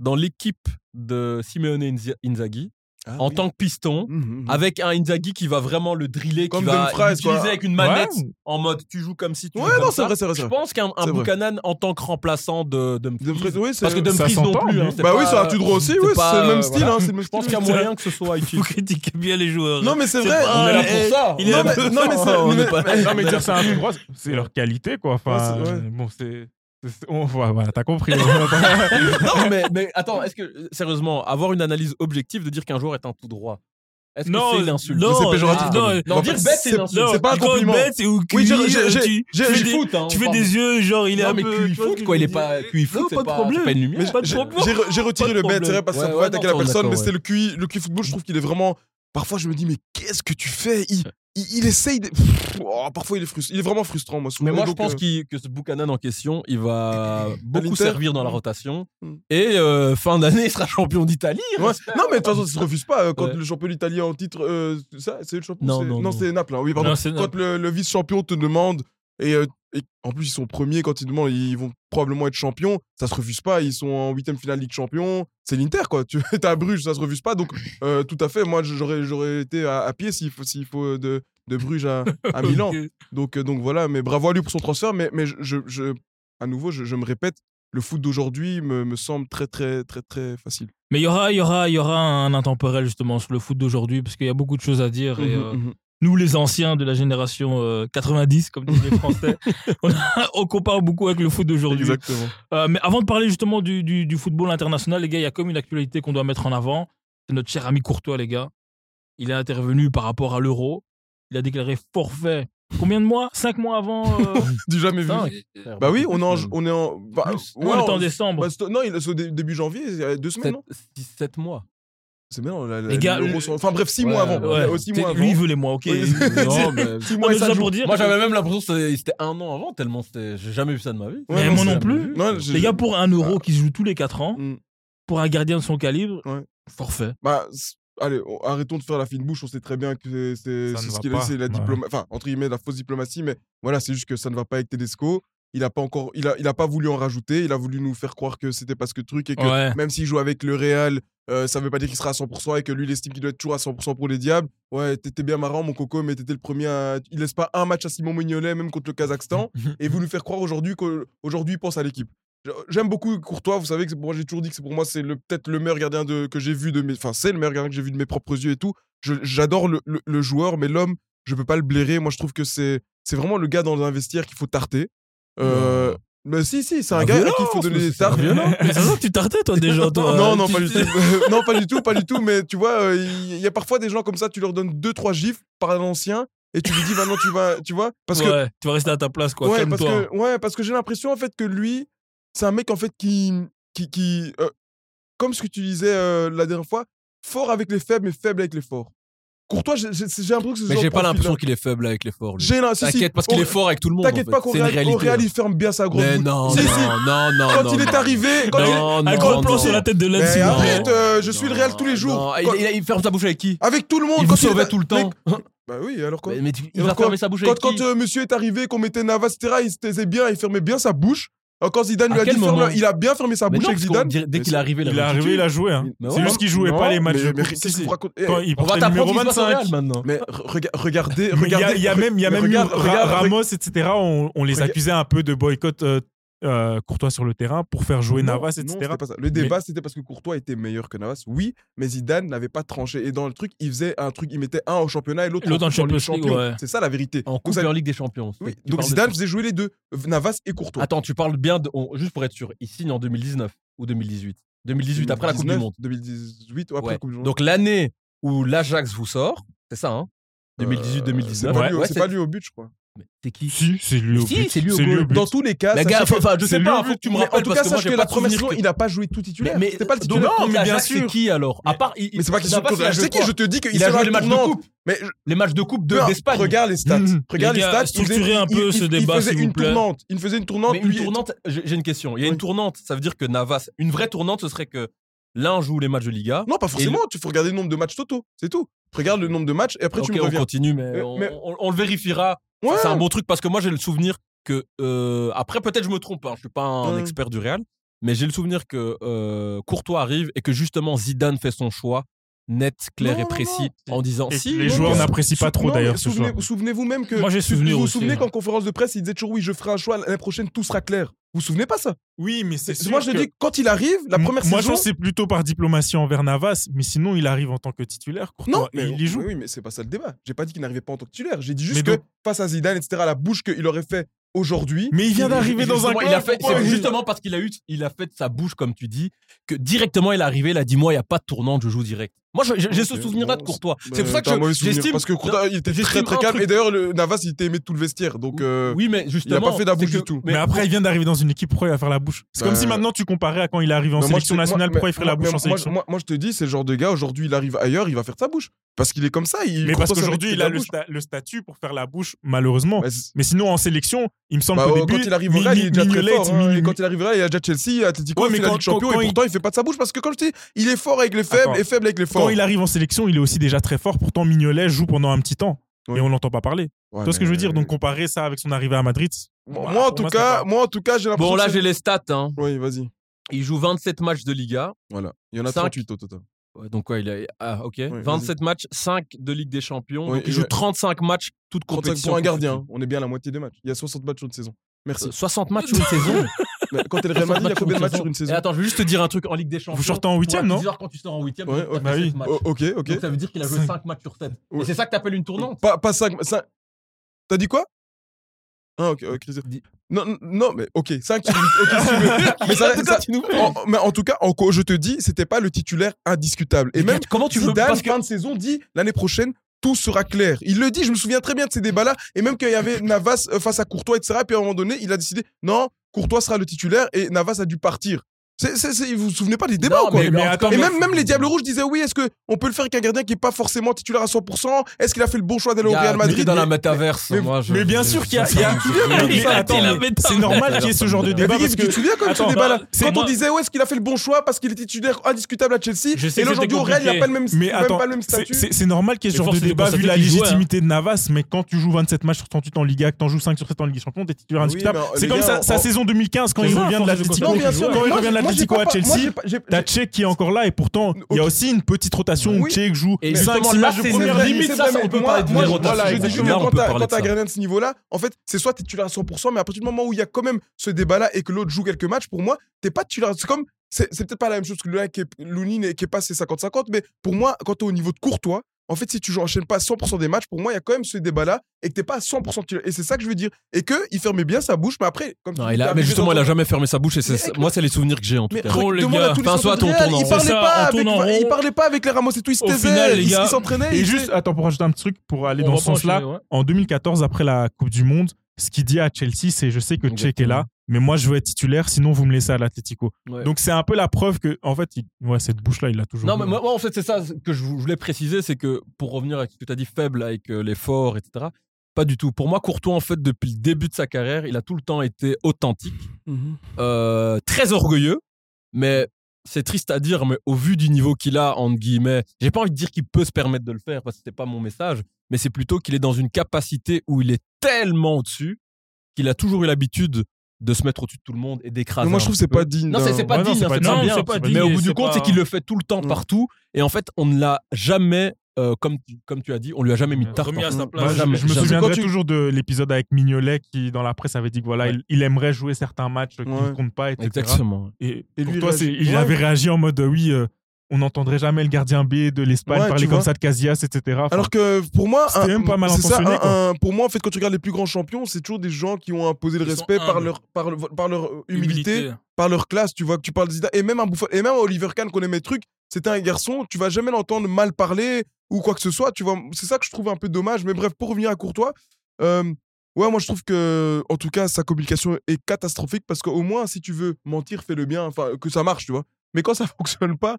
dans l'équipe de Simeone Inza- Inzaghi, Ah, en oui. tant que piston, Mhm, mhm. avec un Inzaghi qui va vraiment le driller, Comme qui va l'utiliser avec une manette Ouais. en mode tu joues comme si tu Ouais, joues non, c'est ça. vrai, c'est vrai, Je pense qu'un. Buchanan en tant que remplaçant de Dumfries. Oui, parce que ça Dumfries non plus. hein, Bah oui, pas- c'est un tout droit aussi, c'est le même style. voilà. hein, c'est le même Je pense qu'il y a moyen que ce soit utile. Vous critiquez bien les joueurs. Non, mais c'est vrai. On est là pour ça. Non, mais- ça. c'est- Non, mais dire c'est un c'est leur qualité, quoi. Enfin, bon, c'est. On- voilà, voilà, t'as compris. non, mais, mais attends, est-ce que, sérieusement, avoir une analyse objective de dire qu'un joueur est un tout droit, est-ce que Non, c'est une insulte? non, C'est péjoratif, ah, non. Non, dire bête, c'est une insulte. Non, C'est pas un compliment. bête, c'est ou Oui, j'ai- QI, j'ai- j'ai- tu- j'ai- tu fais j'ai des- foot, hein, Tu fais des yeux, genre il est Non, un mais peu. Ce foot, quoi, il est pas. QI foot, pas de problème. c'est pas une Mais lumière. Pas de j'ai- problème. j'ai re- j'ai retiré Pas le bête, c'est vrai, parce que ça ouais, attaquer non, la personne, mais c'était le QI, le QI football, je trouve qu'il est vraiment. Parfois, je me dis, mais qu'est-ce que tu fais? Il, il, il essaye de. Pff, oh, parfois, il est, il est vraiment frustrant, moi. souvent. Mais moi, je pense euh, que ce Buchanan en question, il va beaucoup servir dans la rotation. Mm. Et euh, fin d'année, il sera champion d'Italie. Ouais. j'espère. Non, mais de toute façon, ça se refuse pas. euh, Quand Ouais. le champion d'Italie en titre, euh, ça, c'est le champion. Non, c'est- non, non. c'est Naples. hein. Oui, pardon. Non, quand le, le vice-champion te demande, et, et en plus, ils sont premiers, quand ils demandent, ils vont probablement être champions. Ça se refuse pas. Ils sont en huitième finale Ligue Champion. C'est l'Inter, quoi. Tu es à Bruges, ça se refuse pas. Donc, euh, tout à fait. Moi, j'aurais, j'aurais été à, à pied s'il faut, s'il faut de, de Bruges à, à Milan. Donc, euh, donc voilà, mais bravo à lui pour son transfert. Mais, mais je, je, je- à nouveau, je, je me répète, le foot d'aujourd'hui me, me semble très, très, très, très facile. Mais il y aura, y aura, y aura un intemporel justement sur le foot d'aujourd'hui parce qu'il y a beaucoup de choses à dire. Et, Mhm, euh, mhm. Nous, les anciens de la génération euh, 90, comme disent les Français, on, a- on compare beaucoup avec le foot d'aujourd'hui. Exactement. Euh, mais avant de parler justement du, du- du football international, les gars, il y a comme une actualité qu'on doit mettre en avant. C'est notre cher ami Courtois, les gars. Il est intervenu par rapport à l'euro. Il a déclaré forfait. Combien de mois? Cinq mois avant euh, Du jamais vu. Cinq. Bah oui, on est en. On est en bah, ouais, on est en décembre. bah, non, il c'est au dé- début janvier, il y a deux semaines, non? 7 mois. C'est bien, la- la- Les gars, l'Euro le- sur- Enfin bref, six Ouais, mois avant. Ouais. Mois avant. Lui, il veut les mois, ok. Oui, Non, mais- Six mois mais ça pour dire. Moi, j'avais même l'impression que c'était- c'était un an avant, tellement c'était- j'ai jamais vu ça de ma vie. Ouais, Mais non, moi c'est non plus. Non, j'ai- Les gars, pour un euro qui se joue tous les 4 ans, Mm. pour un gardien de son calibre, Ouais. forfait. Bah, c- allez, on- arrêtons de faire la fine bouche. On sait très bien que c'est- c'est Ça c'est ne ce va qu'il a, pas. c'est la Ouais. diploma- enfin entre guillemets la fausse diplomatie, mais voilà, c'est juste que ça ne va pas avec Tedesco. Il a pas encore, il a, il a pas voulu en rajouter. Il a voulu nous faire croire que c'était parce que truc et que Ouais. même s'il joue avec le Real, euh, ça veut pas dire qu'il sera à 100% et que lui il estime qu'il doit être toujours à 100% pour les diables. Ouais, t'étais bien marrant mon coco, mais t'étais le premier. À... Il laisse pas un match à Simon Mignolet même contre le Kazakhstan et vous nous faire croire aujourd'hui qu'aujourd'hui il pense à l'équipe. J'aime beaucoup Courtois, vous savez que moi j'ai toujours dit que c'est pour moi c'est peut-être le meilleur gardien de, que j'ai vu de mes enfin c'est le meilleur gardien que j'ai vu de mes propres yeux et tout. J'adore le, le- le joueur mais l'homme, je peux pas le blairer. Moi je trouve que c'est c'est vraiment le gars dans un vestiaire qu'il faut tarter. Euh, mais si si, c'est un Ah, gars à qui il faut donner mais des c'est ça, tartes. violence. Mais ça sent que tu tartais, toi, déjà, toi. non, non, pas du tout. non, pas du tout, pas du tout. Mais tu vois, euh, il y, a parfois des gens comme ça, tu leur donnes deux, trois gifles par un ancien et tu lui dis maintenant tu vas, tu vois, parce que Ouais, tu vas rester à ta place, quoi. ouais, parce Calme-toi. que ouais, parce que j'ai l'impression en fait que lui, c'est un mec en fait qui, qui, qui euh, comme ce que tu disais euh, la dernière fois, fort avec les faibles mais faible avec les forts. Courtois, j'ai l'impression que c'est ce Mais j'ai pas l'impression qu'il est faible avec l'effort. lui. J'ai l'im- si, si. T'inquiète, parce qu'il est fort avec tout le monde. T'inquiète en pas fait. qu'au C'est une Real, au. Real, il ferme bien sa grosse Mais bouche. non, Si, si. non, non, non. Quand non, il est non. arrivé, quand il- Non, Un non, gros plan non. sur la tête de vous plaît. arrête, euh, je suis le Real tous les jours. Non, il, Quand- il- il ferme sa bouche avec qui? Avec tout le monde. Il quand vous sauvait tout le temps. Bah oui, alors quoi? Mais, il va fermer sa bouche Quand, avec qui? quand euh, monsieur est arrivé, qu'on mettait Navas, etc., il se taisait bien, il fermait bien sa bouche. Alors, quand Zidane À lui a dit quel ferme, moment il a bien fermé sa Mais bouche non, avec Zidane. dirait- dès Mais qu'il est arrivé, Il est arrivé, il a joué. Hein. Mais C'est juste qu'il jouait Non, pas les matchs mais- de mais coupe. qu'est-ce Eh, il On va t'apprendre numéro ce qui se passe au 25. Real maintenant. Mais rega- regardez, Mais il y a- regardez. il y a même, il y a mais même regarde, regarde, Ramos, etc. On, on les accusait un peu de boycott euh, euh, Courtois sur le terrain pour faire jouer Navas, etc. Le débat, c'était parce que Courtois était meilleur que Navas, oui, mais Zidane n'avait pas tranché. Et dans le truc, il faisait un truc, il mettait un au championnat et l'autre en, en Champions League. Ouais. C'est ça la vérité. En Coupe ça... Ligue des Champions. Oui, donc Zidane faisait jouer les deux, Navas et Courtois. Attends, tu parles bien, de... Juste pour être sûr, il signe en 2019 ou 2018 2018, après la Coupe du Monde. 2018 ou après la Coupe du Monde. Donc l'année où l'Ajax vous sort, c'est ça, hein? Euh, 2018-2019. C'est pas, ouais, pas, lui au but, je crois. C'est qui Si, c'est lui. Si, lui. Dans tous les cas, enfin, je sais c'est lui pas, hein. tu me rappelles. en tout cas, sache que la première il n'a pas joué tout titulaire. Mais, pas le titulaire. non, mais bien sûr. C'est qui alors? À part, Mais c'est pas je sais question de C'est qui? Je te dis qu'il a joué les matchs de coupe. Mais Les matchs de coupe de- d'Espagne. regarde les stats. Mhm. Regarde les stats. il faisait- un peu faisait une tournante. Il faisait une tournante. Une tournante, j'ai une question. Il y a une tournante, ça veut dire que Navas, une vraie tournante, ce serait que l'un joue les matchs de Liga. Non, pas forcément. Tu faut regarder le nombre de matchs totaux. C'est tout. Regarde le nombre de matchs et après tu Ok, me mais, on le vérifiera c'est un bon truc parce que moi, j'ai le souvenir que. Euh, après, peut-être je me trompe, hein, je ne suis pas un expert du Real, mais j'ai le souvenir que euh, Courtois arrive et que justement Zidane fait son choix net, clair et précis en disant si les joueurs n'apprécient pas trop d'ailleurs ce souvenez, choix. Souvenez-vous même que Moi, j'ai souvenir vous vous souvenez hein. qu'en conférence de presse, il disait toujours oui, je ferai un choix l'année prochaine, tout sera clair. Vous vous souvenez pas ça? Oui, mais c'est Moi, je que... dis quand il arrive, la première saison Moi, je c'est plutôt par diplomatie envers Navas, mais sinon il arrive en tant que titulaire. Non, mais, il y joue. Oui, mais c'est pas ça le débat. J'ai pas dit qu'il n'arrivait pas en tant que titulaire. J'ai dit juste mais que face à Zidane, etc., la bouche qu'il aurait fait aujourd'hui. Mais il vient d'arriver dans un club. Il a fait, c'est justement parce qu'il a eu, il a fait sa bouche, comme tu dis, que directement il est arrivé, il a dit moi, il n'y a pas de tournant, je joue direct. Moi, j'ai ce souvenir-là de Courtois. C'est pour ça que j'estime. Parce que Courtois, il était très très calme. Et d'ailleurs, Navas, il était aimé de tout le vestiaire. Donc, euh, oui, mais justement, il n'a pas fait de la bouche du tout. Mais, après, il vient d'arriver dans une équipe, pourquoi il va faire la bouche C'est comme si euh, maintenant tu comparais à quand il est arrivé en sélection nationale, pourquoi il ferait la bouche moi, en sélection moi, je te dis, c'est le genre de gars, aujourd'hui, il arrive ailleurs, il va faire de sa bouche. Parce qu'il est comme ça. Mais parce qu'aujourd'hui, il a le, statut pour faire la bouche, malheureusement. Bah, mais sinon, en sélection, il me semble. Bah, oh, quand il arrivera, il est déjà très hein. et quand il arrivera, il y a déjà Chelsea, Atletico, il fait la Ligue Champion. Et pourtant, il... fait pas de sa bouche parce que, comme je te dis, il est fort avec les faibles et faible avec les forts quand il arrive en sélection, il est aussi déjà très fort. Pourtant, Mignolet joue pendant un petit temps. Et on l'entend pas parler. Ouais, tu vois ce que je veux dire? Donc comparer ça avec son arrivée à Madrid. Moi, bah, en tout cas, moi en tout cas, j'ai l'impression. Bon là, j'ai les stats. Hein. Oui, vas-y. Il joue 27 matchs de Liga. Voilà. Il y en a 5... 38 au total. Donc ouais, il a ah, ok. 27 matchs, 5 de Ligue des Champions. Il joue 35 matchs toutes compétitions. pour un gardien. Hein. On est bien à la moitié des matchs. Il y a 60 matchs une saison. Merci. Euh, 60 matchs une saison? Quand elle Real Madrid, il y a combien de matchs sur une saison Attends, je veux juste te dire un truc en Ligue des Champions. Vous sortez en 8 non quand tu sors en 8 bah Ok, ok. Donc ça veut dire qu'il a joué 5 matchs sur 7. Et c'est ça que t'appelles une tournante Pas 5. 5... T'as dit quoi? Ah, ok, ok. Non, non, mais ok, 5 tu, okay, si mais ça, ça, en, mais en tout cas, en, je te dis, c'était pas le titulaire indiscutable. Et mais même, comment tu Zidane, veux, parce que... fin de saison, dit l'année prochaine, tout sera clair. Il le dit, je me souviens très bien de ces débats-là. Et même quand il y avait Navas euh, face à Courtois, etc., et puis à un moment donné, il a décidé, non, Courtois sera le titulaire et Navas a dû partir. Vous vous souvenez pas des débats quoi Et même, même les Diables Rouges disaient oui, est-ce qu'on peut le faire avec un gardien qui n'est pas forcément titulaire à 100% Est-ce qu'il a fait le bon choix d'aller au Real Madrid? Dans la métaverse. Mais, moi, je, mais bien sûr qu'il y a. A... C'est normal qu'il y ait ce genre de débat. Parce. Tu te souviens quand ce débat-là? Bah, quand on disait ouais, est-ce qu'il a fait le bon choix parce qu'il est titulaire indiscutable à Chelsea? Et aujourd'hui au Real, il n'a pas le même statut. C'est normal qu'il y ait ce genre de débat vu la légitimité hein. de Navas, mais quand tu joues 27 matchs sur 38 en Liga, que tu en joues 5 sur 7 en Ligue des Champions, t'es titulaire indiscutable. Euh, c'est comme sa saison 2015 quand il revient de la à Chelsea, t'as Tchèque qui est encore là et pourtant il y a aussi une petite rotation où oui. Tchèque joue et 5 6 matchs de première limite ça, on peut parler de rotation. Je dis quand t'as Grenade ce niveau-là, en fait, c'est soit t'es titulaire à 100% mais à partir du moment où il y a quand même ce débat-là et que l'autre joue quelques matchs pour moi, t'es pas titulaire, c'est comme c'est peut-être pas la même chose que le qui est, Lounine qui passé 50-50 mais pour moi quand t'es au niveau de Courtois en fait, si tu enchaînes pas 100% des matchs, pour moi, il y a quand même ce débat-là et que t'es pas à 100% Et c'est ça que je veux dire. Et que il fermait bien sa bouche, mais après, comme non, il a, mais justement, il a jamais fermé sa bouche. Et moi, c'est les souvenirs que j'ai en tout mais cas. Les gars, en il parlait, parlait pas avec les Ramos et tout. Il se taisait, il, s'entraînait. Et juste, attends, pour rajouter un petit truc, pour aller dans ce sens-là, en 2014, après la Coupe du Monde, ce qu'il dit à Chelsea, c'est je sais que Check est là, mais moi je veux être titulaire, sinon vous me laissez à l'Atlético. Donc c'est un peu la preuve que, en fait, ouais, cette bouche-là, il l'a toujours. Non, mais hein. moi, en fait, c'est ça que je voulais préciser, c'est que pour revenir à ce que tu as dit, faible avec euh, les etc. Pas du tout. Pour moi, Courtois, en fait, depuis le début de sa carrière, il a tout le temps été authentique, mhm. euh, très orgueilleux, mais c'est triste à dire, mais au vu du niveau qu'il a, entre guillemets, j'ai pas envie de dire qu'il peut se permettre de le faire, parce que c'était pas mon message, mais c'est plutôt qu'il est dans une capacité où il est tellement au-dessus qu'il a toujours eu l'habitude de se mettre au-dessus de tout le monde et d'écraser. Moi, je trouve que c'est pas digne. Non, c'est pas, digne, Mais au bout du compte, c'est qu'il le fait tout le temps, mm. partout. Et en fait, on ne l'a jamais euh, comme, tu, comme tu as dit, on lui a jamais mis de tarte. Remis hein. à sa place. Je, me souviendrai tu... toujours de l'épisode avec Mignolet qui, dans la presse, avait dit que voilà, il, aimerait jouer certains matchs qui ne comptent pas, etc. Exactement. Et, lui, il, avait réagi en mode euh, oui, euh, on n'entendrait jamais le gardien B de l'Espagne Ouais, parler comme ça de Casillas, etc. Enfin, Alors que pour moi, C'était un- même pas mal ça, un- un- pour moi, en fait, quand tu regardes les plus grands champions, c'est toujours des gens qui ont imposé le Ils respect par leur, par, le- par leur humilité, par leur classe. Tu vois que tu parles de Zidane et même un Buffon et même Oliver Kahn qu'on aimait truc, c'était un garçon. Tu vas jamais l'entendre mal parler ou quoi que ce soit. Tu vois, c'est ça que je trouve un peu dommage. Mais bref, pour revenir à Courtois, euh, ouais, moi je trouve que en tout cas sa communication est catastrophique parce qu'au moins si tu veux mentir, fais-le bien, enfin que ça marche, tu vois. Mais quand ça fonctionne pas,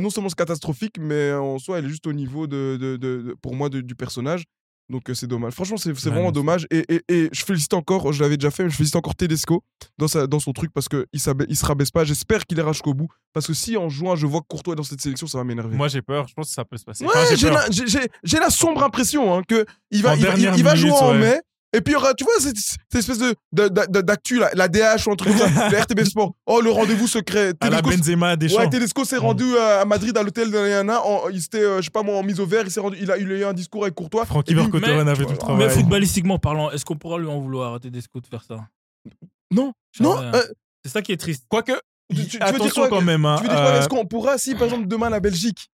non seulement catastrophique, mais en soi elle est juste au niveau de, de- de- de- pour moi du personnage. Donc euh, c'est dommage. Franchement, c'est Ouais, vraiment dommage. Et, et- et je félicite encore, je l'avais déjà fait, mais je félicite encore Tedesco dans, sa, dans son truc parce qu'il il se rabaisse pas. J'espère qu'il ira jusqu'au bout. Parce que si en juin, je vois que Courtois est dans cette sélection, ça va m'énerver. moi, j'ai peur. Je pense que ça peut se passer. Ouais, Enfin, j'ai la, sombre impression hein, que il va, il, va- il- dernière il va minute, jouer en mai. Et puis il y aura, tu vois, cette, cette espèce de, de- de- d'actu, la DH ou un truc comme ça, le RTB Sport. Oh, le rendez-vous secret. À la Benzema des Ouais. Tedesco s'est rendu à à Madrid à l'hôtel de en- Il s'était, euh, je sais pas moi, en mise au vert. Il, s'est rendu, il, a, il a eu un discours avec Courtois. Francky mais- avait tout le Mais travail. Mais footballistiquement parlant, est-ce qu'on pourra lui en vouloir à Tedesco de faire ça? Non, non. euh, C'est ça qui est triste. Quoique, tu- tu- tu veux dire attention quoi, quand même. hein, tu veux dire quoi euh, Est-ce qu'on pourra, si par exemple demain la Belgique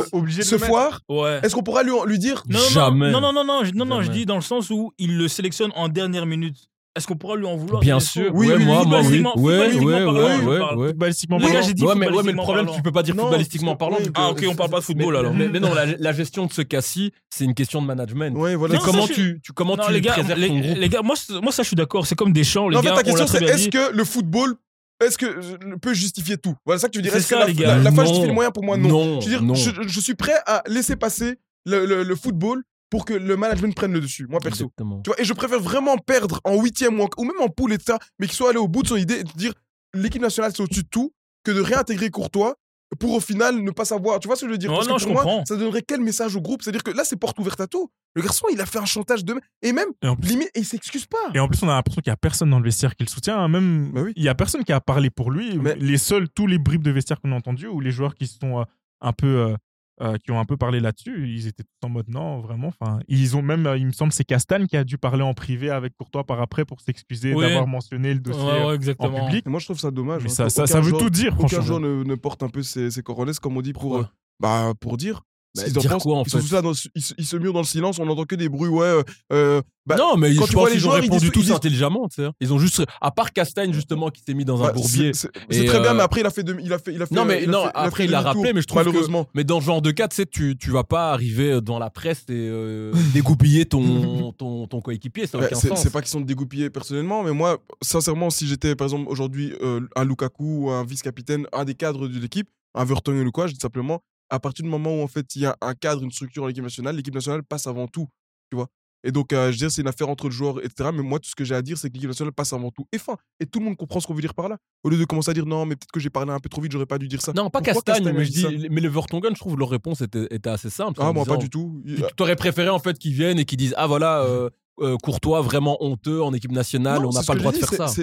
euh, obligé de se le mettre. foire, Ouais. est-ce qu'on pourra lui, lui dire Non, non, Jamais. Non, non, non, non, je- non, non, je Jamais. dis dans le sens où il le sélectionne en dernière minute. Est-ce qu'on pourra lui en vouloir? Bien sûr. Oui, ouais, oui, moi, moi, oui. footballistiquement- Ouais, ouais, footballistiquement ouais, parlant, je ouais, parle. ouais. Footballistiquement Les gars, parlant. j'ai dit Ouais, mais, ouais, mais le footballistiquement problème, parlant. tu peux pas dire Non, footballistiquement parce que- parlant. oui, Ah, ok, on parle pas de football mais, alors. Mais, mais non, la, la gestion de ce cas-ci, c'est une question de management. Ouais, voilà. Et Non, comment ça, je- tu, tu, comment Non, tu les gars, préserves les, ton groupe les gars, moi, c'est- moi ça je suis d'accord. C'est comme des champs, les en fait, gars. ta on question très c'est bien est-ce dit. que le football est-ce que je- peut justifier tout? Voilà ça que tu veux dire. Est-ce que la, les gars. la, la fin justifie le moyen pour moi non. Non, Je veux dire, non. je, je suis prêt à laisser passer le, le- le football pour que le management prenne le dessus. Moi perso. Exactement. Tu vois, et je préfère vraiment perdre en huitième ou même en poule et tout ça, mais qu'il soit allé au bout de son idée et de dire l'équipe nationale c'est au-dessus de tout, que de réintégrer Courtois pour au final ne pas savoir. Tu vois ce que je veux dire? Parce non, que je moi, comprends. ça donnerait quel message au groupe? C'est-à-dire que là, c'est porte ouverte à tout. Le garçon, il a fait un chantage de. Et même, Et en plus- limite, et il s'excuse pas. Et en plus, on a l'impression qu'il n'y a personne dans le vestiaire qui le soutient. hein. Même, Bah oui. il n'y a personne qui a parlé pour lui. Mais- Les seuls, tous les bribes de vestiaire qu'on a entendus, ou les joueurs qui se sont euh, un peu, euh, euh, qui ont un peu parlé là-dessus, ils étaient tous en mode non, vraiment. Enfin, ils ont même, euh, il me semble, c'est Castagne qui a dû parler en privé avec Courtois par après pour s'excuser Oui. d'avoir mentionné le dossier Ouais, ouais, en exactement. public. Et moi, je trouve ça dommage. Mais hein, ça, veut joueur- tout dire, Aucun franchement. joueur ne, ne porte un peu ses, ses coronets, comme on dit, pour. Euh, bah, pour dire. Bah, Ce qu'ils en dire pensent. quoi, en ils sont fait? tous là, dans, ils, se- ils se murent dans le silence, on n'entend que des bruits, ouais. euh, euh, bah, non, mais quand je tu vois pense les qu'ils ont joueurs, ils répondu tous intelligemment. tu sais. Ils ont juste, à part Castagne justement qui s'est mis dans un bah, bourbier. c'est- très bien, euh, mais après, il a fait. demi- il a fait, il a fait Non, mais il non, fait- après, il l'a rappelé, mais je trouve que- Malheureusement. Mais dans ce genre de cas, tu sais, tu, tu vas pas arriver dans la presse et euh, dégoupiller ton, ton, ton coéquipier, ça aucun c'est sens. c'est pas qu'ils sont dégoupillés personnellement, mais moi, sincèrement, si j'étais par exemple aujourd'hui euh, un Lukaku ou un vice-capitaine, un des cadres de l'équipe, un Vertonghen ou quoi, je dis simplement, à partir du moment où en fait il y a un cadre, une structure dans l'équipe nationale, l'équipe nationale passe avant tout, tu vois? Et donc, euh, je veux dire, c'est une affaire entre le joueur, etc. Mais moi, tout ce que j'ai à dire, c'est que l'équipe nationale passe avant tout. Et fin. Et tout le monde comprend ce qu'on veut dire par là. Au lieu de commencer à dire non, mais peut-être que j'ai parlé un peu trop vite, j'aurais pas dû dire ça. Non, pas Pourquoi Castagne, mais je dis, mais le Vertonghen, je trouve leur réponse était, était assez simple. Ah, en moi, pas du tout. Tu t'aurais préféré en fait qu'ils viennent et qu'ils disent ah voilà euh, euh, Courtois vraiment honteux en équipe nationale, Non, on n'a pas le droit de faire ça.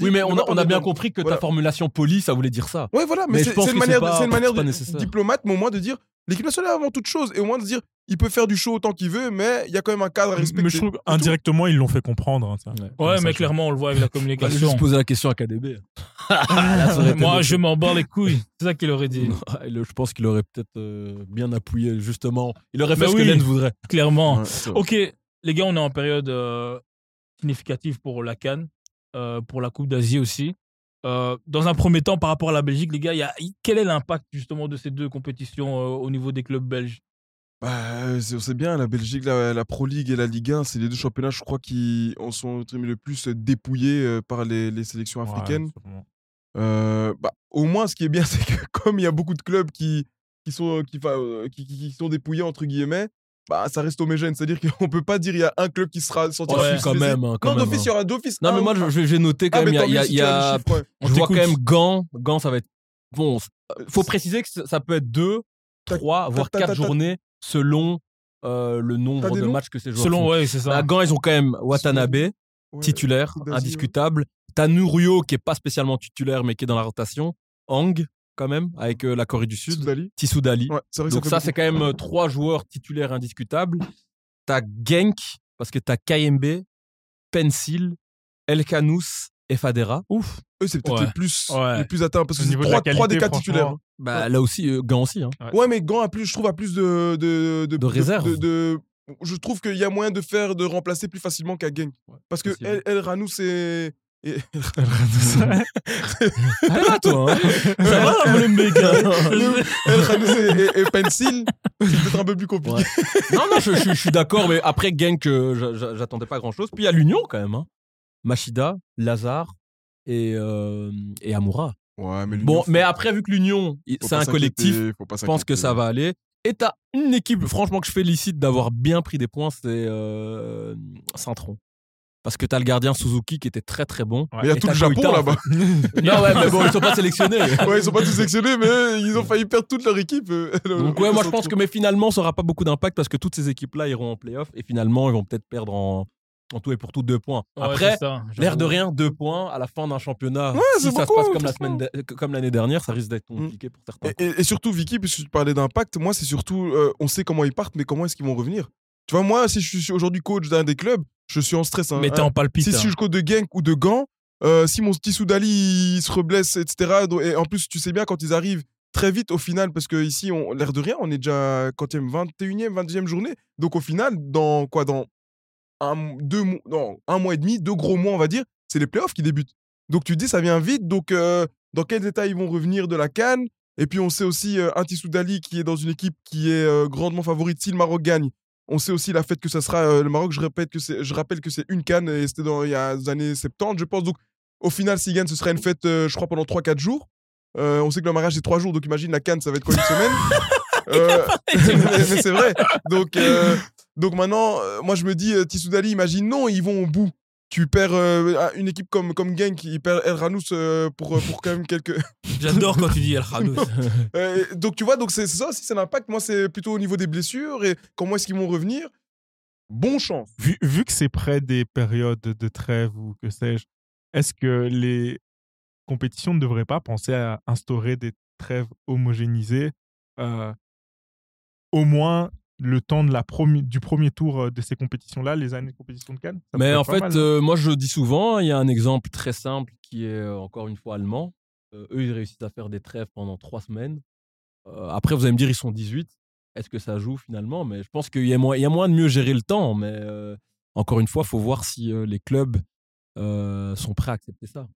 Oui, mais on a, pas on a bien compris que Voilà. ta formulation polie, ça voulait dire ça. Ouais, voilà, mais, Mais c'est je une que manière, c'est pas- une manière diplomate, mais au moins de dire l'équipe nationale avant toute chose, et au moins de dire il peut faire du show autant qu'il veut, mais il y a quand même un cadre à respecter. Mais je trouve indirectement, ils l'ont fait comprendre. hein, ça. Ouais. Comme Ouais, ça, mais je- clairement, on le voit avec la communication. juste poser la question à KDB. Moi, je m'en bats les couilles. C'est ça qu'il aurait dit. Je pense qu'il aurait peut-être euh, bien appuyé, justement. Il aurait fait Mais ce oui. que Lens voudrait. Clairement. Ouais. Ok, les gars, on est en période euh, significative pour la Cannes, euh, pour la Coupe d'Asie aussi. Euh, dans un premier temps, par rapport à la Belgique, les gars, y a, quel est l'impact justement de ces deux compétitions au niveau des clubs belges? Bah, c'est- on sait bien, la Belgique, la, la Pro League et la Ligue 1, c'est les deux championnats, je crois, qui en sont le plus dépouillés par les, les sélections africaines. bah, au moins, ce qui est bien, c'est que comme il y a beaucoup de clubs qui, qui, sont, qui- qui sont dépouillés, entre guillemets, bah, ça reste homogène. C'est-à-dire qu'on peut pas dire il y a un club qui sera sorti Ouais, quand même, hein, quand non, même, d'office, hein. il y aura d'office. Non, mais moi, je- je- j'ai noté quand Ah, même. mais Il y a, y a- y a- chiffres, ouais. Je vois quand même Gand. Gand, ça va être. Bon, faut préciser que ça peut être deux, trois, voire quatre journées selon euh, le nombre de matchs que ces joueurs Selon, font. ouais, c'est ça. À Gand, ils ont quand même Watanabe, titulaire, indiscutable. T'as Nurio, qui est pas spécialement titulaire, mais qui est dans la rotation. Hang, quand même, avec euh, la Corée du Sud. Soudali. Tissou Dali. Ouais, c'est vrai que Donc ça, c'est quand même euh, trois joueurs titulaires indiscutables. T'as Genk, parce que t'as KMB, Pencil, Elkanous et Fadera. Ouf. Eux, c'est peut-être Ouais. les plus, Ouais. les plus atteints parce que c'est niveau de trois, trois des quatre titulaires. franchement, Bah, là aussi, euh, Gant aussi. Hein. Ouais, mais Gant a plus, je trouve, a plus de. De, De réserve. de- de- je trouve qu'il y a moyen de faire, de remplacer plus facilement qu'à Genk. Parce que. El, El Ranou, c'est. Et- T'es là, toi. hein Ça va, mec et, et, et Pencil, c'est peut-être un peu plus compliqué. Ouais. non, non, je, je- je suis d'accord, mais après Genk, euh, j'a- j'a- j'attendais pas grand-chose. Puis il y a l'Union quand même. Hein. Machida, Lazare et, euh, et Amoura. Ouais, mais Bon, mais après, vu que l'Union, c'est un collectif, je pense que ça va aller. Et t'as une équipe, franchement, que je félicite d'avoir bien pris des points, c'est euh, Saint-Tron. Parce que t'as le gardien Suzuki qui était très très bon. Mais il y a Et tout le Japon là-bas. Non, ouais, mais bon, ils sont pas sélectionnés. ouais, ils sont pas tous sélectionnés, mais ils ont failli perdre toute leur équipe. euh, Donc, ouais, moi je pense que, mais finalement, ça aura pas beaucoup d'impact parce que toutes ces équipes-là iront en playoff et finalement, ils vont peut-être perdre en, en tout et pour tout deux points. Après, L'air de rien, deux points à la fin d'un championnat. c'est si ça se passe comme la franchement. semaine de- comme l'année dernière, ça risque d'être Mm. compliqué pour certains. Et, et- et surtout, Vicky, puisque tu parlais d'impact, moi, c'est surtout, euh, on sait comment ils partent, mais comment est-ce qu'ils vont revenir? Tu vois, moi, si je suis aujourd'hui coach d'un des clubs, je suis en stress. hein. Mais t'es Hein, en palpite. si je hein. suis coach de Genk ou de Gand, euh, si mon petit Soudali il se reblesse, etc. Et en plus, tu sais bien, quand ils arrivent très vite au final, parce que ici, on, l'air de rien, on est déjà quantième, 21e, 22e journée. Donc au final, dans quoi Dans un, deux, mois- non, un mois et demi, deux gros mois, on va dire, c'est les playoffs qui débutent. Donc tu te dis, ça vient vite. Donc euh, dans quels états ils vont revenir de la Cannes Et puis on sait aussi euh, un Tissou Dali qui est dans une équipe qui est euh, grandement favorite si le Maroc gagne. On sait aussi la fête que ça sera euh, le Maroc. Je répète que je rappelle que c'est une canne et c'était dans il y a des années 70, je pense. Donc au final, s'il gagne, ce sera une fête, euh, je crois, pendant 3-4 jours. Euh, on sait que le mariage c'est 3 jours, donc imagine la canne, ça va être quoi une semaine? Mais, mais c'est vrai. Donc, donc maintenant, moi je me dis, euh, Tissou Dali, imagine, non, ils vont au bout. Tu perds euh, une équipe comme, comme Genk, il perd El Ranous euh, pour, euh, pour quand même quelques. J'adore quand tu dis El Khanous. Euh, donc tu vois, donc c'est ça aussi, c'est l'impact. Moi, c'est plutôt au niveau des blessures et comment est-ce qu'ils vont revenir. Bon chance. vu, vu que c'est près des périodes de trêve ou que sais-je, est-ce que les compétitions ne devraient pas penser à instaurer des trêves homogénéisées euh, au moins le temps de la promi- du premier tour euh, de ces compétitions-là, les années de compétition de Cannes Mais en fait, euh, moi je dis souvent, il y a un exemple très simple qui est euh, encore une fois allemand. Euh, eux, ils réussissent à faire des trêves pendant trois semaines. Euh, après, vous allez me dire, ils sont 18. Est-ce que ça joue finalement? Mais je pense qu'il y, a moyen- il y a moyen de mieux gérer le temps. Mais encore une fois, il faut voir si les clubs sont prêts à accepter ça.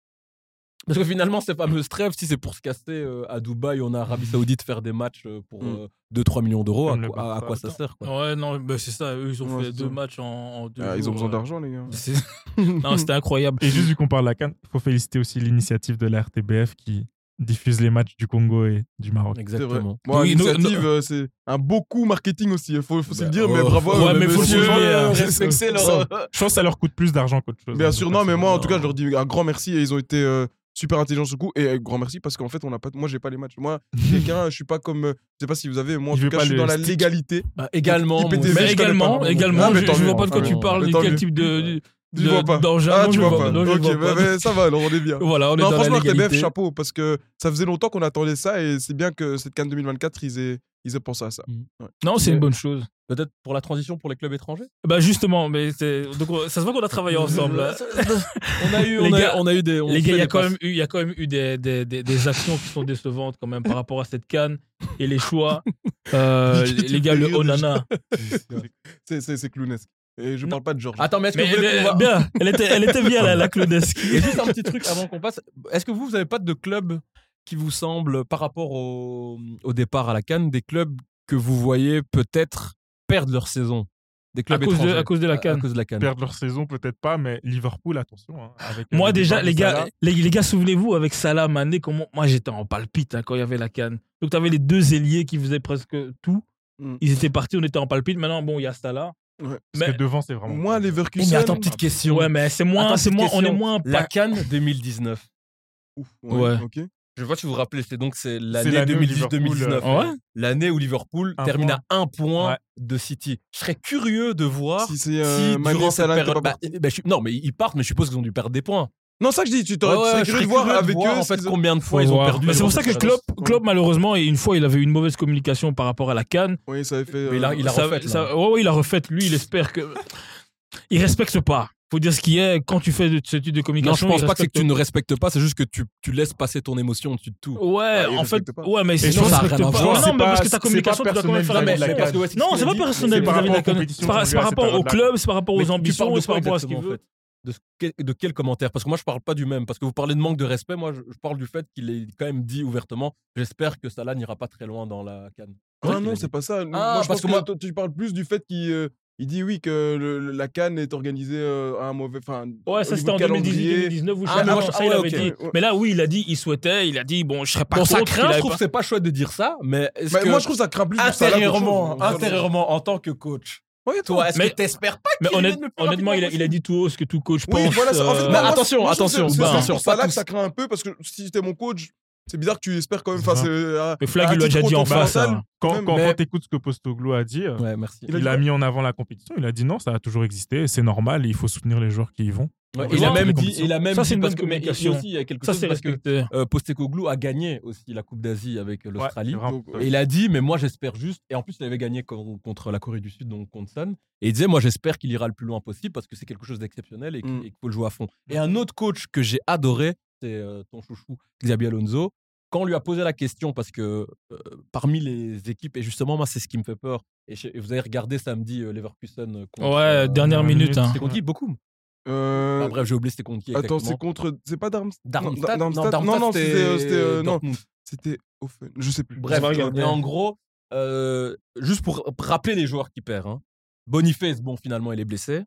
Parce que finalement, ces fameuses trêves, si c'est pour se casser euh, à Dubaï ou en Arabie Saoudite, faire des matchs euh, pour Mm. 2-3 millions d'euros, à, quoi- à- à quoi ça sert quoi? Ouais, non, bah, c'est ça. Eux, ils ont Ouais, fait deux ça. matchs en, en deux Ah, ils ont jours, besoin euh. d'argent, les gars. C'est- non, c'était incroyable. Et juste vu qu'on parle de la Cannes, il faut féliciter aussi l'initiative de la RTBF qui diffuse les matchs du Congo et du Maroc. Exactement. Moi, Oui, nous- l'initiative, euh, c'est un beau coup marketing aussi. Il faut, faut se Bah, le dire, mais oh, bravo. à ouais, mais faut hein. respecter leur- Je pense que ça leur coûte plus d'argent qu'autre chose. Bien hein, sûr, non, mais moi, en tout cas, je leur dis un grand merci et ils ont été euh, super intelligents sur le coup. Et euh, grand merci parce qu'en fait, on n'a pas, moi, j'ai pas les matchs. Moi, quelqu'un, je suis pas comme, euh, je sais pas si vous avez, moi, en tout cas, pas je suis dans la stick. légalité. Bah, également, Mais également, également, je, vois pas de quoi tu parles, quel type de, Tu vois pas. Ah, tu vois vois pas. non, Ok, vois bah, pas. bah, ça va, alors on est bien. Voilà, on est Non, dans franchement, la RTBF, légalité. chapeau, parce que ça faisait longtemps qu'on attendait ça et c'est bien que cette Cannes 2024, ils aient, ils aient pensé à ça. Non, c'est une bonne chose. Peut-être pour la transition pour les clubs étrangers? Bah justement, mais c'est donc on- ça se voit qu'on a travaillé ensemble. hein. On a eu, on a, gars- on a eu des. on Les gars, il y a quand même eu, il y a quand même eu des, des, des, des actions qui sont décevantes quand même par rapport à cette canne et les choix. Euh, les gars, le. Onana. C'est, c'est, c'est clownesque. Et je Non. parle pas de Georges. Attends, mais est-ce que Mais vous voulez elle, va- bien, elle était, elle était bien la, la. Et juste un petit truc avant qu'on passe. Est-ce que vous, vous n'avez pas de club qui vous semble, par rapport au, au départ à la Cannes, des clubs que vous voyez peut-être perdre leur saison? Des À clubs cause, de, étrangers à cause de la À canne. cause de la Cannes. Perdre leur saison, peut-être pas, mais Liverpool, attention. hein, avec, euh, Moi déjà, les gars, Salah. les, les gars, souvenez-vous avec Salah, Mané, comment moi j'étais en palpite hein, quand il y avait la canne. Donc tu avais les deux ailiers qui faisaient presque tout. Mm. Ils étaient partis, on était en palpite. Maintenant, bon, il y a Salah. Ouais. Parce Mais, que devant, c'est vraiment. Moi, Leverkusen. mais attends, petite question. ouais, mais c'est moins, Attends, c'est petite moins, on est moins. La Cannes 2019. Ouf, Ouais. Ok. Je vois si vous vous rappelez, c'est donc c'est C'est l'année l'année où 2018-2019. Liverpool, Ouais. L'année où Liverpool Un termine point. à un point Ouais. de City. Je serais curieux de voir Si si, c'est euh, Mané durant cette période. bah, bah, je- non, mais ils partent, mais je suppose qu'ils ont dû perdre des points. Non, ça que je dis, tu t'aurais- tu ouais, curieux de voir curieux de avec voir, eux. en fait combien de fois ils ont voir. perdu. Mais c'est pour ça que. Klopp, Klopp, malheureusement, et une fois, il avait eu une mauvaise communication par rapport à la Cannes. Oui, ça avait fait. Mais il a- euh, il a Ça- refait, ça- ouais, ouais, il a refait. Lui, il espère que. Il respecte pas. Faut dire ce qui est. Quand tu fais de, ce type de Non, je communication. pense il pas que c'est que tu ne respectes pas, c'est juste que tu, tu laisses passer ton émotion au-dessus de tout. Ouais, Ah, il en fait, pas. ouais, mais sinon ça rien à pas. voir. Non, C'est mais pas- parce que ta communication, tu dois quand même faire la Non, c'est pas personnel par vis-à-vis de la rapport C'est par- au club, c'est par rapport aux tu ambitions, c'est par rapport à ce qu'il veut. De, ce que- de quel commentaire? Parce que moi, je parle pas du même. Parce que vous parlez de manque de respect. Moi, je, je parle du fait qu'il ait quand même dit ouvertement J'espère que Salah n'ira pas très loin dans la canne. Ah non, c'est pas ça. moi, je parce pense que que moi- toi, tu parles plus du fait qu'il euh, il dit oui que le- la canne est organisée euh, à un mauvais. Enfin, Ouais, ça c'était en de calendrier. 2018-2019 où Ah, ah, mais moi, ça, il ah, avait ouais, dit. Mais là, oui, il a dit, il souhaitait, il a dit, bon, je serais pas Bon, ça contre. craint, il je trouve pas- c'est pas chouette de dire ça, mais que moi, je trouve que ça craint plus intérieurement, intérieurement, en tant que coach, Ouais, toi, est-ce Mais- que t'espères pas Mais qu'il honnête- le plus honnêtement, il a, rapidement il a dit tout haut ce que tout coach Oui, pense. voilà. ça- en fait, euh, moi, Mais attention, moi, attention, c'est- bah, pas que ça craint un peu parce que si t'es mon coach, c'est bizarre que tu espères quand même. C'est, euh, Mais Flag, à il lui a titre déjà dit en face. hein. Quand, quand, mais- quand t'écoutes ce que Postoglou a dit, euh, Ouais, merci. Il a il mis en avant la compétition. Il a dit non, ça a toujours existé, c'est normal, il faut soutenir les joueurs qui y vont. Ouais, il a même dit, il a même Ça, dit c'est une parce bonne que mais aussi il y a quelque Ça, chose c'est parce que respecté. euh, Postecoglou a gagné aussi la Coupe d'Asie avec euh, l'Australie. Ouais, Et il a dit, mais moi j'espère juste, et en plus il avait gagné con- contre la Corée du Sud, donc contre Sun, et il disait, moi j'espère qu'il ira le plus loin possible parce que c'est quelque chose d'exceptionnel et qu'il Mm. faut le jouer à fond. Et un autre coach que j'ai adoré, c'est euh, ton chouchou, Xabi Alonso, quand on lui a posé la question, parce que euh, parmi les équipes, et justement moi c'est ce qui me fait peur, et, je- et vous avez regardé samedi euh, Leverkusen contre... Ouais, euh, dernière minute. hein. C'était contre qui? Beaucoup. euh, bref, j'ai oublié c'était contre qui Attends, c'est contre. C'est pas Darmstadt Darmstadt? Non, Non, Darmstadt. Darmstadt, Non, non, c'était. euh, c'était, euh, non, c'était. Je sais plus. Bref, et en gros, euh, juste pour rappeler les joueurs qui perdent, hein. Boniface, bon, finalement, il est blessé.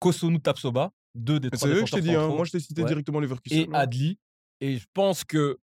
Kosunu Tapsoba, deux des Mais trois C'est eux que je t'ai dit. hein. Moi, je t'ai cité Ouais. directement les Leverkusen. et Adli. Et je pense que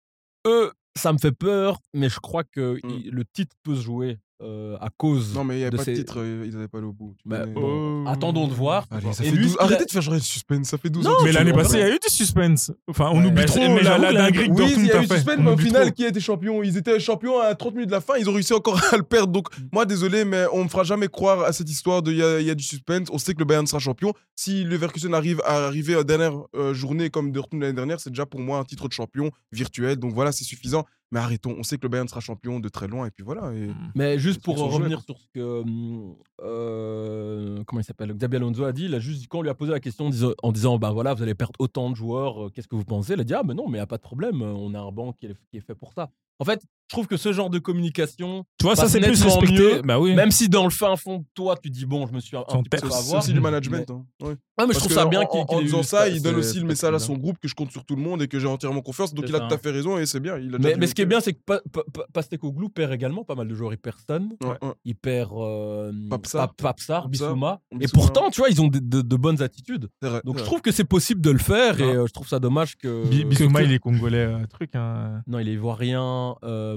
eux, ça me fait peur, mais je crois que Mm. il- le titre peut se jouer euh, à cause. Non, mais il n'y avait de pas de titre. euh, Ils n'avaient pas allé au bout. Bah, bon, Oh. attendons de voir. Allez, ça Et fait lui, 12 ce qu'il a- Arrêtez de faire genre du suspense. Ça fait 12 Non, ans. Mais l'année passée, il y a eu du suspense. Enfin, on Ouais. oublie Mais trop mais la, la la- dinguerie que Oui, il Dortmund y a a eu fait. suspense, mais au final, trop. qui était champion Ils étaient champions à 30 minutes de la fin. Ils ont réussi encore à le perdre. Donc, moi, désolé, mais on me fera jamais croire à cette histoire de il y, a- il y a du suspense. On sait que le Bayern sera champion. Si le Leverkusen arrive à arriver à la dernière euh, journée comme Dortmund l'année dernière, c'est déjà pour moi un titre de champion virtuel. Donc voilà, c'est suffisant. Mais arrêtons. On sait que le Bayern sera champion de très loin. Et puis voilà. Et... Mais juste pour revenir sur ce que. hum, euh, comment il s'appelle Xabi Alonso a dit, il a juste, quand on lui a posé la question en disant, en disant bah voilà, vous allez perdre autant de joueurs, euh, qu'est-ce que vous pensez Il a dit ah, mais non, mais il n'y a pas de problème, euh, on a un banc qui est, qui est fait pour ça. En fait, je trouve que ce genre de communication, Tu vois, ça, passe c'est plus nettement respecté. mieux, Bah oui. même si dans le fin fond de toi, tu dis bon, je me suis un, petit peu C'est avoir. aussi du management. hein. Ouais. Ouais, mais je trouve ça en- bien en, qu'il en qu'il ait eu disant ça, il donne aussi le message à son groupe que je compte sur tout le monde et que j'ai entièrement confiance. Donc il a tout à fait raison et c'est bien. Il a déjà Mais, mais ce qui est bien, c'est que Pa- Pa- Pa- Pastecoglou perd également pas mal de joueurs. Il perd Stan, Ouais, ouais. il perd euh, Papsar. Pap- Papsar, Papsar, Bissouma. Et pourtant, tu vois, ils ont de, bonnes attitudes. Donc je trouve que c'est possible de le faire et Ouais. euh, je trouve ça dommage que. Bi- Bissouma, il est congolais, euh, truc. hein. Non, il est ivoirien,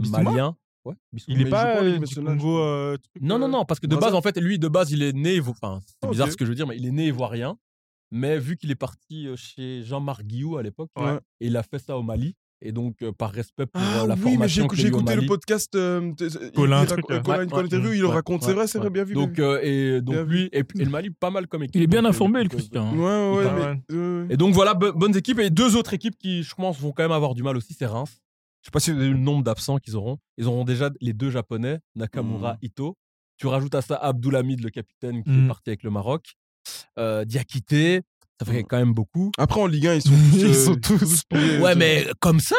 malien. Ouais. Il est Mais pas euh, du Congo. euh, truc, Non, non, euh, non, parce que de base, en fait, lui, de base, il est né. Enfin, c'est bizarre ce que je veux dire, mais il est né ivoirien. Mais vu qu'il est parti chez Jean-Marc Guillou à l'époque, Ouais. et il a fait ça au Mali. Et donc, euh, par respect pour Ah la oui, mais j'ai formation écou- qu'il j'ai écouté le podcast. euh, Colin, il. Colin, interview, le raconte. C'est vrai, c'est vrai, bien vu. Donc, euh, et donc lui, et, puis- et le Mali, pas mal comme équipe. Il est bien informé, le Christian. Ouais, ouais, mais-. Et donc voilà, bo- bonnes équipes. Et deux autres équipes qui, je pense, vont quand même avoir du mal aussi, c'est Reims. Je sais pas si vous avez vu le nombre d'absents qu'ils auront. Ils auront déjà les deux japonais, Nakamura, Mm. Ito. Tu rajoutes à ça Abdoulhamid, le capitaine, qui est parti avec le Maroc. Euh, Diakité, ça fait Mm. quand même beaucoup. Après, en Ligue 1, ils sont tous. Ils sont tous- pourris, Ouais, mais comme ça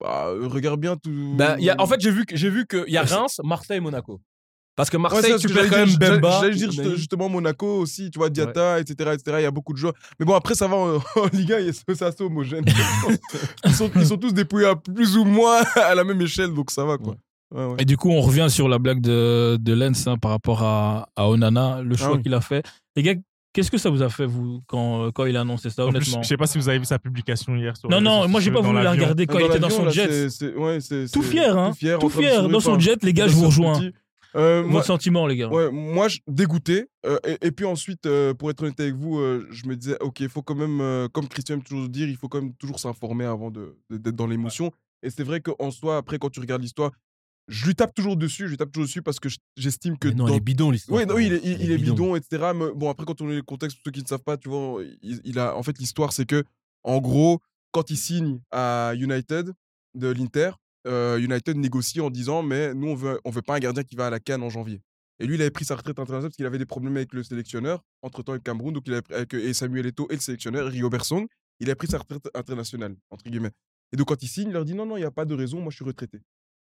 bah, euh, regarde bien tout. bah, y a, En fait, j'ai vu que- j'ai vu qu'il y a c'est- Reims, Marseille, Monaco. Parce que Ouais, Marseille, c'est ce tu perds quand même Bemba. J'allais dire justement Monaco aussi, tu vois, Diata, etc., etc. Il y a beaucoup de joueurs. Mais bon, après, ça va en, en Ligue 1, il y a- c'est assez homogène. ils, sont, ils sont tous dépouillés à plus ou moins à la même échelle, donc ça va, quoi. Ouais, ouais. Et du coup, on revient sur la blague de, de Lens hein, par rapport à, à Onana, le choix Ah oui. qu'il a fait. Les gars, qu'est-ce que ça vous a fait, vous, quand, quand il a annoncé ça, En plus, honnêtement je sais pas si vous avez vu sa publication hier. Sur Non, non, moi, j'ai pas dans voulu la regarder quand il était dans son là, jet. ouais, c'est- Tout fier, hein. Tout fier, Tout Dans son jet, les gars, je vous rejoins. petit. Euh, moi, Votre sentiment, les gars Ouais, moi, je, dégoûté. euh, et, et puis ensuite, euh, pour être honnête avec vous, euh, je me disais, ok, il faut quand même, euh, comme Christian aime toujours dire, il faut quand même toujours s'informer avant de- de- d'être dans l'émotion. Et c'est vrai qu'en soi, après, quand tu regardes l'histoire, je lui tape toujours dessus, je lui tape toujours dessus parce que je- j'estime que. Mais non, dans- il est bidon, l'histoire. Oui, non, il est, il- il est bidon, etc. Mais bon, après, quand on est le contexte, pour ceux qui ne savent pas, tu vois, il, il a, en fait, l'histoire, c'est que En gros, quand il signe à United de l'Inter, euh, United négocie en disant mais nous on veut on veut pas un gardien qui va à la Cannes en janvier. Et lui il avait pris sa retraite internationale parce qu'il avait des problèmes avec le sélectionneur entre temps avec Cameroun donc il avait, avec, et Samuel Eto'o et le sélectionneur Rio Bersong, il a pris sa retraite internationale entre guillemets. Et donc quand il signe il leur dit non non il n'y a pas de raison moi je suis retraité.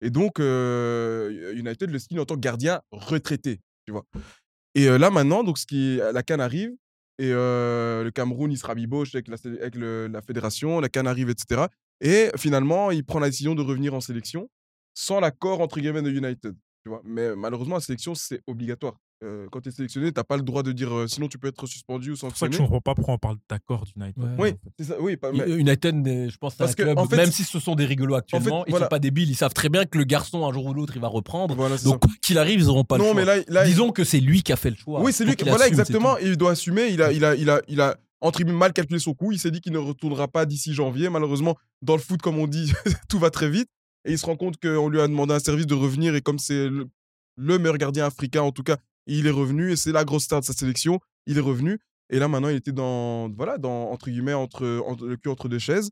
Et donc euh, United le signe en tant que gardien retraité tu vois. Et euh, là maintenant donc ce qui la Cannes arrive et euh, le Cameroun il se rabiboche avec la, avec la fédération la Cannes arrive etc. Et finalement, il prend la décision de revenir en sélection sans l'accord entre guillemets de United. Tu vois? Mais malheureusement, la sélection, c'est obligatoire. Euh, quand tu es sélectionné, tu n'as pas le droit de dire euh, sinon tu peux être suspendu ou C'est pour ça que sanctionné. je comprends pas pourquoi on parle d'accord d'United. Ouais. Oui, en fait. c'est ça. Oui, pas- mais- United, n'est- je pense, c'est que, club, en fait, même si ce sont des rigolos actuellement, ils voilà. sont pas débiles, ils savent très bien que le garçon, un jour ou l'autre, il va reprendre. voilà, c'est Donc, quoi qu'il arrive, ils n'auront pas le non, choix. mais là, là il- Disons que c'est lui qui a fait le choix. Oui, c'est lui qui. Voilà, assume, c'est exactement. Il doit assumer. Il a, il a, il a, il a entre guillemets mal calculé son coup. Il s'est dit qu'il ne retournera pas d'ici janvier. Malheureusement, dans le foot, comme on dit, tout va très vite. Et il se rend compte qu'on lui a demandé un service de revenir. Et comme c'est le, le meilleur gardien africain, en tout cas, il est revenu. Et c'est la grosse star de sa sélection. Il est revenu. Et là, maintenant, il était dans, voilà, dans, entre guillemets, entre, le cul entre deux chaises.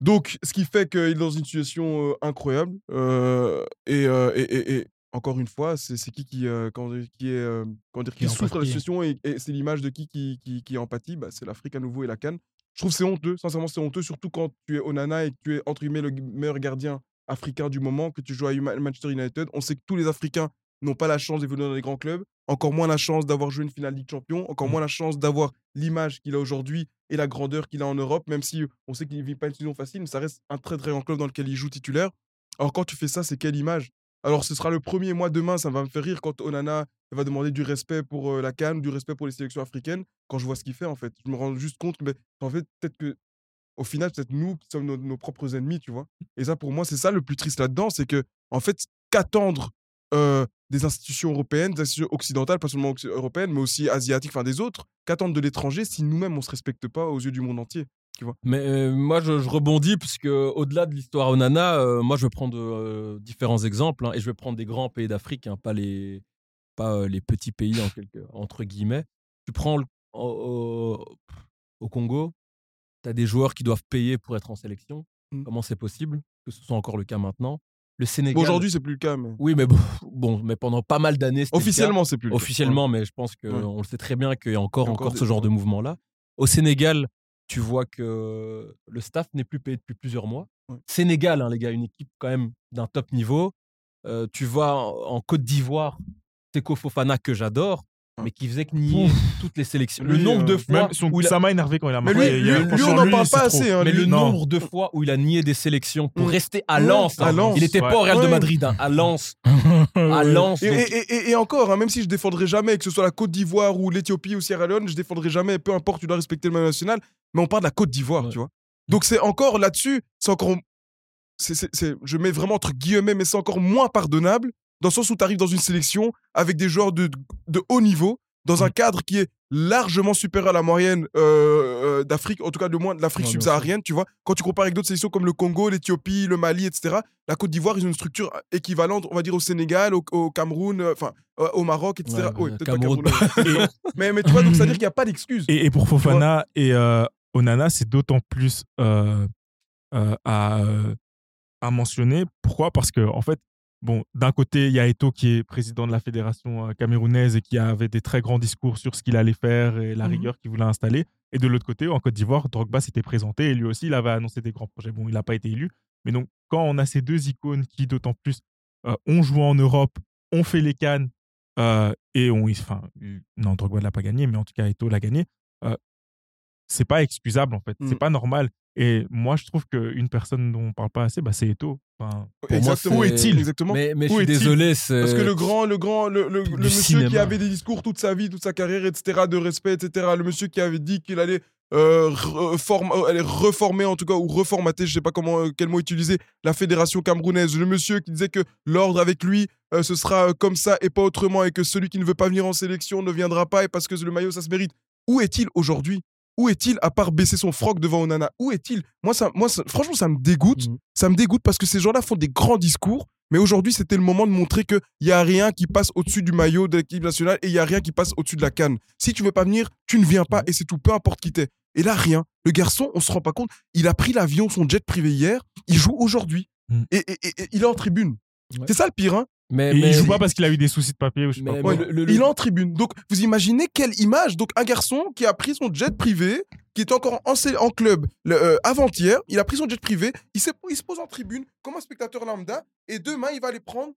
Donc, ce qui fait qu'il est dans une situation euh, incroyable. Euh, euh, et- et encore une fois, c'est qui qui, euh, comment dire, qui est, euh, dire, qui Qui souffre de la situation et, et c'est l'image de qui qui, qui, qui empathie bah, C'est l'Afrique à nouveau et la Cannes. Je trouve que c'est honteux, sincèrement, c'est honteux, surtout quand tu es Onana et que tu es, entre guillemets, le meilleur gardien africain du moment, que tu joues à Manchester United. On sait que tous les Africains n'ont pas la chance d'évoluer dans les grands clubs, encore moins la chance d'avoir joué une finale Ligue Champion, encore Mm. moins la chance d'avoir l'image qu'il a aujourd'hui et la grandeur qu'il a en Europe, même si on sait qu'il ne vit pas une saison facile, mais ça reste un très très grand club dans lequel il joue titulaire. Alors quand tu fais ça, c'est quelle image? Alors ce sera le premier mois demain, ça va me faire rire quand Onana va demander du respect pour euh, la Cannes, du respect pour les sélections africaines, quand je vois ce qu'il fait en fait. Je me rends juste compte mais, en fait, peut-être que au final, peut-être nous sommes nos, propres ennemis, tu vois. Et ça, pour moi, c'est ça le plus triste là-dedans, c'est que, en fait, qu'attendre euh, des institutions européennes, des institutions occidentales, pas seulement européennes, mais aussi asiatiques, enfin des autres, qu'attendre de l'étranger si nous-mêmes on se respecte pas aux yeux du monde entier? Mais euh, moi, je, je rebondis, puisque au-delà de l'histoire Onana, euh, moi, je vais prendre euh, différents exemples, hein, et je vais prendre des grands pays d'Afrique, hein, pas, les, pas euh, les petits pays, en quelque, entre guillemets. Tu prends le- au, au- Congo, tu as des joueurs qui doivent payer pour être en sélection. Mm. Comment c'est possible que ce soit encore le cas maintenant? Le Sénégal. Bon, Aujourd'hui, c'est plus le cas, mais Oui, mais bon, bon, mais pendant pas mal d'années, officiellement, c'est plus le cas. Officiellement, mais je pense qu'on Ouais. le sait très bien qu'il y a encore, Il y a encore ce genre de ouais. mouvement-là. Au Sénégal, tu vois que le staff n'est plus payé depuis plusieurs mois. Ouais. Sénégal, hein, les gars, une équipe quand même d'un top niveau. Euh, tu vois en, en Côte d'Ivoire, Seko Fofana, que j'adore, mais qui faisait que nier toutes les sélections. le nombre de euh, fois Même son, où il a- ça m'a énervé quand il a Mais marqué. lui, on n'en parle pas assez. hein, mais le non. nombre de fois où il a nié des sélections pour rester à Lens. hein. Lens, Il n'était ouais. pas au Real de. Madrid, hein, à Lens. à. Lens. Et, et- et- et encore, même si je défendrai jamais, que ce soit la Côte d'Ivoire ou l'Éthiopie ou Sierra Leone, je défendrai jamais, peu importe, tu dois respecter le maillot national, mais on parle de la Côte d'Ivoire, Ouais. tu vois. Donc c'est encore là-dessus, c'est encore. c'est- c'est- je mets vraiment entre guillemets, mais c'est encore moins pardonnable, dans le sens où tu arrives dans une sélection avec des joueurs de, de haut niveau, dans un cadre qui est largement supérieur à la moyenne euh, euh, d'Afrique, en tout cas de moins de l'Afrique subsaharienne, tu vois. Quand tu compares avec d'autres sélections comme le Congo, l'Éthiopie, le Mali, etc., la Côte d'Ivoire, ils ont une structure équivalente, on va dire, au Sénégal, au, au Cameroun, euh, enfin, euh, au Maroc, etc. Ouais, Ouais, euh, Cameroun. Cameroun, mais, mais tu vois, donc ça veut dire qu'il n'y a pas d'excuse. Et, et pour Fofana et euh, Onana, c'est d'autant plus euh, euh, à, euh, à mentionner. Pourquoi? Parce que, en fait, bon, d'un côté, il y a Eto qui est président de la fédération camerounaise et qui avait des très grands discours sur ce qu'il allait faire et la Mhm. rigueur qu'il voulait installer. Et de l'autre côté, en Côte d'Ivoire, Drogba s'était présenté et lui aussi, il avait annoncé des grands projets. Bon, il n'a pas été élu. Mais donc, quand on a ces deux icônes qui, d'autant plus, euh, ont joué en Europe, ont fait les cannes euh, et ont. Enfin, non, Drogba ne l'a pas gagné, mais en tout cas, Eto l'a gagné. euh, c'est pas excusable en fait, c'est Mm. pas normal. Et moi, je trouve qu'une personne dont on parle pas assez, bah, c'est Eto. Enfin, Pour moi, Où est-il? Exactement. Mais, mais je Où suis est-il? désolé. Parce que le grand, le grand, le, le- monsieur qui avait des discours toute sa vie, toute sa carrière, etc., de respect, etc., le monsieur qui avait dit qu'il allait, euh, reform- euh, allait reformer, en tout cas, ou reformater, je sais pas comment, euh, quel mot utiliser, la fédération camerounaise, le monsieur qui disait que l'ordre avec lui, euh, ce sera comme ça et pas autrement, et que celui qui ne veut pas venir en sélection ne viendra pas, et parce que le maillot, ça se mérite. Où est-il aujourd'hui? Où est-il à part baisser son froc devant Onana? Où est-il? Moi, ça, moi ça- franchement, ça me dégoûte. Mhm. Ça me dégoûte parce que ces gens-là font des grands discours, mais aujourd'hui, c'était le moment de montrer qu'il n'y a rien qui passe au-dessus du maillot de l'équipe nationale et il n'y a rien qui passe au-dessus de la canne. Si tu veux pas venir, tu ne viens pas et c'est tout, peu importe qui t'es. Et là, rien. Le garçon, on se rend pas compte, il a pris l'avion, son jet privé hier, il joue aujourd'hui. Mm. Et, et- et- et il est en tribune. Ouais. C'est ça le pire, hein? Mais, Et mais- il joue pas parce qu'il a eu des soucis de papier ou je sais mais- pas mais quoi. Ouais, le- le- Il est en tribune. Donc, vous imaginez quelle image Donc, un garçon qui a pris son jet privé, qui était encore en, en club le, euh, avant-hier, il a pris son jet privé, il, s'est- il se pose en tribune comme un spectateur lambda, et demain, il va aller prendre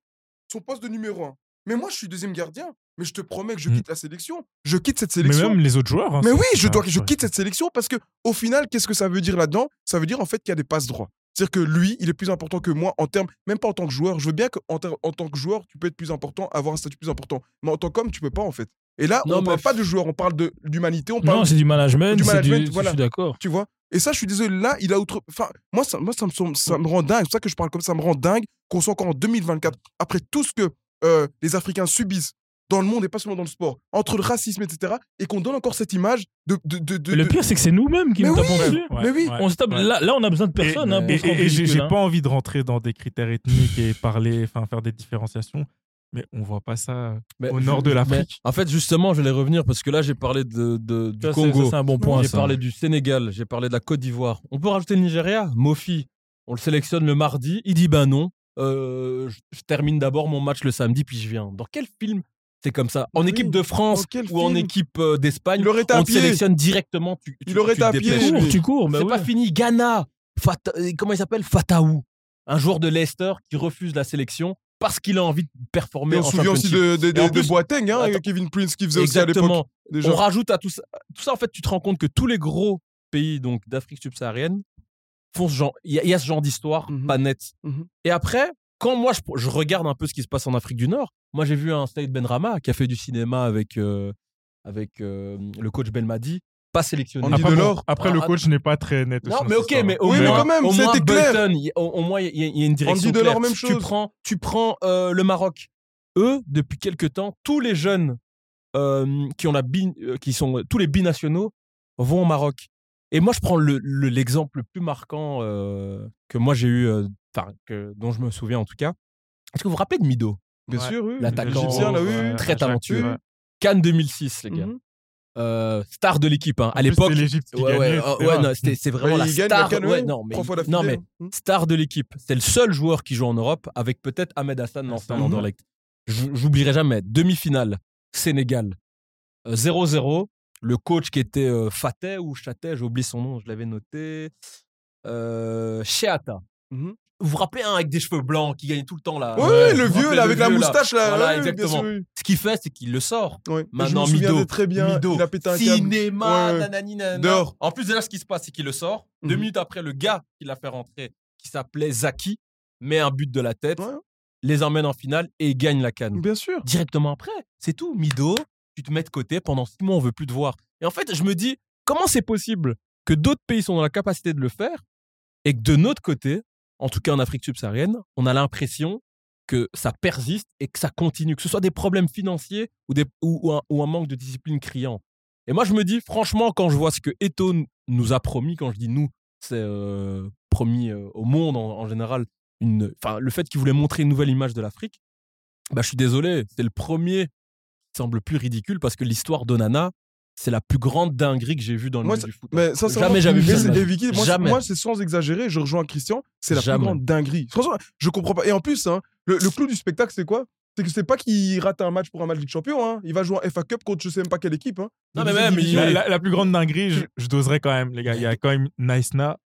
son poste de numéro un. Mais moi, je suis deuxième gardien, mais je te promets que je Mm. quitte la sélection. Je quitte cette Mais sélection. même les autres joueurs. hein, Mais oui, je, dois, je quitte cette sélection parce que au final, qu'est-ce que ça veut dire là-dedans? Ça veut dire en fait qu'il y a des passes droits. C'est-à-dire que lui, il est plus important que moi en termes, même pas en tant que joueur. Je veux bien qu'en en tant que joueur, tu peux être plus important, avoir un statut plus important. Mais en tant qu'homme, tu peux pas en fait. Et là, Non, on parle mais- pas de joueur, on parle de- d'humanité, on parle Non, c'est du management. du management, du- voilà. Je suis d'accord. tu vois? Et ça, je suis désolé, là, il a outre. Enfin, moi, ça, moi ça, me, ça me rend dingue. C'est pour ça que je parle comme ça, ça me rend dingue qu'on soit encore en 2024, après tout ce que euh, les Africains subissent dans le monde et pas seulement dans le sport, entre le racisme, etc., et qu'on donne encore cette image de. de, de, de- Le de- pire, c'est que c'est nous-mêmes qui Mais nous oui. tapons dessus. Ouais, Mais oui. ouais, On se tape, ouais. là, là, on a besoin de Et- personne hein, Et, j'ai j'ai hein. pas envie de rentrer dans des critères ethniques et parler, enfin faire des différenciations, mais on voit pas ça. mais- au nord de l'Afrique. En fait, justement, je vais revenir parce que là, j'ai parlé de, de- du Ça, Congo. ça, C'est un bon point. J'ai parlé du Sénégal, j'ai parlé de la Côte d'Ivoire. On peut rajouter le Nigeria? Mofi, on le sélectionne le mardi, il dit ben non, euh, je, je termine d'abord mon match le samedi, puis je viens. Dans quel film c'est comme ça En Oui, équipe de France ou en équipe euh, d'Espagne, on te sélectionne directement. Tu, tu- Il aurait tu dépêches. Tu cours, tu cours. C'est bah pas ouais. fini. Ghana, Fata- euh, comment il s'appelle? Fataou, un joueur de Leicester qui refuse la sélection parce qu'il a envie de performer Mais on se souvient aussi de, de, Et de, Boateng, hein, Attends. Kevin Prince qui faisait aussi à l'époque. Exactement. Déjà. On rajoute à tout ça, tout ça, en fait, tu te rends compte que tous les gros pays donc d'Afrique subsaharienne font ce genre. Il y, a- il y a ce genre d'histoire Mhm. pas nette. Mhm. Et après, quand moi je, je regarde un peu ce qui se passe en Afrique du Nord, moi j'ai vu un Saïd Benrama qui a fait du cinéma avec euh, avec euh, le coach Belmadi, pas sélectionné. On Après, de bon, l'or. après Ah, le ah, coach n'est pas très net. Non, mais ok, mais au Oui, mais moins, quand même, au moins clair. Bolton, il y a- au, au moins il y, a- il y a une direction dit Delors, claire. même Tu chose. prends, tu prends euh, le Maroc. Eux, depuis quelques temps, tous les jeunes euh, qui ont la bi- euh, qui sont tous les binationaux vont au Maroc. Et moi, je prends le- le- l'exemple le, plus marquant euh, que moi j'ai eu, euh, enfin dont je me souviens en tout cas. Est-ce que vous vous rappelez de Mido, Bien Ouais. sûr, oui. L'attaquant, là, oui. Très talentueux. ouais. Cannes 2006, les gars, Mhm. Euh, star de l'équipe hein. à l'époque. c'était l'Égypte qui Ouais, ouais, euh, c'était- c'est vraiment Ouais, la la star. Ouais, non, mais, non, mais. Mhm. star de l'équipe. C'est le seul joueur qui joue en Europe avec peut-être Ahmed Hassan, l'ancien Mhm. Anderlecht. J'oublierai jamais. Demi-finale, Sénégal. Euh, 0-0. Le coach qui était euh, Fateh ou Chatet, j'ai oublié son nom, je l'avais noté. Euh, Sheata. Mhm. Vous vous rappelez un avec des cheveux blancs qui gagnait tout le temps là? Ouais, vous le vieux, là, avec la moustache, là. Voilà, ouais, exactement. sûr, oui. Ce qu'il fait, c'est qu'il le sort. Ouais. Maintenant, je me souviens Mido. très bien. Mido. Il a pété un. Cinéma, nanani, nanana. Dehors. En plus, déjà, ce qui se passe, c'est qu'il le sort. Deux Mhm. minutes après, le gars qui l'a fait rentrer, qui s'appelait Zaki, met un but de la tête, les emmène en finale et gagne la canne. Bien sûr. Directement après, c'est tout. Mido, tu te mets de côté pendant six mois, on veut plus te voir. Et en fait, je me dis, comment c'est possible que d'autres pays sont dans la capacité de le faire et que de notre côté, en tout cas en Afrique subsaharienne, on a l'impression que ça persiste et que ça continue, que ce soit des problèmes financiers ou, un, manque de discipline criant. Et moi, je me dis, franchement, quand je vois ce que Eto nous a promis, quand je dis nous, c'est euh, promis euh, au monde en, général, une, le fait qu'il voulait montrer une nouvelle image de l'Afrique, bah, je suis désolé, c'est le premier semble plus ridicule parce que l'histoire d'Onana, c'est la plus grande dinguerie que j'ai vue dans le Moi, milieu du foot. Mais ça, c'est Jamais j'avais vu ça. moi, c'est- Jamais. moi, c'est sans exagérer, je rejoins Christian, c'est la Jamais. plus grande dinguerie. Franchement, je comprends pas. Et en plus, hein, le, le clou du spectacle, c'est quoi? C'est que c'est pas qu'il rate un match pour un match Ligue Champion. Hein. Il va jouer en FA Cup contre je sais même pas quelle équipe. Hein. Non, De mais même. La, plus grande dinguerie, je, je doserais quand même, les gars. Il y a quand même Naïsna.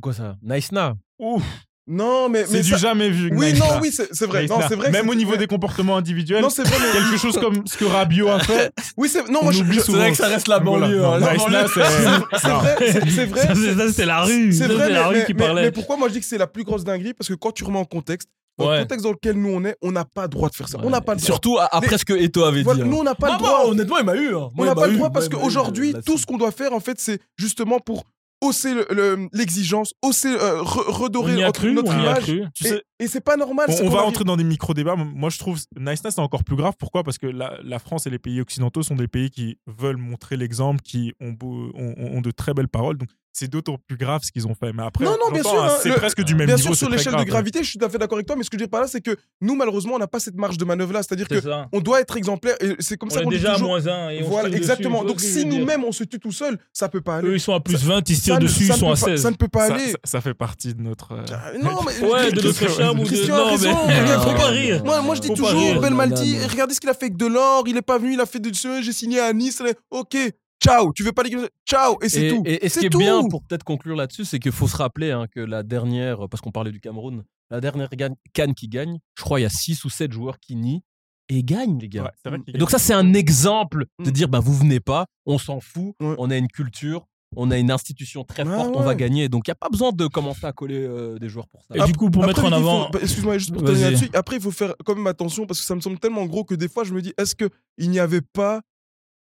Quoi ça? Nice Na. Ouf, Non, mais. c'est mais du ça- jamais vu. Oui, non, oui, c'est c'est vrai. Non, c'est Même c'est- au niveau des comportements individuels, Non, c'est vrai. mais- quelque chose comme ce que Rabiot a fait. Oui, c'est. Non, on moi, je. souvent. vrai que ça reste la Voilà. banlieue, Non, hein, la Naïsna, banlieue. c'est- C'est vrai, c'est- c'est vrai. Ça, c'est- la rue. C'est vrai, la mais, rue qui mais- parlait. mais pourquoi moi je dis que c'est la plus grosse dinguerie? Parce que quand tu remets en contexte, dans Ouais. le contexte dans lequel nous on est, on n'a pas le droit de faire ça. On n'a pas le droit. Surtout après ce que Eto avait Voilà, dit. nous hein. on n'a pas le droit. moi, honnêtement, il m'a eu. hein. On n'a pas le eu. droit parce qu'aujourd'hui, là-dessus. tout ce qu'on doit faire, en fait, c'est justement pour hausser le- le- l'exigence, hausser, euh, re- redorer cru, notre a image. cru. Tu Et, sais, et c'est pas normal. on, va entrer dans des micro-débats. Moi, je trouve Naïsna, c'est encore plus grave. Pourquoi? Parce que la, la France et les pays occidentaux sont des pays qui veulent montrer l'exemple, qui ont, beau- ont, ont de très belles paroles. Donc, c'est d'autant plus grave ce qu'ils ont fait. Mais après, Non, non, bien sûr, hein, hein, c'est le- presque du même Bien niveau. sûr, sur l'échelle de ouais. gravité, je suis tout à fait d'accord avec toi, mais ce que je veux dire par là, c'est que nous, malheureusement, on n'a pas cette marge de manœuvre là. C'est-à-dire C'est que ça. on doit être exemplaire. Et c'est comme On ça est qu'on dit déjà à toujours. moins 1 et on se Voilà, exactement. Donc si nous-mêmes on se tue tout seul, ça peut pas aller. Eux, ils sont à plus 20, ils se tirent dessus, ils sont à peut pas- 16. Ça ne peut pas aller. ça- fait partie de notre. euh, Non, mais Ouais, de notre Christian- charme ou de. Christian a Non, raison. mais. Regarde, Faut regarde. pas rire. Moi, moi, je dis toujours, non. regardez ce qu'il a fait avec Delors, il est pas venu, il a fait des j'ai signé à Nice, allez, ok, ciao, tu veux pas les ciao, et c'est Et, tout. et- et ce C'est qui est tout. bien, pour peut-être conclure là-dessus, c'est qu'il faut se rappeler hein, que la dernière, parce qu'on parlait du Cameroun, la dernière gagne- Cannes qui gagne, je crois il y a 6 ou 7 joueurs qui nient et gagnent, les gars. ouais, Et donc ça, c'est un exemple de Mm. dire, bah, vous venez pas, on s'en fout, Ouais. on a une culture, on a une institution très forte, on ouais. va gagner. Donc il n'y a pas besoin de commencer à coller euh, des joueurs pour ça. Et du coup, pour Après, mettre en il faut- avant. bah, Excuse-moi, juste pour terminer là-dessus. Après, il faut faire quand même attention parce que ça me semble tellement gros que des fois, je me dis, est-ce qu'il n'y avait pas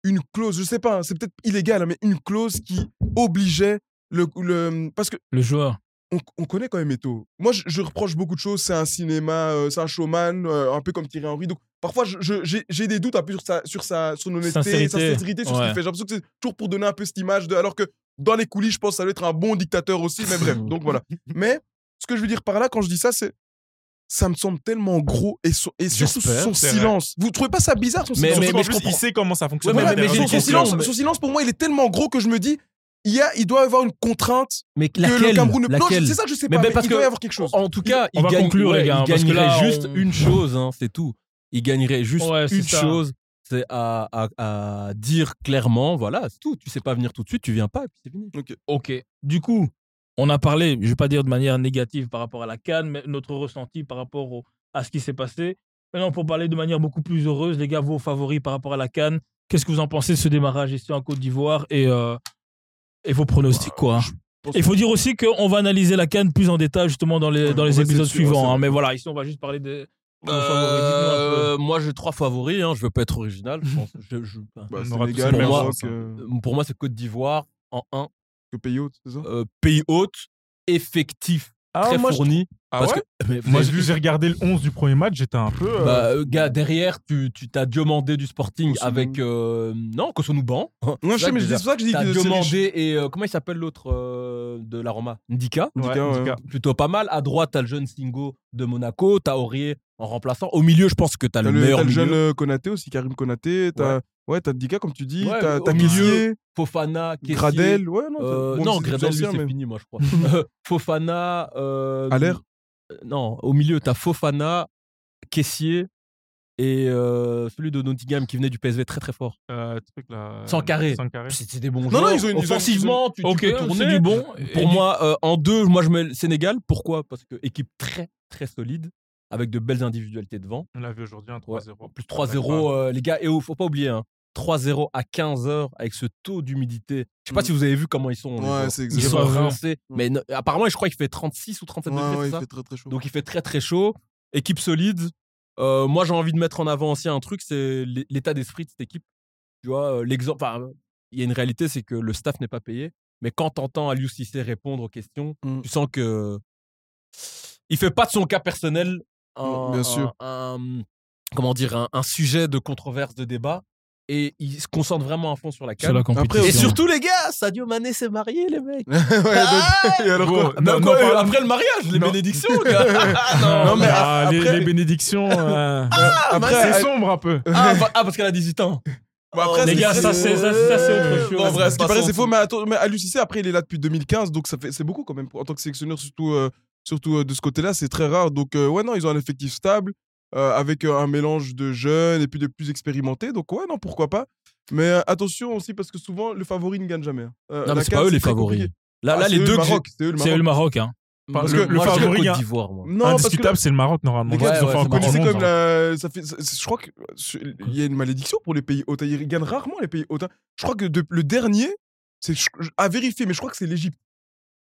une clause, je sais pas, hein, c'est peut-être illégal, hein, mais une clause qui obligeait le. le parce que Le joueur. on, on connaît quand même Eto. Moi, je, je reproche beaucoup de choses. C'est un cinéma, euh, c'est un showman, euh, un peu comme Thierry Henry. Donc, parfois, j'ai des doutes un peu sur sa, sur sa son honnêteté, Sincérité. sa sincérité sur ce qu'il fait. J'ai l'impression que c'est toujours pour donner un peu cette image de. Alors que dans les coulisses, je pense que ça doit être un bon dictateur aussi. Mais bref, donc voilà. Mais ce que je veux dire par là, quand je dis ça, c'est. Ça me semble tellement gros et, surtout son c'est vrai. silence. Vous trouvez pas ça bizarre son Mais- silence? Surtout mais qu'en je plus, il sait comment ça fonctionne. Ouais, mais- mais son- silence, mais- son silence, pour moi, il est tellement gros que je me dis, il, y a, il doit y avoir une contrainte Mais que laquelle, le Cameroun ne. Non, laquelle? c'est ça que je sais Mais pas. mais parce il doit y avoir quelque chose. En tout cas, On il va gagne, conclure, les ouais, gars, il parce que gagnerait là, juste on- une chose, hein, c'est tout. Il gagnerait juste une ça. chose, c'est à, à- à dire clairement, voilà, c'est tout. Tu sais pas venir tout de suite, tu viens pas, et puis c'est fini. Ok. Du coup, on a parlé, je vais pas dire de manière négative par rapport à la Cannes, mais notre ressenti par rapport au- à ce qui s'est passé. Maintenant, pour parler de manière beaucoup plus heureuse, les gars, vos favoris par rapport à la Cannes, qu'est-ce que vous en pensez de ce démarrage ici en Côte d'Ivoire et, euh, et vos pronostics, quoi pense Il faut dire aussi qu'on va analyser la Cannes plus en détail justement dans les, Ouais, dans les épisodes suivants. hein. mais voilà, ici, on va juste parler de, de vos favoris. Dites-nous un peu. Euh, moi, j'ai trois favoris. Hein, je veux pas être original. Je pense, je- je- enfin, Bah, hein. euh, pour moi, c'est Côte d'Ivoire en 1. Que pays hôte, c'est ça? Euh, pays hôte, effectif, Ah, très moi, je- fourni. Ah parce ouais? que, mais Moi, j'ai regardé le 11 du premier match, j'étais un peu. euh, Bah, euh, gars, derrière, tu tu t'as Diomandé du Sporting avec. euh, non, Kosonouban. Non, je sais, mais c'est pour ça que je dis T'as que c'est riche. Diomandé et. euh, comment il s'appelle l'autre euh, de la Roma? Ndika. ouais, Ndika, ouais. Plutôt pas mal. À droite, t'as le jeune Singo de Monaco. T'as Aurier en remplaçant. Au milieu, je pense que t'as le le, meilleur t'as le milieu. jeune Konaté aussi, Karim Konaté. T'as ouais. t'as Dika, comme tu dis. Ouais, t'as Kissier, Fofana, Kessier. Gradel. Ouais, non. Euh, bon, non, Gradel, lui, c'est mais- fini, moi, je crois. Euh, Fofana. Euh, À l'air euh, Non, au milieu, t'as Fofana, Kessier et euh, celui de Nottingham qui venait du PSV très très fort. euh, truc là. Sans carré. Sans carré. C'était des bons Non, joueurs. non, ils ont une- ils ont- Offensivement, tu, tu Ok, peux tourner. c'est du bon. Pour Et moi, euh, en deux, moi je mets le Sénégal. Pourquoi? Parce que équipe très très solide avec de belles individualités devant. On l'a vu aujourd'hui, un 3-0. Plus 3-0, euh, les gars. Et oh, faut pas oublier, hein, 3-0 à 15h avec ce taux d'humidité. Je sais pas Mm. si vous avez vu comment ils sont. Ouais, c'est Ils sont rincés. Mais no- apparemment, je crois qu'il fait 36 ou 37 Ouais, degrés. ouais, c'est il ça fait très très chaud. Donc il fait très très chaud. Équipe solide. Euh, moi j'ai envie de mettre en avant aussi un truc, c'est l'é- l'état d'esprit de cette équipe. Tu vois, euh, l'exemple. Il y a une réalité, c'est que le staff n'est pas payé. Mais quand t'entends Aliou Cissé répondre aux questions, Mm. tu sens que il fait pas de son cas personnel un, Bien sûr. un- un- comment dire un, un sujet de controverse, de débat, et il se concentre vraiment à fond sur la sur CAN. la compétition. Et surtout les gars, Sadio Mané s'est marié les mecs. ouais, donc- et alors quoi Bon, Non, non, quoi, non, euh, pas- après le mariage, les Non. bénédictions, gars. non, Non, mais Ah, les, après- les bénédictions. euh, Après, c'est sombre un peu. Ah, bah- ah, parce qu'elle a 18 ans. Bon, après, Les gars, ça, c'est- autre chose. Bon, bref, ce qui paraît, c'est faux, mais, attends, mais Aliou Cissé, après, il est là depuis 2015, donc ça fait, c'est beaucoup quand même. En tant que sélectionneur, surtout, euh, surtout euh, de ce côté-là, c'est très rare. Donc, euh, ouais, non, ils ont un effectif stable, euh, avec un mélange de jeunes et puis de plus expérimentés. Donc, ouais, non, pourquoi pas. Mais euh, attention aussi, parce que souvent, le favori ne gagne jamais. hein. Euh, Non, mais c'est pas eux les favoris. compliqué. Là, Ah, là c'est les eux deux le que j'ai- Maroc, c'est eux le C'est eux le Maroc. Hein. Parce le- que le favori, Côte d'Ivoire, moi. Non, Indiscutable, c'est le Maroc normalement. Les gars, Ouais, Ils ont ouais, fait c'est un Vous coup de connaissez hein. la. Ça fait, je crois qu'il y a une malédiction pour les pays hôtes. Ils gagnent rarement les pays hein. Je crois que de- le dernier, c'est à vérifier, mais je crois que c'est l'Égypte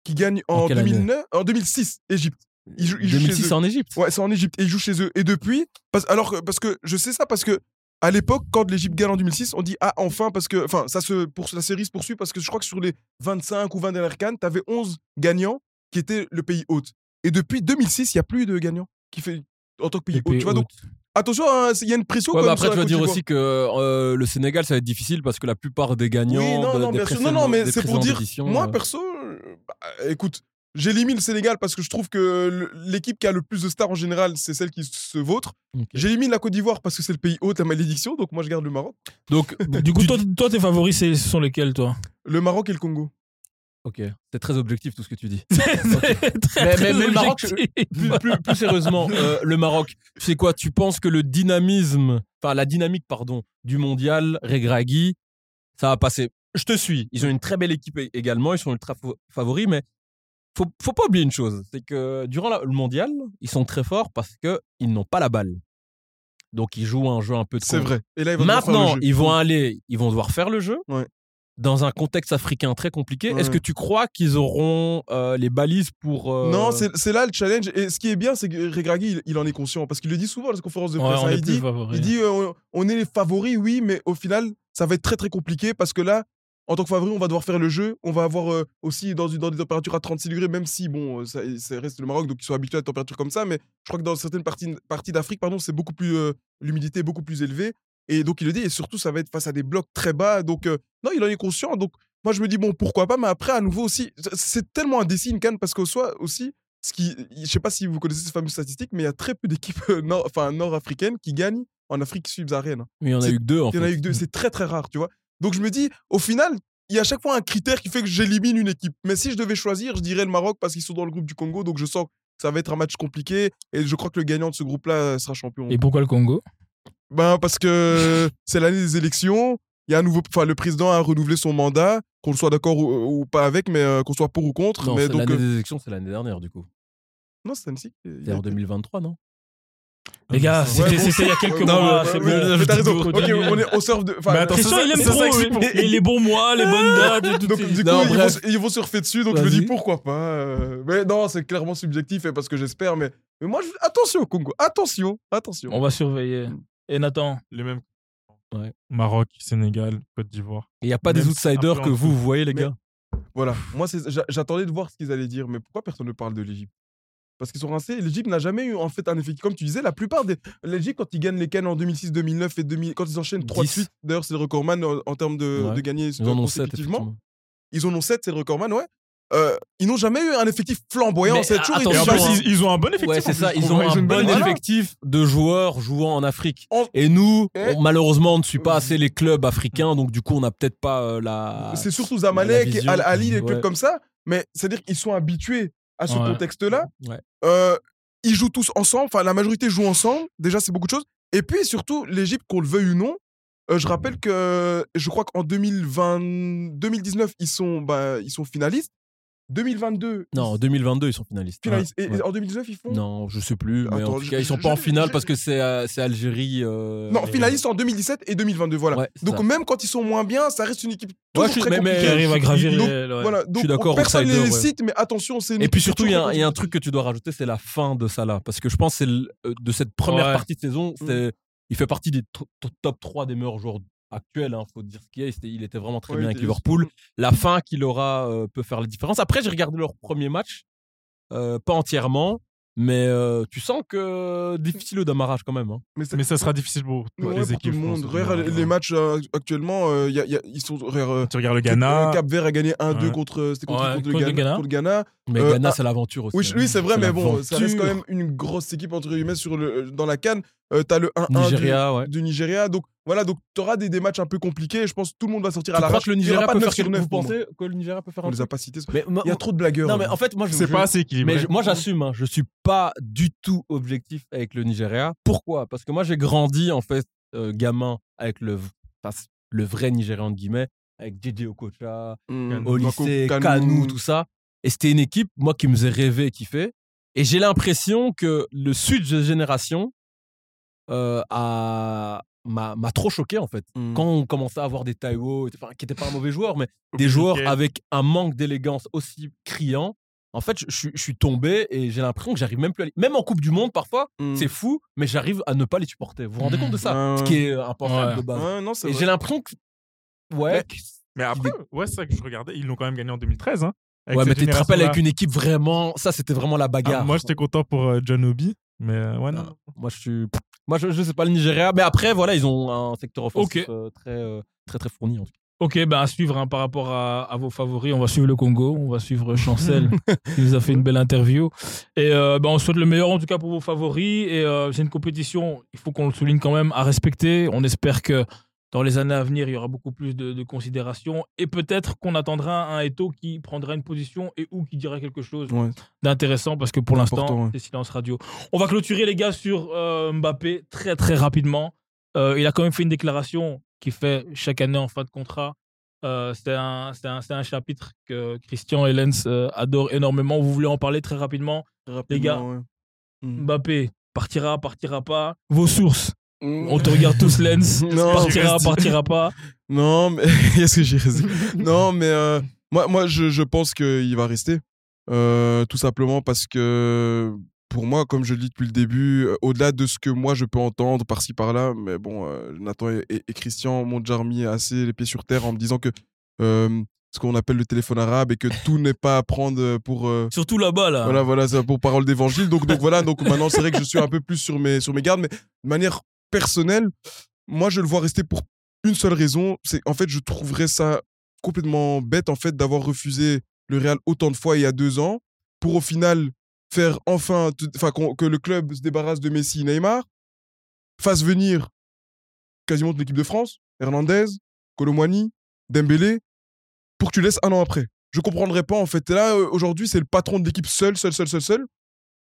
qui gagne En en, quelle année? 2009, en 2006, Égypte. Ils jouent, ils jouent 2006 chez eux. en Égypte. Ouais, c'est en Égypte. Et ils jouent chez eux. Et depuis, parce, alors, que- parce que je sais ça parce que à l'époque, quand l'Égypte gagne en 2006, on dit ah enfin parce que enfin ça se pour la série se poursuit parce que je crois que sur les 25 ou 20 dernières cannes, t'avais 11 gagnants qui étaient le pays hôte. Et depuis 2006, il y a plus de gagnants qui fait en tant que pays hôte. Tu vois donc attention, hein, c'est- il y a une pression. Ouais, quand mais même après, tu vas dire aussi que euh, le Sénégal, ça va être difficile parce que la plupart des gagnants. Oui, non, de- non, des bien sûr. Non, non, mais c'est pour dire. Moi, euh, perso, euh, bah, écoute, j'élimine le Sénégal parce que je trouve que l'équipe qui a le plus de stars en général, c'est celle qui se vautre. J'élimine la Côte d'Ivoire parce que c'est le pays hôte, la malédiction, donc moi je garde le Maroc. Donc, Du coup, toi, toi, tes favoris, c'est- ce sont lesquels, toi? Le Maroc et le Congo. Ok, c'est très objectif tout ce que tu dis. Très, Mais- très mais- mais le Maroc, objectif. plus, plus- plus sérieusement, euh, le Maroc, c'est quoi? Tu penses que le dynamisme, enfin la dynamique, pardon, du mondial, Regragui, ça va passer Je te suis. Ils ont une très belle équipe également, ils sont ultra fa- favoris, mais faut, faut pas oublier une chose, c'est que durant la- le mondial, ils sont très forts parce que ils n'ont pas la balle. Donc ils jouent un jeu un peu de C'est vrai. Et là, ils vont devoir faire le Maintenant, ils vont aller, ils vont devoir faire le jeu. Ouais. Dans un contexte africain très compliqué, Ouais. est-ce que tu crois qu'ils auront euh, les balises pour euh, Non, c'est là le challenge. Et ce qui est bien, c'est que Regragui, il, il en est conscient. Parce qu'il le dit souvent dans les conférences de presse. on hein, il dit, il dit euh, on- on est les favoris, oui, mais au final, ça va être très très compliqué parce que là, en tant que favori, on va devoir faire le jeu. On va avoir euh, aussi dans, des températures à 36 degrés, même si, bon, euh, ça, ça reste le Maroc, donc ils sont habitués à des températures comme ça. Mais je crois que dans certaines parties, parties d'Afrique, pardon, c'est beaucoup plus. euh, L'humidité est beaucoup plus élevée. Et donc, il le dit, et surtout, ça va être face à des blocs très bas. Donc, euh, non, il en est conscient. Donc, moi, je me dis, bon, pourquoi pas, mais après, à nouveau aussi, c'est- tellement indécis une canne parce qu'au soit aussi, ce qui, je sais pas si vous connaissez ces fameuses statistiques, mais il y a très peu d'équipes nord, enfin, nord-africaines qui gagnent en Afrique subsaharienne. Mais il y en a eu que deux en Il y en a eu que deux, c'est très très rare, tu vois. Donc je me dis, au final, il y a à chaque fois un critère qui fait que j'élimine une équipe. Mais si je devais choisir, je dirais le Maroc parce qu'ils sont dans le groupe du Congo, donc je sens que ça va être un match compliqué et je crois que le gagnant de ce groupe-là sera champion. Et pourquoi le Congo? Ben parce que c'est l'année des élections. Il y a un nouveau, enfin le président a renouvelé son mandat, qu'on soit d'accord ou, ou pas avec, mais euh, qu'on soit pour ou contre. Non, mais donc l'année euh, des élections, c'est l'année dernière du coup. non, c'est Annecy. C'est en 2023, non? Les gars, Ouais, c'était il y a quelques Non, mois. c'est bon. mais t'as raison. Faut Ok, continuer. on est au surf de. enfin, Mais attends, Christian, ça, il aime ça trop les, les bons mois, les bonnes dates. et tout. Donc, du coup, Non, ils, vont, bref. ils vont surfer dessus, donc je me dis pourquoi pas. euh, Mais non, c'est clairement subjectif et parce que j'espère. Mais, mais moi, je... attention, Congo, attention, attention. On va surveiller. Et Nathan? Les mêmes. Ouais. Maroc, Sénégal, Côte d'Ivoire. Il n'y a pas des Même outsiders que vous, voyez, les Mais- gars? Voilà, moi, j'attendais de voir ce qu'ils allaient dire, mais pourquoi personne ne parle de l'Égypte? Parce qu'ils sont rincés. L'Égypte n'a jamais eu en fait un effectif. Comme tu disais, la plupart des. L'Égypte, quand ils gagnent les Cannes en 2006, 2009 et 2000, quand ils enchaînent 3 de 10. suite, d'ailleurs, c'est le recordman en, en termes de, Ouais. de gagner Ils en ont sept, consécutivement. effectivement. Ils en ont 7, c'est le recordman, ouais. Euh, ils n'ont jamais eu un effectif flamboyant. Mais, C'est toujours attention, Et en été plus, hein. ils, ils ont un bon effectif. Ouais, c'est ça. Ils ont un bon effectif de joueurs jouant en Afrique. En- Et nous, Eh. on- malheureusement, on ne suit pas assez les clubs africains, donc du coup, on n'a peut-être pas euh, la. C'est surtout Zamalek. Al Ali, les Ouais. clubs comme ça. Mais c'est-à-dire qu'ils sont habitués à ce Ouais. contexte-là. Ouais. Euh, ils jouent tous ensemble. Enfin, la majorité joue ensemble. Déjà, c'est beaucoup de choses. Et puis, surtout, l'Égypte, qu'on le veuille ou non, euh, je rappelle que je crois qu'en 2020, 2019, ils sont, bah, ils sont finalistes. 2022, Non, en ils- 2022, ils sont finalistes. finalistes. Et, Ouais. et en 2019, ils font. Non, je sais plus, mais Attends, en tout je- cas, ils sont je- pas en je- finale je- parce que c'est euh, c'est Algérie. euh, Non, finalistes en 2017 et 2022, voilà. Ouais, Donc ça. même quand ils sont moins bien, ça reste une équipe Ouais, toujours je suis- très mais- mais- compliquée. qui arrive à gravir Donc. Voilà, donc d'accord, personne ne les ouais. cite, mais attention, c'est Et puis surtout, il y, a un- il y a un très truc que tu dois rajouter, c'est la fin de Salah. Parce que je pense que c'est de cette première partie de saison, Mm. il fait partie des to- to- top 3 des meilleurs joueurs actuels. Il faut dire ce qu'il y a. C'était- Il était vraiment très Ouais, bien avec Liverpool. La fin qu'il aura euh, peut faire la différence. Après, j'ai regardé leur premier match, euh, pas entièrement, mais euh, tu sens que difficile au démarrage quand même. hein. Mais, ça sera difficile pour toutes Ouais, les pour équipes. tout le monde. les matchs euh, actuellement, euh, y a- y a- ils sont. euh, Tu regardes le Ghana. Cap Vert a gagné 1-2 Ouais. contre, c'était contre, Ouais, contre, contre le Ghana, contre le Ghana. Mais Euh, Ghana, ah, c'est l'aventure aussi. Oui, hein. oui c'est vrai, mais bon, ça reste quand même une grosse équipe entre guillemets sur le, dans la canne. Euh, T'as le 1-1 Nigeria, ouais. du, Nigeria. Donc voilà, donc tu auras des, des matchs un peu compliqués. Je pense que tout le monde va sortir Tu à la crois que le Nigeria peut faire quelque Vous pensez que le Nigeria peut faire On un les a pas cités. Mais Il y a trop de blagueurs. Non, mais en fait, moi, je C'est je- pas assez équilibré. Mais je- moi, j'assume, hein, je suis pas du tout objectif avec le Nigeria. Pourquoi? Parce que moi, j'ai grandi, en fait, euh, gamin, avec le, enfin, le vrai Nigérian, entre guillemets, avec JJ Okocha, Mmh. au lycée, Kanu, tout ça. Et c'était une équipe, moi, qui me faisait rêver et kiffer. Et j'ai l'impression que le switch de génération euh, m'a trop choqué, en fait. Mmh. Quand on commençait à avoir des Taiwo, enfin, qui n'étaient pas un mauvais joueur, mais des joueurs avec un manque d'élégance aussi criant. En fait, je, je suis- tombé et j'ai l'impression que j'arrive même plus à les... Même en Coupe du Monde, parfois, Mmh. c'est fou, mais j'arrive à ne pas les supporter. Vous vous rendez compte de ça? Ouais, Ce qui est impensable Ouais. de base. Ouais, non, Et j'ai l'impression que. Ouais. Mais après, ouais, c'est ça que je regardais. Ils l'ont quand même gagné en 2013. Hein, Ouais, mais tu te rappelles avec une équipe vraiment. Ça, c'était vraiment la Ah, bagarre. moi, j'étais content pour euh, John Obi. Mais euh, ouais, non. Ah, Moi, je suis. Moi, je, je sais pas le Nigeria. Mais après, voilà, ils ont un secteur offensif euh, très, euh, très, très fourni. En tout cas. Ok, ben à suivre hein, par rapport à, à vos favoris. On va suivre le Congo, on va suivre Chancel, qui nous a fait une belle interview. Et euh, ben, on souhaite le meilleur en tout cas pour vos favoris. Et euh, c'est une compétition, il faut qu'on le souligne quand même, à respecter. On espère que dans les années à venir, il y aura beaucoup plus de, de considération. Et peut-être qu'on attendra un Eto qui prendra une position et ou qui dira quelque chose Ouais. d'intéressant parce que pour l'instant, ouais. c'est silence radio. On va clôturer les gars sur euh, Mbappé très très rapidement. Euh, il a quand même fait une déclaration qu'il fait chaque année en fin de contrat. Euh, c'est un, un, un chapitre que Christian et Lens euh, adorent énormément. Vous voulez en parler très rapidement Les gars? Rapidement, ouais. Mm. Mbappé partira, partira pas. Vos sources? On te regarde tous, Lens. Non, partira, reste- partira pas. Non, mais est-ce que j'ai raison? Non, mais euh, moi, moi je, je pense qu'il va rester. Euh, tout simplement parce que, pour moi, comme je le dis depuis le début, euh, au-delà de ce que moi je peux entendre par-ci par-là, mais bon, euh, Nathan et, et- et Christian m'ont déjà remis assez les pieds sur terre en me disant que ce qu'on appelle le téléphone arabe et que tout n'est pas à prendre pour. euh, Surtout là-bas, là. voilà, voilà, c'est pour parole d'évangile. Donc, donc voilà, donc maintenant c'est vrai que je suis un peu plus sur mes, sur mes gardes, mais de manière personnelle, moi je le vois rester pour une seule raison, c'est en fait je trouverais ça complètement bête en fait d'avoir refusé le Real autant de fois il y a deux ans pour au final faire enfin, enfin que le club se débarrasse de Messi, Neymar, fasse venir quasiment toute l'équipe de France, Hernandez, Colomwani, Dembélé, pour que tu laisses un an après. Je comprendrais pas en fait. Et là euh, aujourd'hui c'est le patron de l'équipe seul, seul, seul, seul, seul.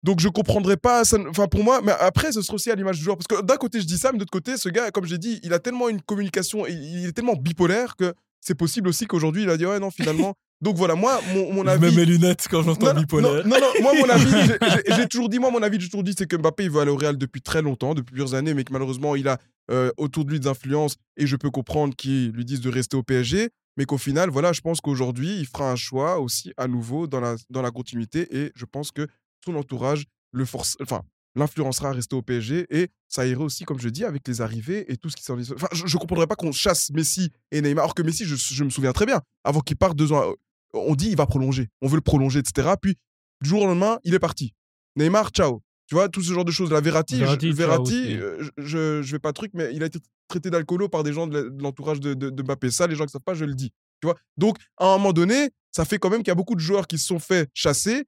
Donc je comprendrais pas. ça Enfin pour moi, mais après ce serait aussi à l'image du joueur parce que d'un côté je dis ça, mais de l'autre côté ce gars, comme j'ai dit, il a tellement une communication, et il est tellement bipolaire que c'est possible aussi qu'aujourd'hui il a dit ouais non finalement. Donc voilà moi mon, mon Je avis. mets mes lunettes quand j'entends bipolaire. Non, non, non, moi, mon avis, j'ai- toujours dit, moi, mon avis, j'ai toujours dit, c'est que Mbappé, il veut aller au Real depuis très longtemps, depuis plusieurs années, mais que malheureusement, il a euh, autour de lui des influences, et je peux comprendre qu'ils lui disent de rester au PSG, mais qu'au final, voilà, je pense qu'aujourd'hui, il fera un choix aussi à nouveau dans la, dans la continuité, et je pense que son entourage le force, enfin, l'influencera à rester au PSG, et ça irait aussi, comme je dis, avec les arrivées et tout ce qui s'en est. Enfin, je, je comprendrais pas qu'on chasse Messi et Neymar, alors que Messi, je, je me souviens très bien, avant qu'il parte deux ans, on dit il va prolonger, on veut le prolonger, etc. Puis du jour au lendemain, il est parti. Neymar, ciao. Tu vois, tout ce genre de choses. La Verratti, Verratti, je, Verratti, euh, je, vais pas truc, mais il a été traité d'alcoolo par des gens de l'entourage de, de, de Mbappé. Ça, les gens qui savent pas, je le dis. Tu vois Donc, à un moment donné, ça fait quand même qu'il y a beaucoup de joueurs qui se sont fait chasser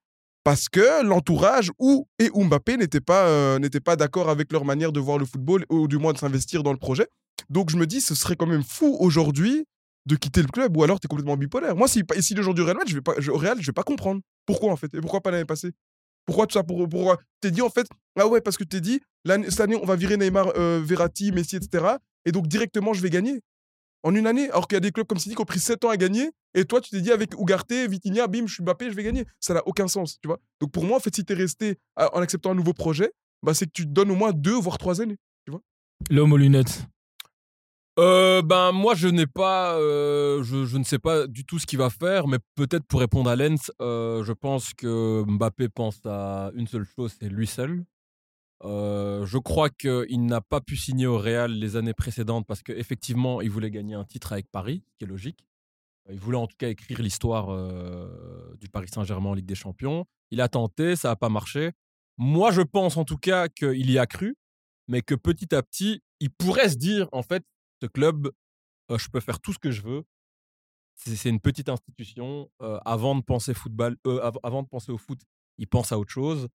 parce que l'entourage ou et Mbappé n'étaient pas, euh, pas d'accord avec leur manière de voir le football ou du moins de s'investir dans le projet. Donc, je me dis, ce serait quand même fou aujourd'hui de quitter le club ou alors tu es complètement bipolaire. Moi, si, si le jour du Real Madrid, je vais pas, je- Real, je vais pas comprendre. Pourquoi en fait Et pourquoi pas l'année passée Pourquoi tout ça pour, T'es dit en fait, ah ouais, parce que t'es dit, cette année, on va virer Neymar, euh, Verratti, Messi, etc. Et donc directement, je vais gagner. En une année, alors qu'il y a des clubs comme City qui ont pris 7 ans à gagner, et toi, tu t'es dit avec Ugarte, Vitinha, bim, je suis Mbappé, je vais gagner. Ça n'a aucun sens, tu vois. Donc pour moi, en fait, si t'es resté à- en acceptant un nouveau projet, bah, c'est que tu te donnes au moins deux, voire trois années. L'homme aux lunettes. Euh, ben moi je n'ai pas, euh, je, je ne sais pas du tout ce qu'il va faire, mais peut-être pour répondre à Lens, euh, je pense que Mbappé pense à une seule chose, c'est lui seul. Euh, je crois qu'il n'a pas pu signer au Real les années précédentes parce qu'effectivement il voulait gagner un titre avec Paris, ce qui est logique. Euh, Il voulait en tout cas écrire l'histoire euh, du Paris Saint-Germain en Ligue des Champions. Il a tenté, ça n'a pas marché. Moi je pense en tout cas qu'il y a cru, mais que petit à petit il pourrait se dire en fait ce club, je peux faire tout ce que je veux. C'est une petite institution. avant de penser football, av- avant de penser au foot, il pense à autre chose.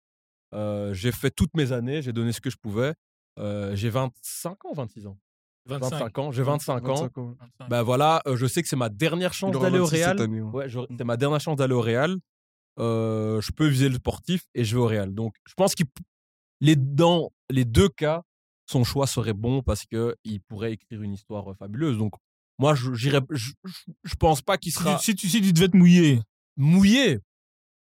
Euh, j'ai fait toutes mes années, j'ai donné ce que je pouvais. Euh, j'ai 25 ans, 26 ans. 25 ans, j'ai 25 ans. 25 ans. Ben voilà, euh, je sais que c'est ma dernière chance d'aller au 26 cette Real. année, ouais. Ouais, j'aurais- c'est ma dernière chance d'aller au Real. Je peux viser le sportif et je vais au Real. Donc, je pense qu'il les dans les deux cas, son choix serait bon parce que il pourrait écrire une histoire fabuleuse. Donc, moi, je j'irais, je, pense pas qu'il sera si, tu, si tu devais te mouiller, mouillé.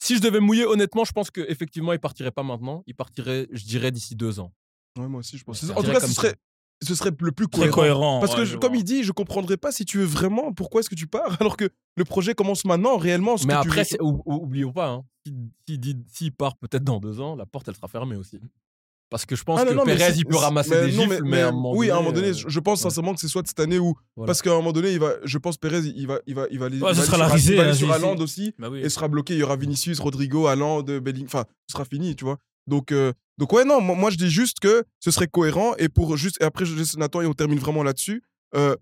Si je devais mouiller, honnêtement, je pense qu'effectivement, il partirait pas maintenant. Il partirait, je dirais, d'ici deux ans. Ouais, moi aussi, je pense. En tout cas, ce serait, ce serait le plus cohérent. cohérent. Parce que, ouais, je- je comme il dit, je comprendrais pas si tu veux vraiment pourquoi est-ce que tu pars alors que le projet commence maintenant réellement. Ce Mais que tu après, veux- c'est- ou- ou- oublions pas, hein, s'il s'il dit- s'il part peut-être dans deux ans, la porte, elle sera fermée aussi. Parce que je pense Ah, non, que non, Perez, il peut ramasser mais des gifles, mais, à un moment oui, à un moment donné, euh, je pense ouais. sincèrement que c'est soit cette année ou Voilà. parce qu'à un moment donné, il va, je pense Perez, il va, il va, il va aller, Ouais, il va sera aller la risée, il va aller sur Haaland aussi Bah oui. et sera bloqué. Il y aura Vinicius, Rodrigo, Haaland, Belling, enfin, ce sera fini, tu vois. Donc, euh, donc ouais, non, moi, je dis juste que ce serait cohérent et pour juste et après je Nathan et on termine vraiment là-dessus. Euh,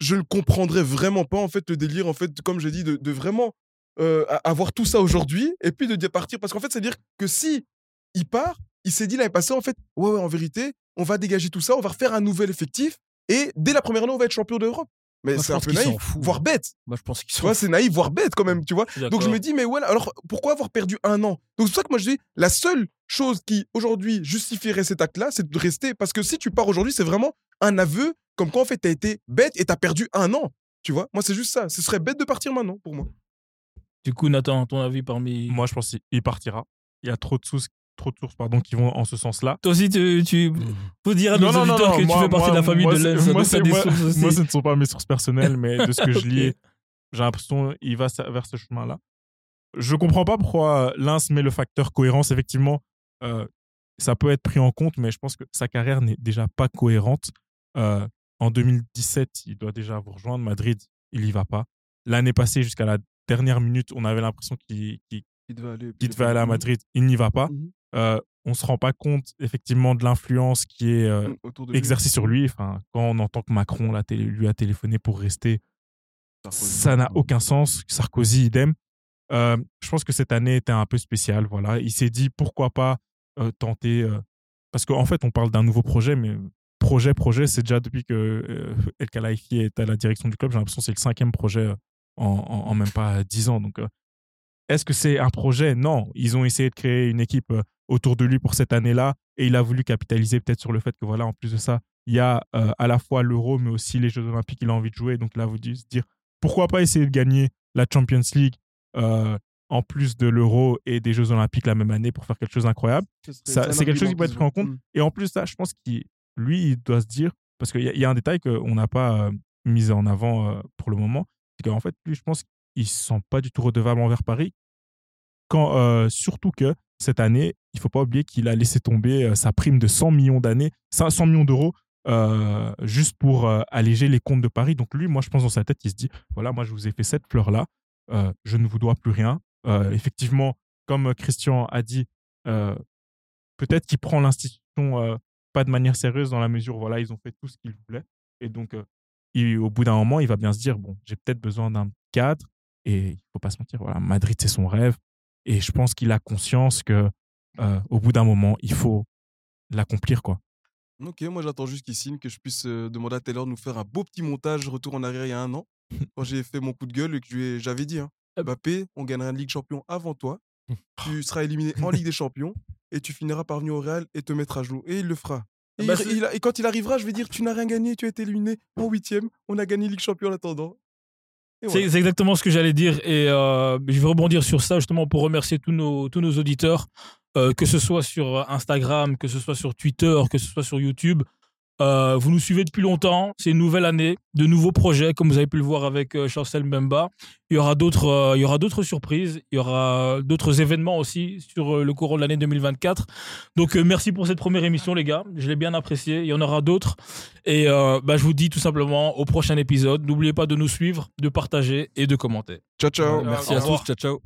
je ne comprendrais vraiment pas en fait le délire en fait comme j'ai dit de, de vraiment euh, avoir tout ça aujourd'hui et puis de partir parce qu'en fait c'est à dire que si il part il s'est dit l'année passée en fait ouais ouais en vérité on va dégager tout ça on va refaire un nouvel effectif et dès la première année on va être champion d'Europe. Mais c'est un peu naïf fout. voire bête. Moi, je pense qu'ils tu sont. vois c'est naïf voire bête quand même tu vois. Donc je me dis mais ouais alors pourquoi avoir perdu un an? Donc c'est pour ça que moi je dis la seule chose qui aujourd'hui justifierait cet acte là c'est de rester. Parce que si tu pars aujourd'hui c'est vraiment un aveu comme quoi en fait t'as été bête et t'as perdu un an. Tu vois? Moi c'est juste ça. Ce serait bête de partir maintenant pour moi. Du coup, Nathan, ton avis parmi. Moi, je pense qu'il partira. Il y a trop de sources, trop de sources pardon, qui vont en ce sens-là. Toi aussi, tu, tu faut dire à nos auditeurs que tu fais partie de la famille moi, de Lens. Moi, moi- ce ne sont pas mes sources personnelles, mais de ce que je lis, j'ai l'impression qu'il va vers ce chemin-là. Je comprends pas pourquoi Lens met le facteur cohérence. Effectivement, euh, ça peut être pris en compte, mais je pense que sa carrière n'est déjà pas cohérente. Euh, en 2017, il doit déjà vous rejoindre. Madrid, il y va pas. L'année passée, jusqu'à la dernière minute, on avait l'impression qu'il qu'il- il devait aller, qu'il devait aller à Madrid. Il n'y va pas. Mhm. Euh, on se rend pas compte effectivement de l'influence qui est euh, lui. exercée sur lui. Enfin, quand on entend que Macron lui a téléphoné pour rester, ça n'a aucun sens. Sarkozy, idem. Euh, je pense que cette année était un peu spéciale. Voilà, il s'est dit pourquoi pas euh, tenter. parce qu'en fait, on parle d'un nouveau projet, mais projet, projet, c'est déjà depuis que El Khelaifi est à la direction du club. J'ai l'impression que c'est le cinquième projet en, en- en même pas dix ans. Donc, est-ce que c'est un projet? Non. Ils ont essayé de créer une équipe autour de lui pour cette année-là, et il a voulu capitaliser peut-être sur le fait que voilà, en plus de ça, il y a euh, à la fois l'Euro, mais aussi les Jeux Olympiques. Il a envie de jouer, donc il a voulu se dire pourquoi pas essayer de gagner la Champions League euh, en plus de l'Euro et des Jeux Olympiques la même année pour faire quelque chose d'incroyable. Ça, c'est quelque chose qui peut être pris en compte. Et en plus, ça, je pense qu'il, lui, il doit se dire, parce qu'il y, a- il y a un détail qu'on n'a pas euh, mis en avant euh, pour le moment, c'est qu'en fait, lui, je pense qu'il ne se sent pas du tout redevable envers Paris. Quand, surtout que cette année, il faut pas oublier qu'il a laissé tomber euh, sa prime de 100 millions d'années, 100 millions d'euros, euh, juste pour euh, alléger les comptes de Paris. Donc lui, moi, je pense dans sa tête, il se dit, voilà, moi, je vous ai fait cette fleur-là, je ne vous dois plus rien. Effectivement, comme Christian a dit, peut-être qu'il prend l'institution pas de manière sérieuse dans la mesure où voilà, ils ont fait tout ce qu'ils voulaient. Et donc, au bout d'un moment, il va bien se dire bon, j'ai peut-être besoin d'un cadre. Et il faut pas se mentir, voilà, Madrid, c'est son rêve. Et je pense qu'il a conscience que euh, au bout d'un moment, il faut l'accomplir. quoi. Ok, moi j'attends juste qu'il signe, que je puisse euh, demander à Taylor de nous faire un beau petit montage retour en arrière il y a un an, quand j'ai fait mon coup de gueule et que j'avais dit, hein, Ah. Mbappé, on gagnera une Ligue Champion avant toi, tu seras éliminé en Ligue des Champions et tu finiras par venir au Real et te mettre à genoux. Et il le fera. Et, Bah, il- c'est- il a- et quand il arrivera, je vais dire, tu n'as rien gagné, tu as été éliminé en huitième, on a gagné Ligue Champion en attendant. C'est voilà. c'est exactement ce que j'allais dire et euh, je vais rebondir sur ça justement pour remercier tous nos, tous nos auditeurs, euh, que ce soit sur Instagram, que ce soit sur Twitter, que ce soit sur YouTube. Euh, vous nous suivez depuis longtemps, c'est une nouvelle année, de nouveaux projets, comme vous avez pu le voir avec euh, Chancel Mbemba. Il y aura d'autres, euh, il y aura d'autres surprises, il y aura d'autres événements aussi sur euh, le courant de l'année 2024. Donc euh, merci pour cette première émission les gars, je l'ai bien apprécié. Il y en aura d'autres et euh, bah, je vous dis tout simplement au prochain épisode. N'oubliez pas de nous suivre, de partager et de commenter. Ciao, ciao. Merci à tous. Ciao, ciao.